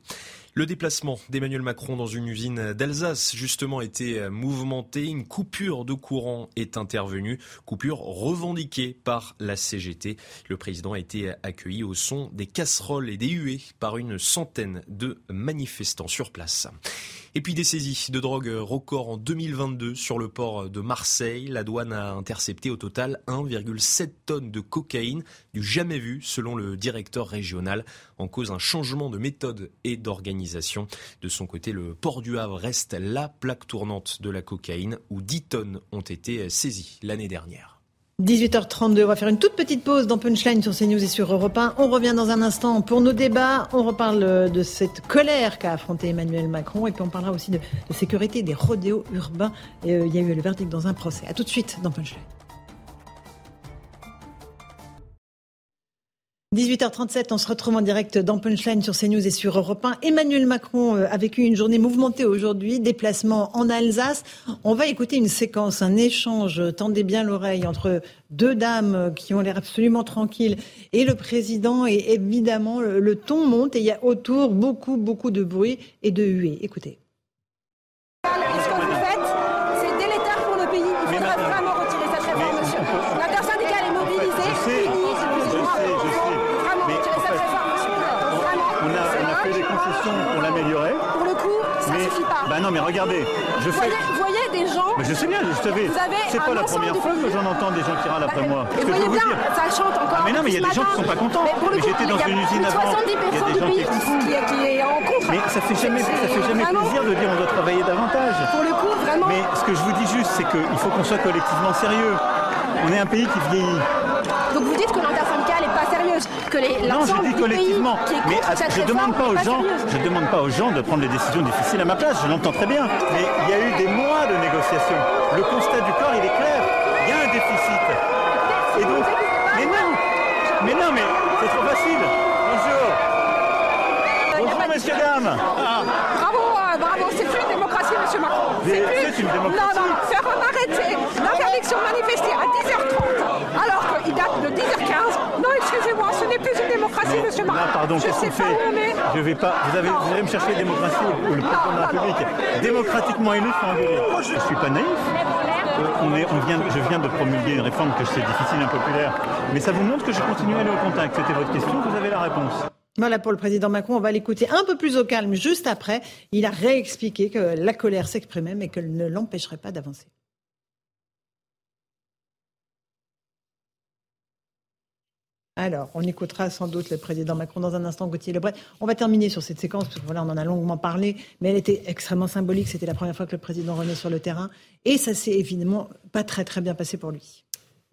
[SPEAKER 12] Le déplacement d'Emmanuel Macron dans une usine d'Alsace, justement, était mouvementé. Une coupure de courant est intervenue, coupure revendiquée par la CGT. Le président a été accueilli au son des casseroles et des huées par une centaine de manifestants sur place. Et puis des saisies de drogue record en 2022 sur le port de Marseille. La douane a intercepté au total 1,7 tonnes de cocaïne, du jamais vu selon le directeur régional, en cause un changement de méthode et d'organisation. De son côté, le port du Havre reste la plaque tournante de la cocaïne où 10 tonnes ont été saisies l'année dernière.
[SPEAKER 1] 18h32, on va faire une toute petite pause dans Punchline sur CNews et sur Europe 1. On revient dans un instant pour nos débats. On reparle de cette colère qu'a affronté Emmanuel Macron et puis on parlera aussi de, sécurité des rodéos urbains. Euh, il y a eu le verdict dans un procès. A tout de suite dans Punchline. 18h37, on se retrouve en direct dans Punchline sur CNews et sur Europe 1. Emmanuel Macron euh, a vécu une journée mouvementée aujourd'hui, déplacement en Alsace. On va écouter une séquence, un échange, tendez bien l'oreille, entre deux dames qui ont l'air absolument tranquilles et le président. Et évidemment, le, ton monte et il y a autour beaucoup, beaucoup de bruit et de huées. Écoutez.
[SPEAKER 4] pour l'améliorer.
[SPEAKER 3] Pour le coup, ça
[SPEAKER 4] mais,
[SPEAKER 3] suffit pas.
[SPEAKER 4] Bah non, mais regardez, je fais.
[SPEAKER 3] Voyez, vous voyez des gens.
[SPEAKER 4] Mais je sais bien, je savais. C'est pas la première fois que j'en entends des gens qui râlent après moi.
[SPEAKER 3] vous voyez bien, ça chante encore.
[SPEAKER 4] Ah mais non, mais il y a des gens qui sont pas contents. Mais,
[SPEAKER 3] j'étais
[SPEAKER 4] dans une usine avant.
[SPEAKER 3] 70%
[SPEAKER 4] il y a des gens qui,
[SPEAKER 3] est en contre.
[SPEAKER 4] Mais ça fait jamais, ça fait jamais plaisir de dire on doit travailler davantage.
[SPEAKER 3] Pour le coup, vraiment.
[SPEAKER 4] Mais ce que je vous dis juste, c'est qu'il faut qu'on soit collectivement sérieux. On est un pays qui vieillit.
[SPEAKER 3] Donc vous dites que sérieuse, que les
[SPEAKER 4] Non, je dis collectivement. mais je demande pas aux gens, je demande pas aux gens de prendre des décisions difficiles à ma place. Je l'entends très bien. Mais il y a eu des mois de négociations. Le constat du corps, il est clair. Il y a un déficit. Et donc, mais non, mais non, mais c'est trop facile. Bonjour. Bonjour, messieurs dames.
[SPEAKER 3] Bravo, euh, bravo. C'est plus une démocratie, monsieur Macron.
[SPEAKER 4] C'est une démocratie.
[SPEAKER 3] Non, non, faire arrêter l'interdiction de manifester à 10h30 alors qu'il date de 10h15. Non, excusez-moi, ce n'est plus une démocratie, monsieur Macron.
[SPEAKER 4] pardon,
[SPEAKER 3] je
[SPEAKER 4] sais pas où on est. Je vais pas. Vous, avez, vous allez me chercher la démocratie ou le président de la République. Démocratiquement élu. Je ne suis pas naïf. Euh, on est, on vient, je viens de promulguer une réforme que c'est difficile, impopulaire. Mais ça vous montre que je continue à aller au contact. C'était votre question, vous avez la réponse.
[SPEAKER 1] Voilà pour le président Macron. On va l'écouter un peu plus au calme juste après. Il a réexpliqué que la colère s'exprimait, mais qu'elle ne l'empêcherait pas d'avancer. Alors, on écoutera sans doute le président Macron dans un instant, Gauthier Lebret. On va terminer sur cette séquence, parce que voilà, on en a longuement parlé, mais elle était extrêmement symbolique. C'était la première fois que le président revenait sur le terrain. Et ça s'est évidemment pas très très bien passé pour lui.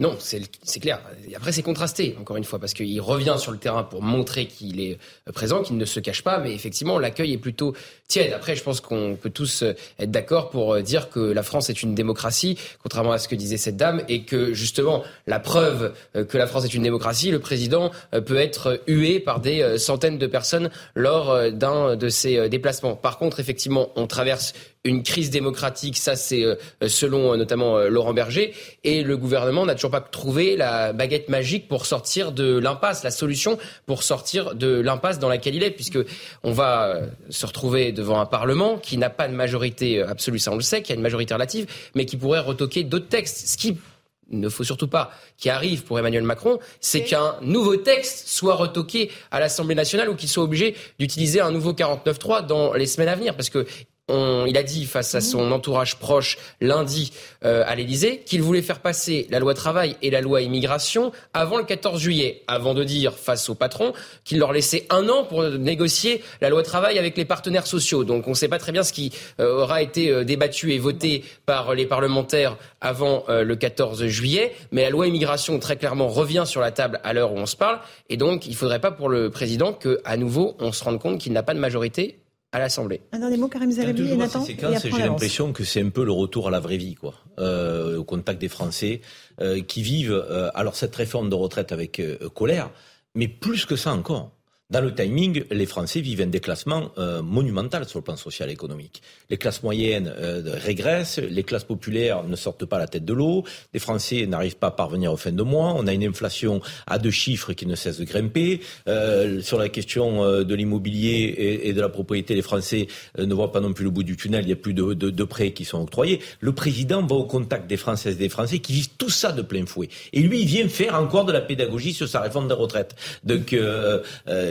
[SPEAKER 19] Non, c'est clair. Après, c'est contrasté, encore une fois, parce qu'il revient sur le terrain pour montrer qu'il est euh, présent, qu'il ne se cache pas, mais effectivement, l'accueil est plutôt tiède. Après, je pense qu'on peut tous euh, être d'accord pour euh, dire que la France est une démocratie, contrairement à ce que disait cette dame, et que justement, la preuve que la France est une démocratie, le président peut être hué par des centaines de personnes lors d'un de ses déplacements. Par contre, effectivement, on traverse une crise démocratique, ça c'est euh, selon euh, notamment euh, Laurent Berger, et le gouvernement n'a toujours pas trouvé la baguette magique pour sortir de l'impasse, la solution pour sortir de l'impasse dans laquelle il est, puisque on va se retrouver devant un Parlement qui n'a pas de majorité absolue, ça on le sait, qui a une majorité relative, mais qui pourrait retoquer d'autres textes, ce qui ne faut surtout pas, qui arrive pour Emmanuel Macron, c'est qu'un nouveau texte soit retoqué à l'Assemblée nationale ou qu'il soit obligé d'utiliser un nouveau 49.3 dans les semaines à venir. Parce que il a dit face à son entourage proche lundi euh, à l'Élysée qu'il voulait faire passer la loi travail et la loi immigration avant le 14 juillet, avant de dire face au patron qu'il leur laissait un an pour négocier la loi travail avec les partenaires sociaux. Donc on ne sait pas très bien ce qui euh, aura été euh, débattu et voté par les parlementaires avant le 14 juillet, mais la loi immigration très clairement revient sur la table à l'heure où on se parle, et donc il ne faudrait pas pour le président que à nouveau on se rende compte qu'il n'a pas de majorité à l'Assemblée.
[SPEAKER 1] Un dernier mot, Karim et Nathan.
[SPEAKER 2] J'ai l'impression que c'est un peu le retour à la vraie vie, quoi, euh, au contact des Français euh, qui vivent euh, alors cette réforme de retraite avec euh, colère, mais plus que ça encore. Dans le timing, les Français vivent un déclassement euh, monumental sur le plan social et économique. Les classes moyennes euh, régressent, les classes populaires ne sortent pas la tête de l'eau, les Français n'arrivent pas à parvenir aux fin de mois, on a une inflation à deux chiffres qui ne cesse de grimper. Euh, sur la question de l'immobilier et, de la propriété, les Français ne voient pas non plus le bout du tunnel, il n'y a plus de, de, de, prêts qui sont octroyés. Le président va au contact des Françaises et des Français qui vivent tout ça de plein fouet. Et lui, il vient faire encore de la pédagogie sur sa réforme des retraites. Donc,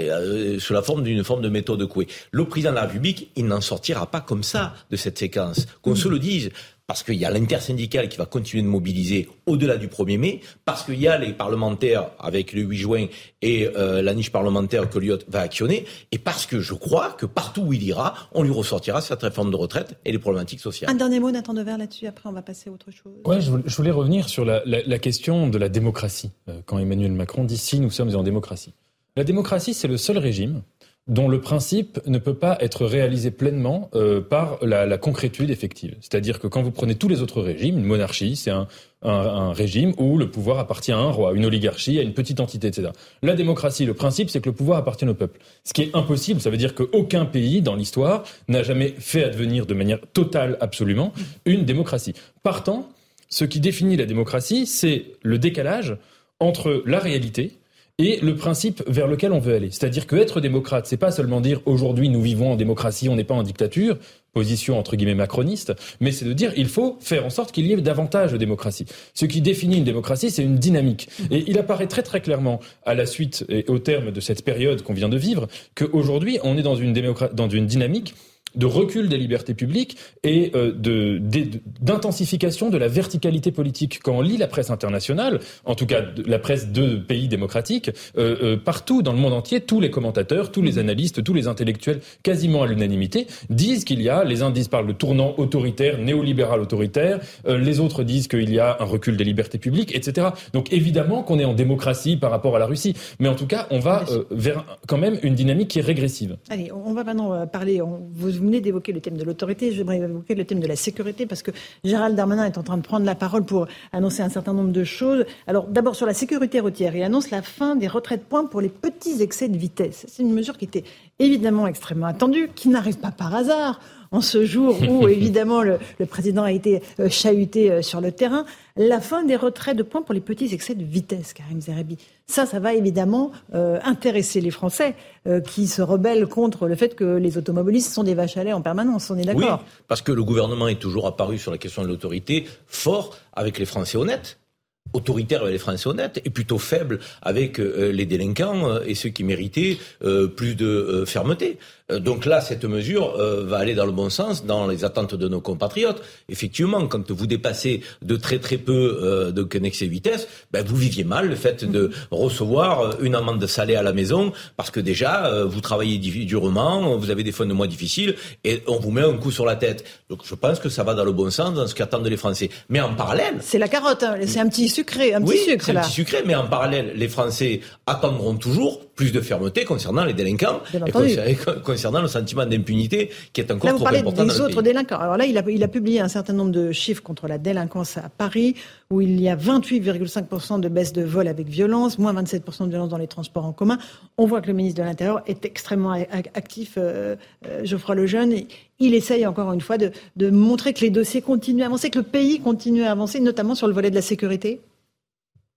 [SPEAKER 2] euh, sous la forme d'une forme de méthode couée. Le président de la République, il n'en sortira pas comme ça de cette séquence. Qu'on se le dise parce qu'il y a l'intersyndicale qui va continuer de mobiliser au-delà du 1er mai, parce qu'il y a les parlementaires avec le 8 juin et euh, la niche parlementaire que Lyot va actionner, et parce que je crois que partout où il ira, on lui ressortira cette réforme de retraite et les problématiques sociales.
[SPEAKER 1] Un dernier mot, Nathan Dever, là-dessus, après on va passer à autre chose.
[SPEAKER 5] Ouais, je voulais revenir sur la, la, la question de la démocratie. Euh, quand Emmanuel Macron dit si nous sommes en démocratie. La démocratie, c'est le seul régime dont le principe ne peut pas être réalisé pleinement euh, par la, concrétude effective. C'est-à-dire que quand vous prenez tous les autres régimes, une monarchie, c'est un, un, un, régime où le pouvoir appartient à un roi, une oligarchie, à une petite entité, etc. La démocratie, le principe, c'est que le pouvoir appartient au peuple. Ce qui est impossible, ça veut dire qu'aucun pays dans l'histoire n'a jamais fait advenir de manière totale, absolument, une démocratie. Partant, ce qui définit la démocratie, c'est le décalage entre la réalité, et le principe vers lequel on veut aller. C'est-à-dire que être démocrate, c'est pas seulement dire aujourd'hui nous vivons en démocratie, on n'est pas en dictature, position entre guillemets macroniste, mais c'est de dire il faut faire en sorte qu'il y ait davantage de démocratie. Ce qui définit une démocratie, c'est une dynamique. Et il apparaît très très clairement à la suite et au terme de cette période qu'on vient de vivre qu'aujourd'hui on est dans une, dans une dynamique de recul des libertés publiques et euh, de, d'intensification de, la verticalité politique. Quand on lit la presse internationale, en tout cas la presse de pays démocratiques, euh, euh, partout dans le monde entier, tous les commentateurs, tous les analystes, tous les intellectuels, quasiment à l'unanimité, disent qu'il y a, les uns disent par le tournant autoritaire, néolibéral autoritaire, les autres disent qu'il y a un recul des libertés publiques, etc. Donc évidemment qu'on est en démocratie par rapport à la Russie, mais en tout cas on va vers quand même une dynamique qui est régressive.
[SPEAKER 1] Allez, on va maintenant parler, on, vous venez d'évoquer le thème de l'autorité, j'aimerais évoquer le thème de la sécurité parce que Gérald Darmanin est en train de prendre la parole pour annoncer un certain nombre de choses. Alors d'abord sur la sécurité routière, il annonce la fin des retraits de points pour les petits excès de vitesse. C'est une mesure qui était évidemment extrêmement attendue, qui n'arrive pas par hasard en ce jour où évidemment le, le président a été euh, chahuté euh, sur le terrain, la fin des retraits de points pour les petits excès de vitesse, Karim Zerabi. Ça, ça va évidemment euh, intéresser les Français euh, qui se rebellent contre le fait que les automobilistes sont des vaches à lait en permanence. On est d'accord
[SPEAKER 2] Oui, parce que le gouvernement est toujours apparu sur la question de l'autorité fort avec les Français honnêtes autoritaire avec les Français honnêtes et plutôt faible avec euh, les délinquants euh, et ceux qui méritaient euh, plus de fermeté. Donc là, cette mesure va aller dans le bon sens, dans les attentes de nos compatriotes. Effectivement, quand vous dépassez de très très peu de de vitesse, ben, vous viviez mal le fait de recevoir une amende salée à la maison parce que déjà, vous travaillez durement, vous avez des fins de mois difficiles et on vous met un coup sur la tête. Donc je pense que ça va dans le bon sens, dans ce qu'attendent les Français. Mais en parallèle...
[SPEAKER 1] C'est la carotte, hein. c'est un petit sucré, un
[SPEAKER 2] oui,
[SPEAKER 1] petit sucre
[SPEAKER 2] c'est
[SPEAKER 1] là.
[SPEAKER 2] un petit sucré, mais en parallèle, les Français attendront toujours plus de fermeté concernant les délinquants et concernant, le sentiment d'impunité qui est encore
[SPEAKER 1] Là, vous
[SPEAKER 2] trop
[SPEAKER 1] parlez
[SPEAKER 2] important dans
[SPEAKER 1] des
[SPEAKER 2] le
[SPEAKER 1] autres délinquants. Alors là, il a, il a publié un certain nombre de chiffres contre la délinquance à Paris, où il y a 28,5% de baisse de vol avec violence, moins 27% de violence dans les transports en commun. On voit que le ministre de l'Intérieur est extrêmement actif, euh, euh, Geoffroy Lejeune. Et il essaye encore une fois de, de montrer que les dossiers continuent à avancer, que le pays continue à avancer, notamment sur le volet de la sécurité.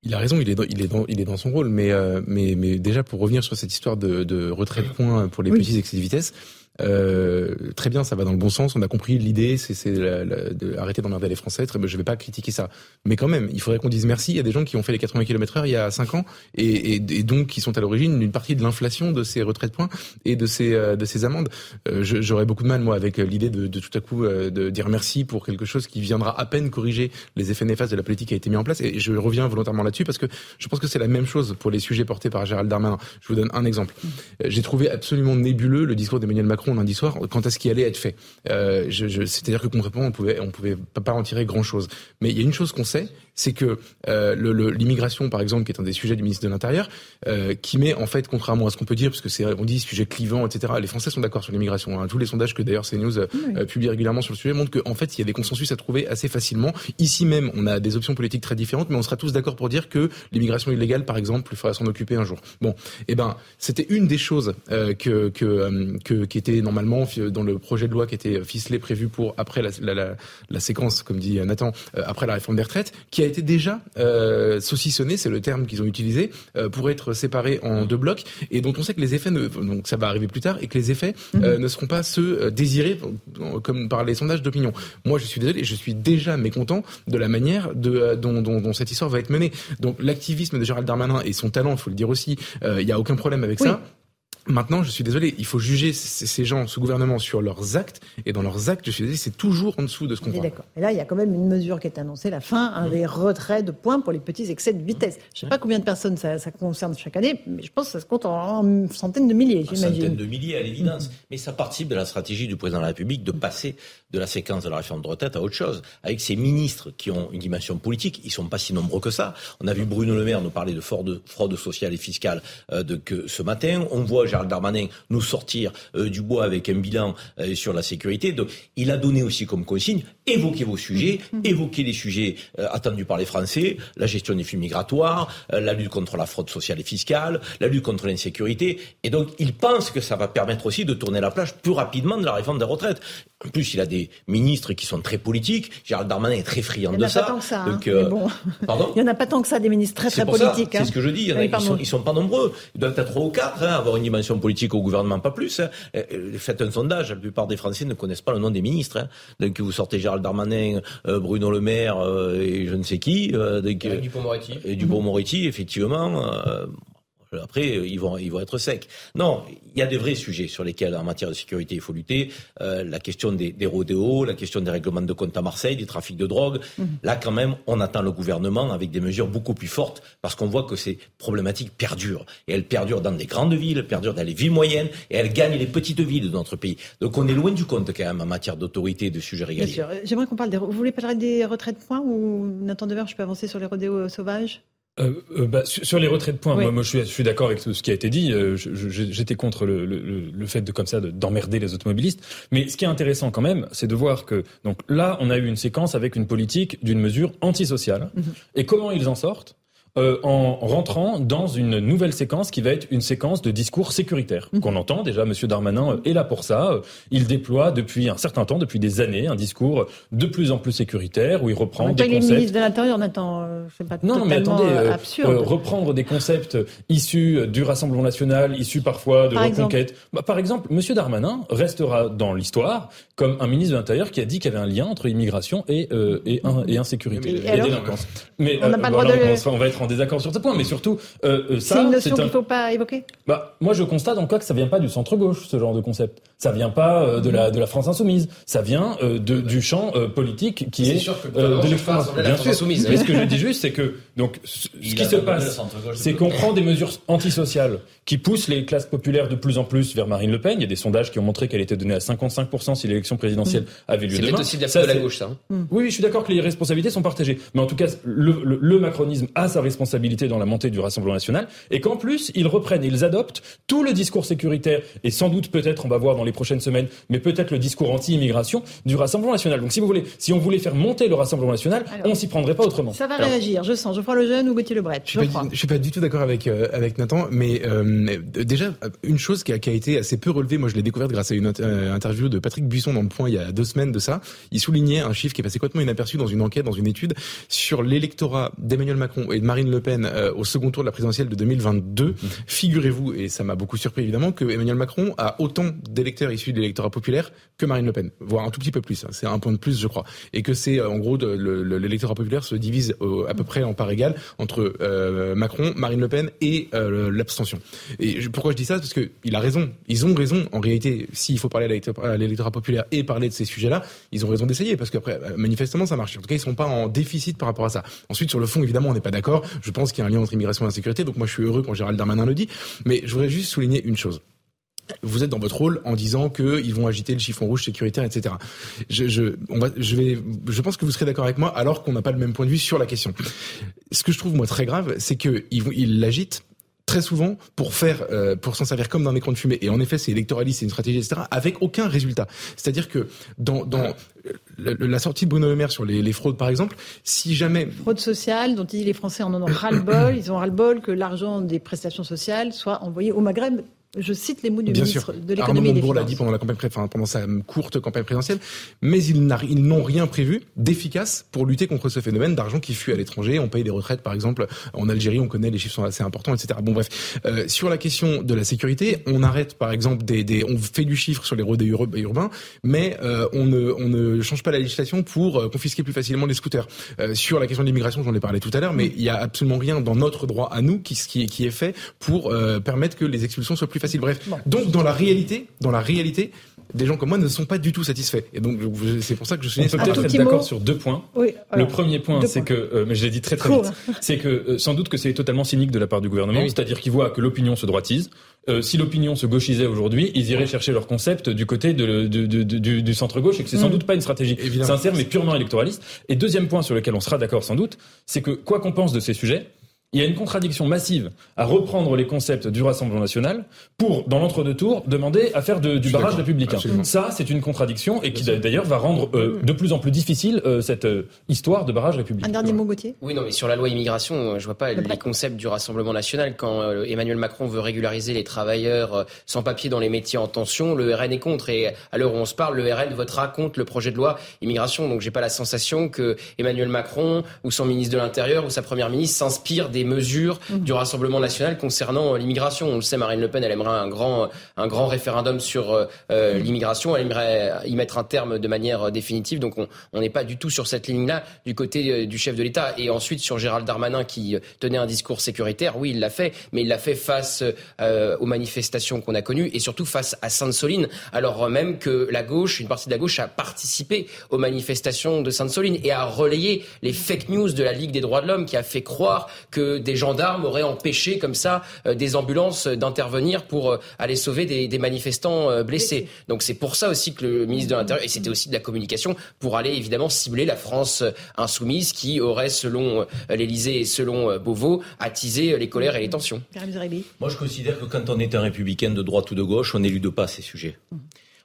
[SPEAKER 7] Il a raison, il est dans, il est dans, il est dans son rôle, mais, euh, mais, mais déjà pour revenir sur cette histoire de, de retrait de points pour les
[SPEAKER 1] Oui.
[SPEAKER 7] petits excès de vitesse, Euh, très bien, ça va dans le bon sens. On a compris l'idée, c'est d'arrêter d'emmerder les Français. Très, je vais pas critiquer ça, mais quand même, il faudrait qu'on dise merci. Il y a des gens qui ont fait les 80 km/h il y a 5 ans et, et, et donc qui sont à l'origine d'une partie de l'inflation de ces retraits de points et de ces euh, de ces amendes. Euh, J'aurais beaucoup de mal moi avec l'idée de, de, tout à coup euh, de dire merci pour quelque chose qui viendra à peine corriger les effets néfastes de la politique qui a été mise en place. Et je reviens volontairement là-dessus parce que je pense que c'est la même chose pour les sujets portés par Gérald Darmanin. Je vous donne un exemple. J'ai trouvé absolument nébuleux le discours d'Emmanuel Macron lundi soir quant à ce qui allait être fait? Euh, je, C'est-à-dire que concrètement, on pouvait, on pouvait pas en tirer grand-chose. Mais il y a une chose qu'on sait, c'est que euh, l'immigration, par exemple, qui est un des sujets du ministre de l'Intérieur, euh, qui met en fait, contrairement à ce qu'on peut dire, parce que c'est on dit sujet clivant, etc. Les Français sont d'accord sur l'immigration. Hein. Tous les sondages que d'ailleurs CNews euh, oui. publie régulièrement sur le sujet montrent qu'en fait, il y a des consensus à trouver assez facilement. Ici même, on a des options politiques très différentes, mais on sera tous d'accord pour dire que l'immigration illégale, par exemple, il faudra s'en occuper un jour. Bon, eh ben, c'était une des choses euh, que, que, euh, que, qui était normalement dans le projet de loi qui était ficelé, prévu pour après la, la, la, la séquence, comme dit Nathan, euh, après la réforme des retraites, qui a été déjà euh, saucissonné, c'est le terme qu'ils ont utilisé, euh, pour être séparé en deux blocs, et dont on sait que les effets, ne, donc ça va arriver plus tard, et que les effets euh, ne seront pas ceux désirés comme par les sondages d'opinion. Moi, je suis désolé, je suis déjà mécontent de la manière de, dont, dont, dont cette histoire va être menée. Donc l'activisme de Gérald Darmanin et son talent, il faut le dire aussi, il n'y a aucun problème avec oui. ça. Maintenant, je suis désolé, il faut juger ces gens, ce gouvernement, sur leurs actes. Et dans leurs actes, je suis désolé, c'est toujours en dessous de ce qu'on croit.
[SPEAKER 1] D'accord. Et là, il y a quand même une mesure qui est annoncée, la fin hein, des retraits de points pour les petits excès de vitesse. Je ne sais pas combien de personnes ça, ça, concerne chaque année, mais je pense que ça se compte en, en centaines de milliers, j'imagine.
[SPEAKER 2] Centaines de milliers, à l'évidence. Mmh. Mais ça participe de la stratégie du président de la République de passer de la séquence de la réforme de retraite à autre chose. Avec ces ministres qui ont une dimension politique, ils sont pas si nombreux que ça. On a vu Bruno Le Maire nous parler de fraude, fraude sociale et fiscale euh, de, que ce matin. On voit Gérald Darmanin nous sortir euh, du bois avec un bilan euh, sur la sécurité. Il a donné aussi comme consigne évoquez vos sujets, évoquez les sujets euh, attendus par les Français, la gestion des flux migratoires, euh, la lutte contre la fraude sociale et fiscale, la lutte contre l'insécurité. Et donc, il pense que ça va permettre aussi de tourner la plage plus rapidement de la réforme des retraites. En plus, il a des ministres qui sont très politiques. Gérald Darmanin est très friand de ça.
[SPEAKER 1] Pas tant que ça. Donc, hein, euh... bon.
[SPEAKER 2] Pardon
[SPEAKER 1] il n'y en a pas tant que ça des ministres très très politiques.
[SPEAKER 2] Hein. C'est ce que je dis. Il y en a, oui, ils, sont, ils sont pas nombreux. Ils doivent être trois ou quatre, hein, avoir une dimension politique au gouvernement, pas plus. Hein. Faites un sondage. La plupart des Français ne connaissent pas le nom des ministres. Hein. Donc, vous sortez Gérald Darmanin, euh, Bruno Le Maire euh, et je ne sais qui. Euh,
[SPEAKER 19] et Dupont-Moretti.
[SPEAKER 2] Et Dupont-Moretti, effectivement. Après, ils vont, ils vont être secs. Non, il y a des vrais sujets sur lesquels, en matière de sécurité, il faut lutter. Euh, la question des, des rodéos, la question des règlements de compte à Marseille, des trafics de drogue. Mmh. Là, quand même, on attend le gouvernement avec des mesures beaucoup plus fortes parce qu'on voit que ces problématiques perdurent. Et elles perdurent dans des grandes villes, elles perdurent dans les villes moyennes et elles gagnent les petites villes de notre pays. Donc, on est loin du compte, quand même, en matière d'autorité et de sujets régaliens.
[SPEAKER 1] Bien sûr. J'aimerais qu'on parle des... Vous voulez parler des retraits de points ou Nathan Dever, je peux avancer sur les rodéos sauvages?
[SPEAKER 5] Euh, euh, bah, sur les retraits de points, oui. moi, moi, je suis, je suis d'accord avec tout ce qui a été dit. Euh, J'étais contre le, le, le, fait de comme ça d'emmerder les automobilistes. Mais ce qui est intéressant quand même, c'est de voir que donc là, on a eu une séquence avec une politique d'une mesure antisociale. Mm -hmm. Et comment ils en sortent? Euh, en rentrant dans une nouvelle séquence qui va être une séquence de discours sécuritaire mmh. qu'on entend déjà. Monsieur Darmanin euh, est là pour ça. Il déploie depuis un certain temps, depuis des années, un discours de plus en plus sécuritaire où il reprend des
[SPEAKER 1] il
[SPEAKER 5] concepts.
[SPEAKER 1] est ministre de l'Intérieur, on attend. Euh, pas
[SPEAKER 5] non, mais attendez, euh, euh, reprendre des concepts issus du Rassemblement national, issus parfois de
[SPEAKER 1] par
[SPEAKER 5] reconquête.
[SPEAKER 1] Exemple.
[SPEAKER 5] Bah, par exemple, Monsieur Darmanin restera dans l'histoire comme un ministre de l'Intérieur qui a dit qu'il y avait un lien entre immigration et et, un, et insécurité
[SPEAKER 1] et,
[SPEAKER 5] délinquance. Mais
[SPEAKER 1] on n'a pas le droit de.
[SPEAKER 5] On va être en désaccord sur ce point, mais surtout, euh, ça.
[SPEAKER 1] C'est une notion qu'il ne faut pas évoquer
[SPEAKER 5] bah, Moi, je constate en quoi que ça vient pas du centre-gauche, ce genre de concept. Ça vient pas euh, de, la, de la France insoumise. Ça vient euh, de, du champ euh, politique qui est,
[SPEAKER 19] est sûr que
[SPEAKER 5] de l'extrême
[SPEAKER 19] Bien sûr. Insoumise,
[SPEAKER 5] mais ce que je dis juste, c'est que donc, ce qui se passe, c'est qu'on prend des mesures antisociales qui poussent les classes populaires de plus en plus vers Marine Le Pen. Il y a des sondages qui ont montré qu'elle était donnée à 55% si l'élection présidentielle mmh. avait lieu
[SPEAKER 19] demain.
[SPEAKER 5] C'est
[SPEAKER 19] aussi de la, ça, de la gauche, ça. Hein.
[SPEAKER 5] Oui, je suis d'accord que les responsabilités sont partagées. Mais en tout cas, le, le, le macronisme a sa responsabilité dans la montée du Rassemblement national et qu'en plus, ils reprennent, ils adoptent tout le discours sécuritaire et sans doute peut-être, on va voir dans les prochaines semaines, mais peut-être le discours anti-immigration du Rassemblement national. Donc si vous voulez, si on voulait faire monter le Rassemblement national, Alors, on s'y prendrait pas autrement.
[SPEAKER 1] Ça va
[SPEAKER 5] Alors,
[SPEAKER 1] réagir, je sens. Geoffroy Lejeune ou Gauthier Lebret
[SPEAKER 7] Je, je suis pas du tout d'accord avec euh, avec Nathan, mais euh, déjà une chose qui a, qui a, été assez peu relevée, moi je l'ai découverte grâce à une euh, interview de Patrick Buisson dans le Point il y a deux semaines de ça. Il soulignait un chiffre qui est passé complètement inaperçu dans une enquête, dans une étude sur l'électorat d'Emmanuel Macron et de Marine Marine Le Pen euh, au second tour de la présidentielle de 2022, figurez-vous, et ça m'a beaucoup surpris évidemment, que Emmanuel Macron a autant d'électeurs issus de l'électorat populaire que Marine Le Pen, voire un tout petit peu plus. Hein. c'est un point de plus, je crois. Et que c'est en gros l'électorat populaire se divise à peu près en part égale entre Macron, Marine Le Pen et l'abstention. Et pourquoi je dis ça? Parce qu'il a raison. Ils ont raison. En réalité, s'il faut parler à l'électorat populaire et parler de ces sujets-là, ils ont raison d'essayer parce qu'après, manifestement, ça marche. En tout cas, ils sont pas en déficit par rapport à ça. Ensuite, sur le fond, évidemment, on n'est pas d'accord. Je pense qu'il y a un lien entre immigration et insécurité. Donc moi, je suis heureux quand Gérald Darmanin le dit. Mais je voudrais juste souligner une chose vous êtes dans votre rôle en disant qu'ils vont agiter le chiffon rouge sécuritaire, etc. Je, je, on va, je, vais, je pense que vous serez d'accord avec moi, alors qu'on n'a pas le même point de vue sur la question. Ce que je trouve moi très grave, c'est qu'ils ils l'agitent très souvent pour faire, euh, pour s'en servir comme d'un écran de fumée. Et en effet, c'est électoraliste, c'est une stratégie, etc. Avec aucun résultat. C'est-à-dire que dans, dans la, sortie de Bruno Le Maire sur les, fraudes, par exemple, si jamais
[SPEAKER 1] fraude sociale, dont il dit les Français en ont ras-le-bol, ils ont ras-le-bol que l'argent des prestations sociales soit envoyé au Maghreb je cite les mots du ministre de l'économie et des
[SPEAKER 7] Finances. l'a dit pendant la campagne, enfin, pendant sa courte campagne présidentielle, mais ils n'ont rien prévu d'efficace pour lutter contre ce phénomène d'argent qui fuit à l'étranger. On paye des retraites, par exemple, en Algérie, on connaît les chiffres sont assez importants, etc. Bon bref, euh, sur la question de la sécurité, on arrête, par exemple, des, des on fait du chiffre sur les routes urbains, mais euh, on ne on ne change pas la législation pour euh, confisquer plus facilement les scooters. Euh, sur la question de l'immigration, j'en ai parlé tout à l'heure, mais il y a absolument rien dans notre droit à nous qui qui, qui est fait pour permettre que les expulsions soient plus facile. Bref, donc dans la réalité, dans la réalité, des gens comme moi ne sont pas du tout satisfaits. Et donc c'est pour ça que je suis.
[SPEAKER 5] On peut peut-être être d'accord sur deux points. le premier point, c'est que, euh, mais je l'ai dit très très vite, c'est que euh, sans doute que c'est totalement cynique de la part du gouvernement, c'est-à-dire qu'ils voient que l'opinion se droitise. Euh, si l'opinion se gauchisait aujourd'hui, ils iraient chercher leur concept du côté de, du, du, centre gauche et que c'est sans mm. doute pas une stratégie sincère mais purement électoraliste. Et deuxième point sur lequel on sera d'accord sans doute, c'est que quoi qu'on pense de ces sujets, il y a une contradiction massive à reprendre les concepts du Rassemblement national pour, dans l'entre-deux tours, demander à faire du barrage républicain. Ça, c'est une contradiction et qui d'ailleurs va rendre euh, de plus en plus difficile euh, cette euh, histoire de barrage républicain.
[SPEAKER 1] Un dernier mot, Gauthier?
[SPEAKER 19] Oui, non, mais sur la loi immigration, je vois pas les concepts du Rassemblement national. Quand Emmanuel Macron veut régulariser les travailleurs sans papier dans les métiers en tension, le RN est contre. Et à l'heure où on se parle, le RN votera contre le projet de loi immigration. Donc j'ai pas la sensation que Emmanuel Macron ou son ministre de l'Intérieur ou sa première ministre s'inspire des mesures mhm. du Rassemblement national concernant euh, l'immigration. On le sait, Marine Le Pen, elle aimerait un grand, un grand référendum sur euh, euh, mhm. l'immigration. Elle aimerait y mettre un terme de manière définitive. Donc on n'est pas du tout sur cette ligne-là du côté du chef de l'État. Et ensuite sur Gérald Darmanin qui tenait un discours sécuritaire, oui, il l'a fait, mais il l'a fait face aux manifestations qu'on a connues et surtout face à Sainte-Soline, alors même que la gauche, une partie de la gauche, a participé aux manifestations de Sainte-Soline et a relayé les fake news de la Ligue des droits de l'homme qui a fait croire que des gendarmes auraient empêché comme ça euh, des ambulances d'intervenir pour euh, aller sauver des, manifestants euh, blessés. Donc c'est pour ça aussi que le ministre de l'Intérieur, et c'était aussi de la communication, pour aller évidemment cibler la France insoumise qui aurait, selon l'Élysée et selon Beauvau, attisé les colères et les tensions.
[SPEAKER 2] Moi je considère que quand on est un républicain de droite ou de gauche, on n'élude pas ces sujets.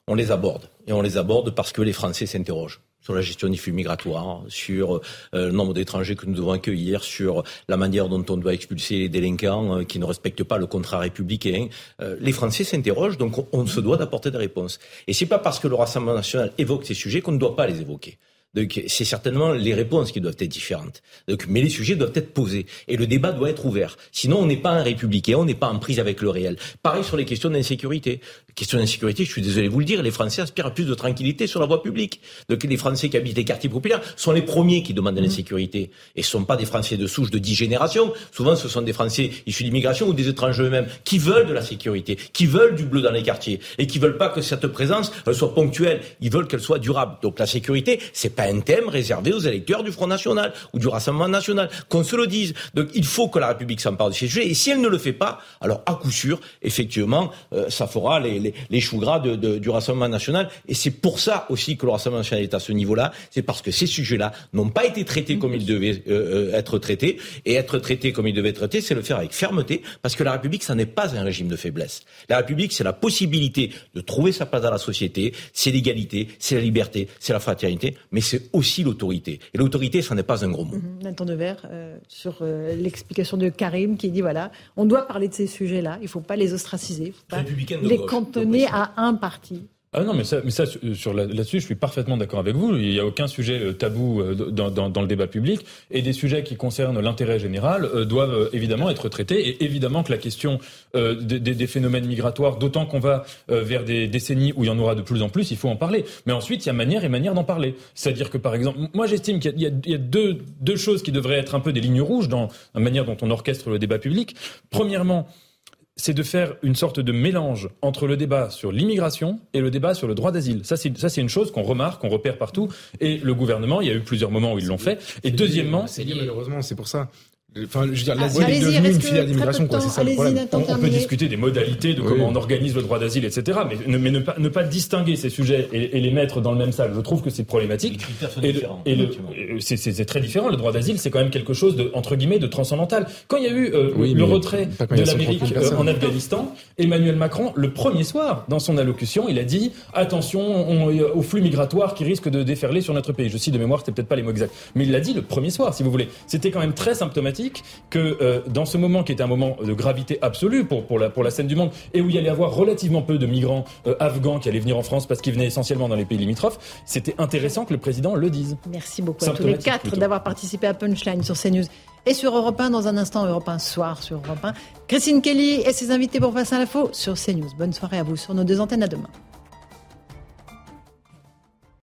[SPEAKER 2] On les aborde. Et on les aborde parce que les Français s'interrogent sur la gestion des flux migratoires, sur euh, le nombre d'étrangers que nous devons accueillir, sur la manière dont on doit expulser les délinquants euh, qui ne respectent pas le contrat républicain. Euh, les Français s'interrogent, donc on, se doit d'apporter des réponses. Et c'est pas parce que le Rassemblement national évoque ces sujets qu'on ne doit pas les évoquer. Donc c'est certainement les réponses qui doivent être différentes. Donc, mais les sujets doivent être posés et le débat doit être ouvert. Sinon, on n'est pas un républicain, on n'est pas en prise avec le réel. Pareil sur les questions d'insécurité. Question d'insécurité, je suis désolé de vous le dire, les Français aspirent à plus de tranquillité sur la voie publique. Donc les Français qui habitent les quartiers populaires sont les premiers qui demandent de l'insécurité. Et ce ne sont pas des Français de souche de dix générations. Souvent, ce sont des Français issus d'immigration ou des étrangers eux-mêmes qui veulent de la sécurité, qui veulent du bleu dans les quartiers et qui veulent pas que cette présence soit ponctuelle. Ils veulent qu'elle soit durable. Donc la sécurité, c'est pas un thème réservé aux électeurs du Front National ou du Rassemblement National. Qu'on se le dise. Donc il faut que la République s'empare de ces sujets. Et si elle ne le fait pas, alors à coup sûr, effectivement, euh, ça fera les les, choux gras du Rassemblement national. Et c'est pour ça aussi que le Rassemblement national est à ce niveau-là. C'est parce que ces sujets-là n'ont pas été traités comme ils devaient euh, euh, être traités. Et être traités comme ils devaient être traités, c'est le faire avec fermeté, parce que la République, ça n'est pas un régime de faiblesse. La République, c'est la possibilité de trouver sa place dans la société, c'est l'égalité, c'est la liberté, c'est la fraternité, mais c'est aussi l'autorité. Et l'autorité, ça n'est pas un gros mot.
[SPEAKER 1] Mmh, Nathan Devers, euh, sur l'explication de Karim, qui dit voilà, on doit parler de ces sujets-là, il ne faut pas les ostraciser, il ne faut pas les cantonner à un parti
[SPEAKER 5] Ah non, mais ça, mais ça sur là-dessus, je suis parfaitement d'accord avec vous. Il n'y a aucun sujet euh, tabou euh, dans, dans, dans, le débat public et des sujets qui concernent l'intérêt général euh, doivent évidemment être traités. Et évidemment que la question euh, des, des, phénomènes migratoires, d'autant qu'on va vers des décennies où il y en aura de plus en plus, il faut en parler. Mais ensuite, il y a manière et manière d'en parler. C'est-à-dire que par exemple, moi j'estime qu'il y, y, a, deux, deux choses qui devraient être un peu des lignes rouges dans la manière dont on orchestre le débat public. Premièrement, c'est de faire une sorte de mélange entre le débat sur l'immigration et le débat sur le droit d'asile. Ça, c'est, ça, c'est une chose qu'on remarque, qu'on repère partout. Et le gouvernement, il y a eu plusieurs moments où ils l'ont fait. Et deuxièmement,
[SPEAKER 7] c'est malheureusement, c'est pour ça. Enfin, je veux dire, l'asile est devenu une filière d'immigration, quoi. C'est ça le problème.
[SPEAKER 5] On, peut discuter des modalités de comment on organise le droit d'asile, etc. Mais, mais ne, pas, ne pas distinguer ces sujets et, les mettre dans le même sac, je trouve que c'est problématique. Et, et c'est très différent. Le droit d'asile, c'est quand même quelque chose de, entre guillemets, de transcendantal. Quand il y a eu euh, le retrait de l'Amérique euh, en Afghanistan, Emmanuel Macron, le premier soir, dans son allocution, il a dit attention au flux migratoire qui risque de déferler sur notre pays. Je cite de mémoire, c'était peut-être pas les mots exacts, mais il l'a dit le premier soir, si vous voulez. C'était quand même très symptomatique que euh, dans ce moment qui était un moment de gravité absolue pour, pour, la, pour la scène du monde et où il y allait avoir relativement peu de migrants euh, afghans qui allaient venir en France parce qu'ils venaient essentiellement dans les pays limitrophes, c'était intéressant que le président le dise.
[SPEAKER 1] Merci beaucoup à tous les quatre d'avoir participé à Punchline sur CNews et sur Europe 1 dans un instant, Europe 1 soir sur Europe 1. Christine Kelly et ses invités pour Face à l'info sur CNews. Bonne soirée à vous sur nos deux antennes à demain.